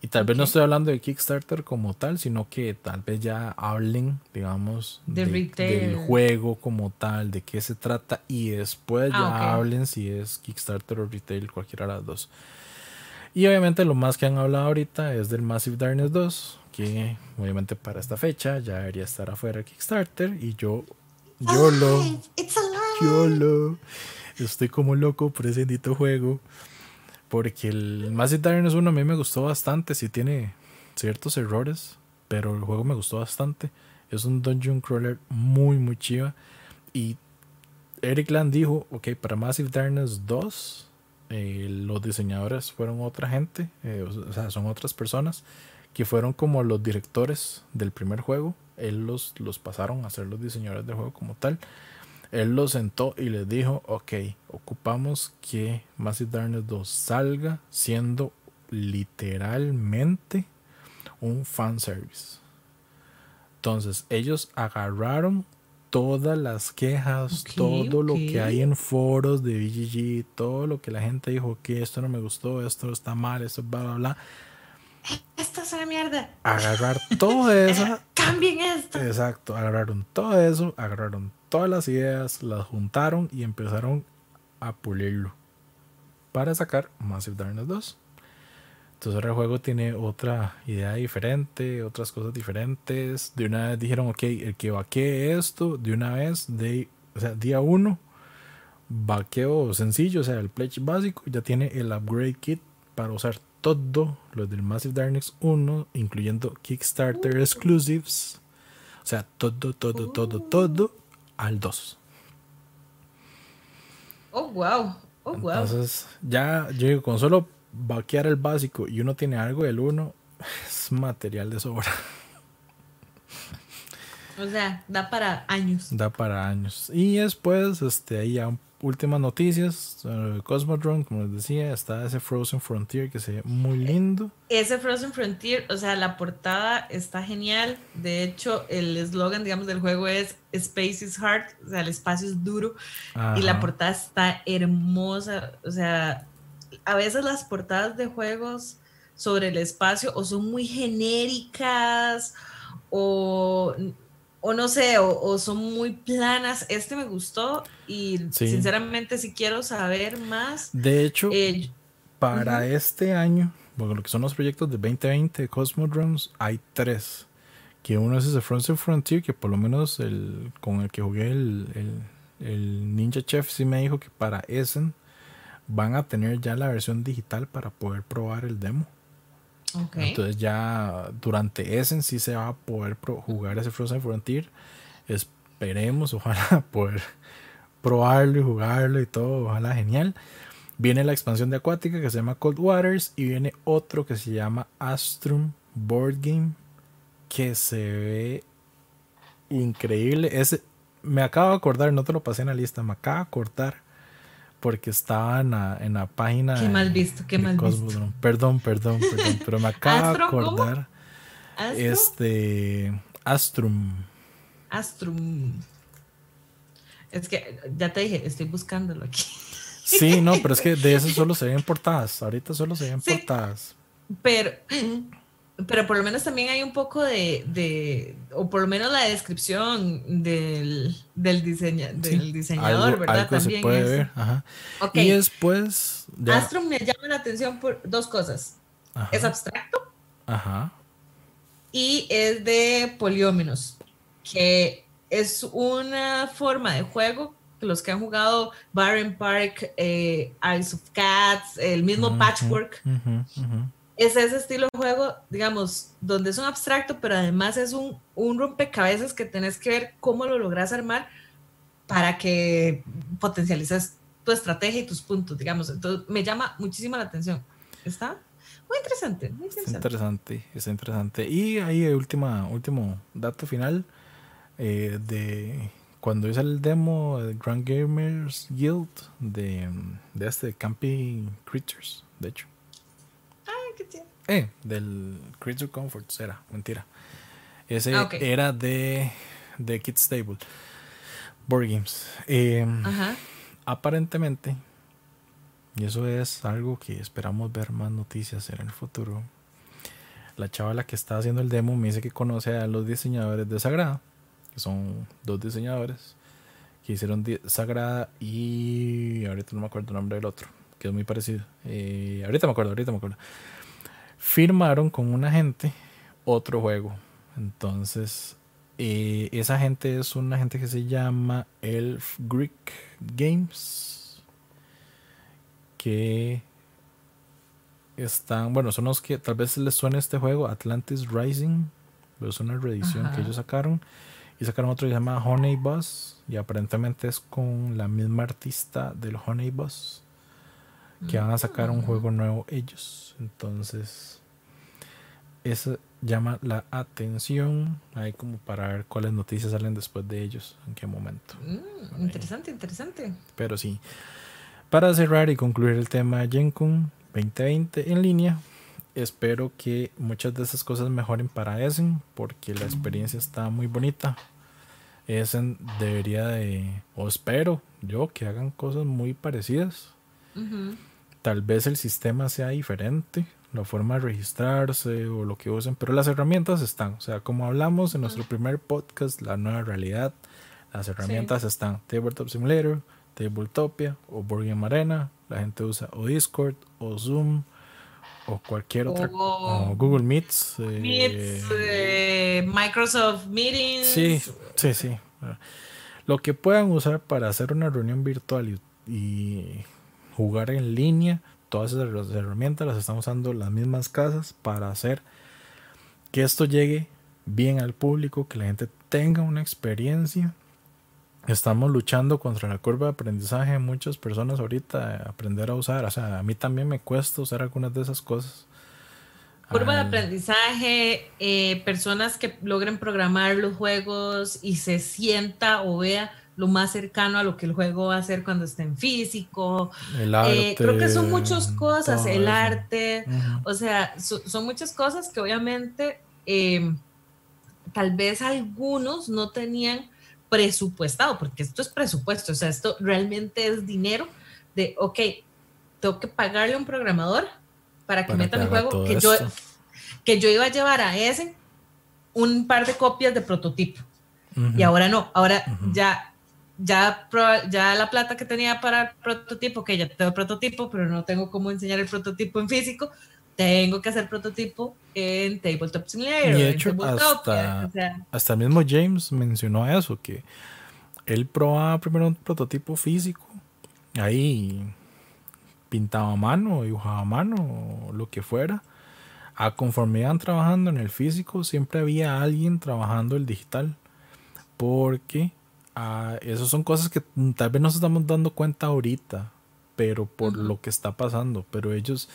Y tal vez no estoy hablando de Kickstarter como tal, sino que tal vez ya hablen, digamos, del juego como tal, de qué se trata, y después ah, ya hablen si es Kickstarter o retail, cualquiera de las dos. Y obviamente lo más que han hablado ahorita es del Massive Darkness 2, que obviamente para esta fecha ya debería estar afuera de Kickstarter, y yo, yo lo, yo lo, estoy como loco por ese bendito juego. Porque el Massive Darkness 1 a mí me gustó bastante. Sí tiene ciertos errores, pero el juego me gustó bastante. Es un dungeon crawler muy, muy chiva. Y Eric Land dijo, ok, para Massive Darkness 2, eh, los diseñadores fueron otra gente, eh, o sea, son otras personas que fueron como los directores del primer juego. Él los, los pasaron a ser los diseñadores del juego como tal. Él lo sentó y le dijo, ok, ocupamos que Massive Darkness 2 salga siendo literalmente un fanservice. Entonces ellos agarraron todas las quejas, todo lo que hay en foros de BGG, todo lo que la gente dijo que esto no me gustó, esto está mal, esto bla bla bla. Esto es una mierda. Agarrar todo eso. Cambien esto. Exacto, agarraron todo eso, agarraron todas las ideas, las juntaron y empezaron a pulirlo para sacar Massive Darkness 2. Entonces ahora el juego tiene otra idea diferente, otras cosas diferentes. De una vez dijeron, ok, el que vaquee esto, de una vez, de, o sea, día 1, vaqueo sencillo, o sea, el pledge básico, ya tiene el upgrade kit para usar todo lo del Massive Darkness 1, incluyendo Kickstarter exclusives. O sea, todo, todo, todo, todo al 2. Oh, wow. Oh, wow. Entonces, ya yo digo, con solo vaquear el básico y uno tiene algo del 1, es material de sobra. O sea, da para años. Da para años. Y después, este, ahí ya un últimas noticias Cosmodrome, como les decía, está ese Frozen Frontier que se ve muy lindo. Ese Frozen Frontier, o sea, la portada está genial. De hecho, el eslogan, digamos, del juego es Space is hard, o sea, el espacio es duro. Y la portada está hermosa. O sea, a veces las portadas de juegos sobre el espacio o son muy genéricas o o no sé, o, son muy planas. Este me gustó y sinceramente si quiero saber más. De hecho, eh, para este año, bueno, lo que son los proyectos de 2020 de Cosmodromes, hay tres. Que uno es ese Frozen Frontier, que por lo menos el, con el que jugué el, el, Ninja Chef sí me dijo que para Essen van a tener ya la versión digital para poder probar el demo. Entonces ya durante Essen sí se va a poder jugar ese Frozen Frontier. Esperemos, ojalá poder probarlo y jugarlo y todo, ojalá genial. Viene la expansión de Acuática que se llama Cold Waters y viene otro que se llama Astrum Board Game que se ve increíble. Ese, me acabo de acordar, no te lo pasé en la lista, me acabo de acordar porque estaba en la, página. Qué mal visto, qué mal visto. Perdón, perdón, perdón, pero me acabo de acordar. Este. Astrum. Astrum. Es que ya te dije, estoy buscándolo aquí. Sí, no, pero es que de eso solo se ven portadas. Ahorita solo se ven portadas. Pero pero por lo menos también hay un poco de, o por lo menos la descripción del, del, del diseñador, ¿verdad? también se puede ver. Ajá. Y después... Astrum me llama la atención por dos cosas. Es abstracto. Ajá. Y es de poliómenos, que es una forma de juego los que han jugado Barren Park, eh, Eyes of Cats, el mismo Patchwork, es ese estilo de juego, digamos, donde es un abstracto, pero además es un, un rompecabezas que tenés que ver cómo lo logras armar para que potencialices tu estrategia y tus puntos, digamos. Entonces, me llama muchísimo la atención. Está muy interesante, muy interesante. interesante, está interesante. Y ahí el última, último dato final eh, de cuando hice el demo de Grand Gamers Guild de, de este Camping Creatures, de hecho. Eh, del Creature Comforts era, mentira. Ese ah, era de de Kids Table. Board Games. Em, aparentemente, y eso es algo que esperamos ver más noticias en el futuro. La chavala que está haciendo el demo me dice que conoce a los diseñadores de Sagrada, que son dos diseñadores que hicieron Sagrada y ahorita no me acuerdo el nombre del otro, que es muy parecido. Eh, ahorita me acuerdo, ahorita me acuerdo. Firmaron con una gente otro juego. Entonces, eh, esa gente es una gente que se llama Elf Greek Games. Que están, bueno, son los que tal vez les suene este juego, Atlantis Rising. Pero es una reedición que ellos sacaron. Y sacaron otro que se llama Honey Bus. Y aparentemente es con la misma artista del Honey Bus. Que van a sacar un juego nuevo ellos. Entonces, eso llama la atención. Ahí como para ver cuáles noticias salen después de ellos. En qué momento. Mm, interesante, interesante. Pero sí. Para cerrar y concluir el tema GenCon 2020 en línea, espero que muchas de esas cosas mejoren para Essen porque la experiencia está muy bonita. Essen debería de, o espero yo, que hagan cosas muy parecidas. Tal vez el sistema sea diferente, la forma de registrarse o lo que usen, pero las herramientas están. O sea, como hablamos en nuestro primer podcast, La Nueva Realidad, las herramientas están. Tabletop Simulator, Tabletopia o Board Game Arena. La gente usa o Discord o Zoom o cualquier otra o Google Meets, eh, eh, Microsoft Meetings. Sí, sí, sí. Lo que puedan usar para hacer una reunión virtual y, jugar en línea, todas esas herramientas las están usando las mismas casas para hacer que esto llegue bien al público, que la gente tenga una experiencia. Estamos luchando contra la curva de aprendizaje muchas personas ahorita, aprender a usar. O sea, a mí también me cuesta usar algunas de esas cosas. Curva de aprendizaje, eh, personas que logren programar los juegos y se sienta o vea lo más cercano a lo que el juego va a ser cuando esté en físico. El arte, eh, creo que son muchas cosas, el arte, o sea, son muchas cosas que obviamente em, tal vez algunos no tenían presupuestado, porque esto es presupuesto, o sea, esto realmente es dinero de, ok, tengo que pagarle a un programador para que meta mi juego, que yo, que yo iba a llevar a ese un par de copias de prototipo. Y ahora no, ahora ya, ya, ya la plata que tenía para el prototipo, que ya tengo el prototipo, pero no tengo cómo enseñar el prototipo en físico, tengo que hacer prototipo en Tabletop Simulator. Y de hecho, hasta, hasta el mismo James mencionó eso, que él probaba primero un prototipo físico, ahí pintaba a mano, dibujaba a mano, o lo que fuera. A conforme iban trabajando en el físico, siempre había alguien trabajando el digital. Porque ah, esas son cosas que tal vez nos estamos dando cuenta ahorita, pero por lo que está pasando. Pero ellos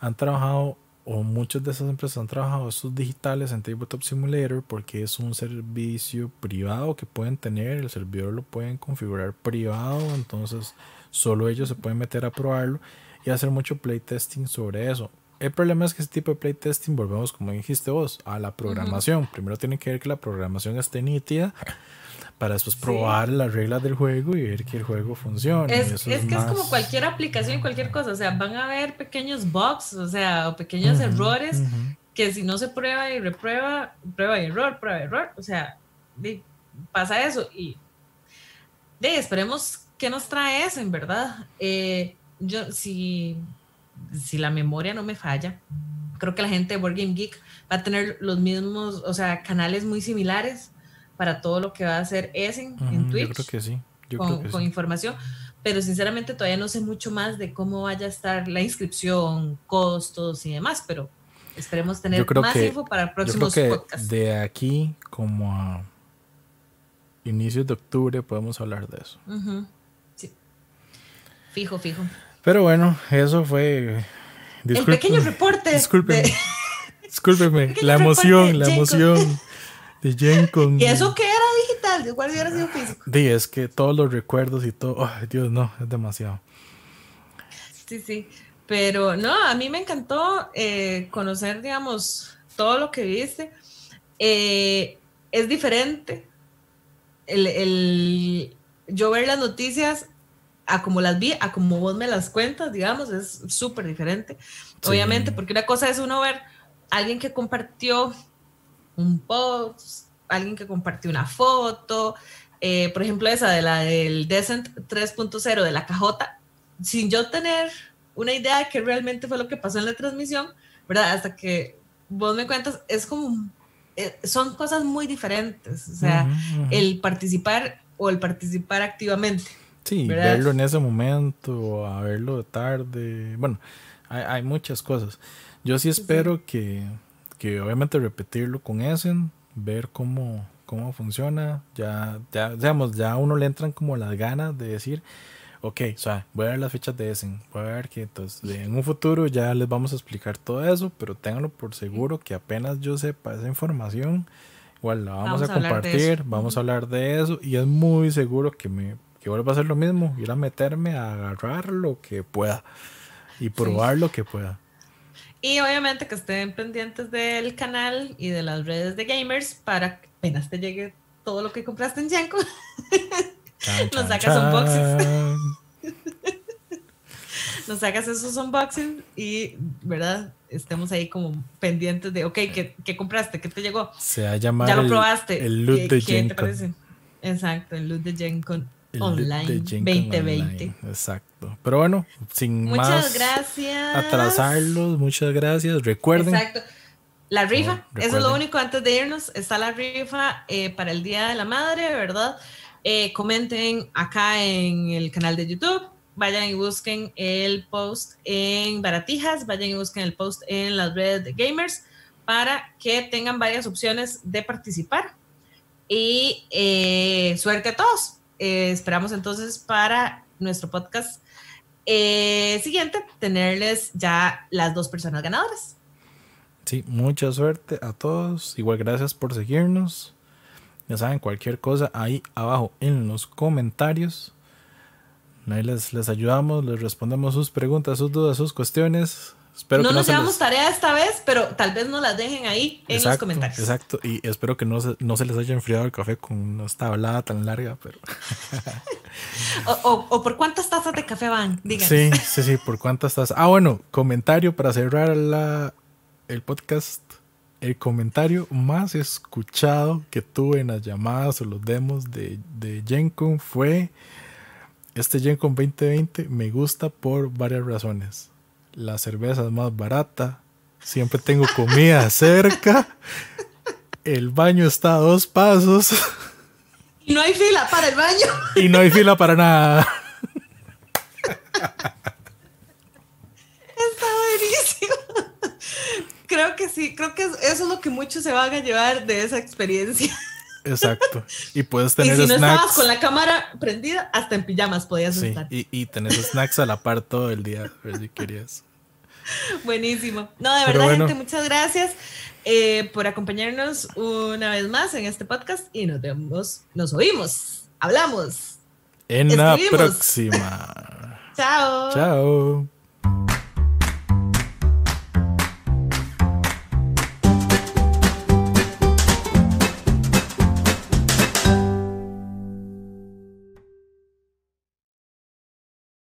han trabajado, o muchas de esas empresas han trabajado estos digitales en Tabletop Simulator porque es un servicio privado que pueden tener. El servidor lo pueden configurar privado, entonces Solo ellos se pueden meter a probarlo y hacer mucho playtesting sobre eso. El problema es que ese tipo de playtesting, volvemos como dijiste vos, a la programación. Primero tienen que ver que la programación esté nítida para después probar las reglas del juego y ver que el juego funcione. Es, que es como cualquier aplicación, cualquier cosa. O sea, van a haber pequeños bugs, o sea, o pequeños errores que si no se prueba y reprueba, prueba y error, prueba y error. O sea, pasa eso y de, esperemos ¿qué nos trae eso, en verdad? Eh, yo, si, si la memoria no me falla, creo que la gente de Board Game Geek va a tener los mismos, o sea, canales muy similares para todo lo que va a hacer Essen en Twitch. Yo creo que sí. con, información, pero sinceramente todavía no sé mucho más de cómo vaya a estar la inscripción, costos y demás, pero esperemos tener más info para próximos yo De aquí como a inicios de octubre podemos hablar de eso. Fijo, fijo. Pero bueno, eso fue. el pequeño reporte. Discúlpeme. Discúlpeme. La emoción, la emoción de Jen con. ¿Y eso qué era digital? Igual hubiera sido físico. Sí, es que todos los recuerdos y todo. Ay, Dios, no, es demasiado. Sí, sí. Pero no, a mí me encantó eh, conocer, digamos, todo lo que viste. Eh, es diferente el, yo ver las noticias a como las vi, a como vos me las cuentas, digamos, es súper diferente. Obviamente, porque una cosa es uno ver a alguien que compartió un post, alguien que compartió una foto, eh, por ejemplo, esa de la del Descent 3.0 de la cajota, sin yo tener una idea de qué realmente fue lo que pasó en la transmisión, ¿verdad? Hasta que vos me cuentas, es como, eh, son cosas muy diferentes, o sea, el participar o el participar activamente. Sí, verlo en ese momento, a verlo de tarde, bueno, hay, muchas cosas. Yo sí espero Que, que obviamente repetirlo con Essen, ver cómo, cómo funciona, ya, ya, digamos, ya a uno le entran como las ganas de decir, ok, o sea, voy a ver las fechas de Essen, voy a ver que entonces en un futuro ya les vamos a explicar todo eso, pero ténganlo por seguro que apenas yo sepa esa información, igual la vamos, a, compartir, vamos a hablar de eso y es muy seguro que me que vuelva a hacer lo mismo, ir a meterme a agarrar lo que pueda y probar lo que pueda. Y obviamente que estén pendientes del canal y de las redes de gamers para que apenas te llegue todo lo que compraste en Yanko. Nos sacas unboxings. Nos sacas esos unboxings y, ¿verdad? Estemos ahí como pendientes de, ok, ¿qué, compraste? ¿Qué te llegó? Se ha llamado. Ya lo probaste. El, loot de ¿Qué te parece? Exacto, el loot de Online 2020. Exacto. Pero bueno, sin muchas más gracias. atrasarlos, muchas gracias. Recuerden. Exacto. La rifa, eso es lo único antes de irnos. Está la rifa eh, para el Día de la Madre, ¿verdad? Eh, comenten acá en el canal de YouTube, vayan y busquen el post en Baratijas, vayan y busquen el post en las redes de gamers para que tengan varias opciones de participar. Y eh, suerte a todos. Eh, esperamos entonces para nuestro podcast siguiente tenerles ya las dos personas ganadoras. Sí, mucha suerte a todos. Igual gracias por seguirnos. Ya saben, cualquier cosa ahí abajo en los comentarios. Ahí les, les ayudamos, les respondemos sus preguntas, sus dudas, sus cuestiones. Espero no que nos llevamos tarea esta vez, pero tal vez nos las dejen ahí en los comentarios. Exacto, y espero que no se, no se les haya enfriado el café con esta hablada tan larga, pero... o, o, por cuántas tazas de café van, díganos. Sí, sí, sí, por cuántas tazas. Ah, bueno, comentario para cerrar la, el podcast el comentario más escuchado que tuve en las llamadas o los demos de, de GenCon fue este GenCon 2020 me gusta por varias razones. La cerveza es más barata, siempre tengo comida cerca, el baño está a dos pasos. Y no hay fila para el baño. Y no hay fila para nada. creo que sí, creo que eso es lo que muchos se van a llevar de esa experiencia. Exacto. Y puedes tener y si no estabas con la cámara prendida, hasta en pijamas podías estar. Y, y tener snacks a la par todo el día, si querías. Buenísimo. No, de verdad, gente, muchas gracias eh, por acompañarnos una vez más en este podcast y nos vemos, nos oímos, hablamos. En la próxima. Chao. Chao.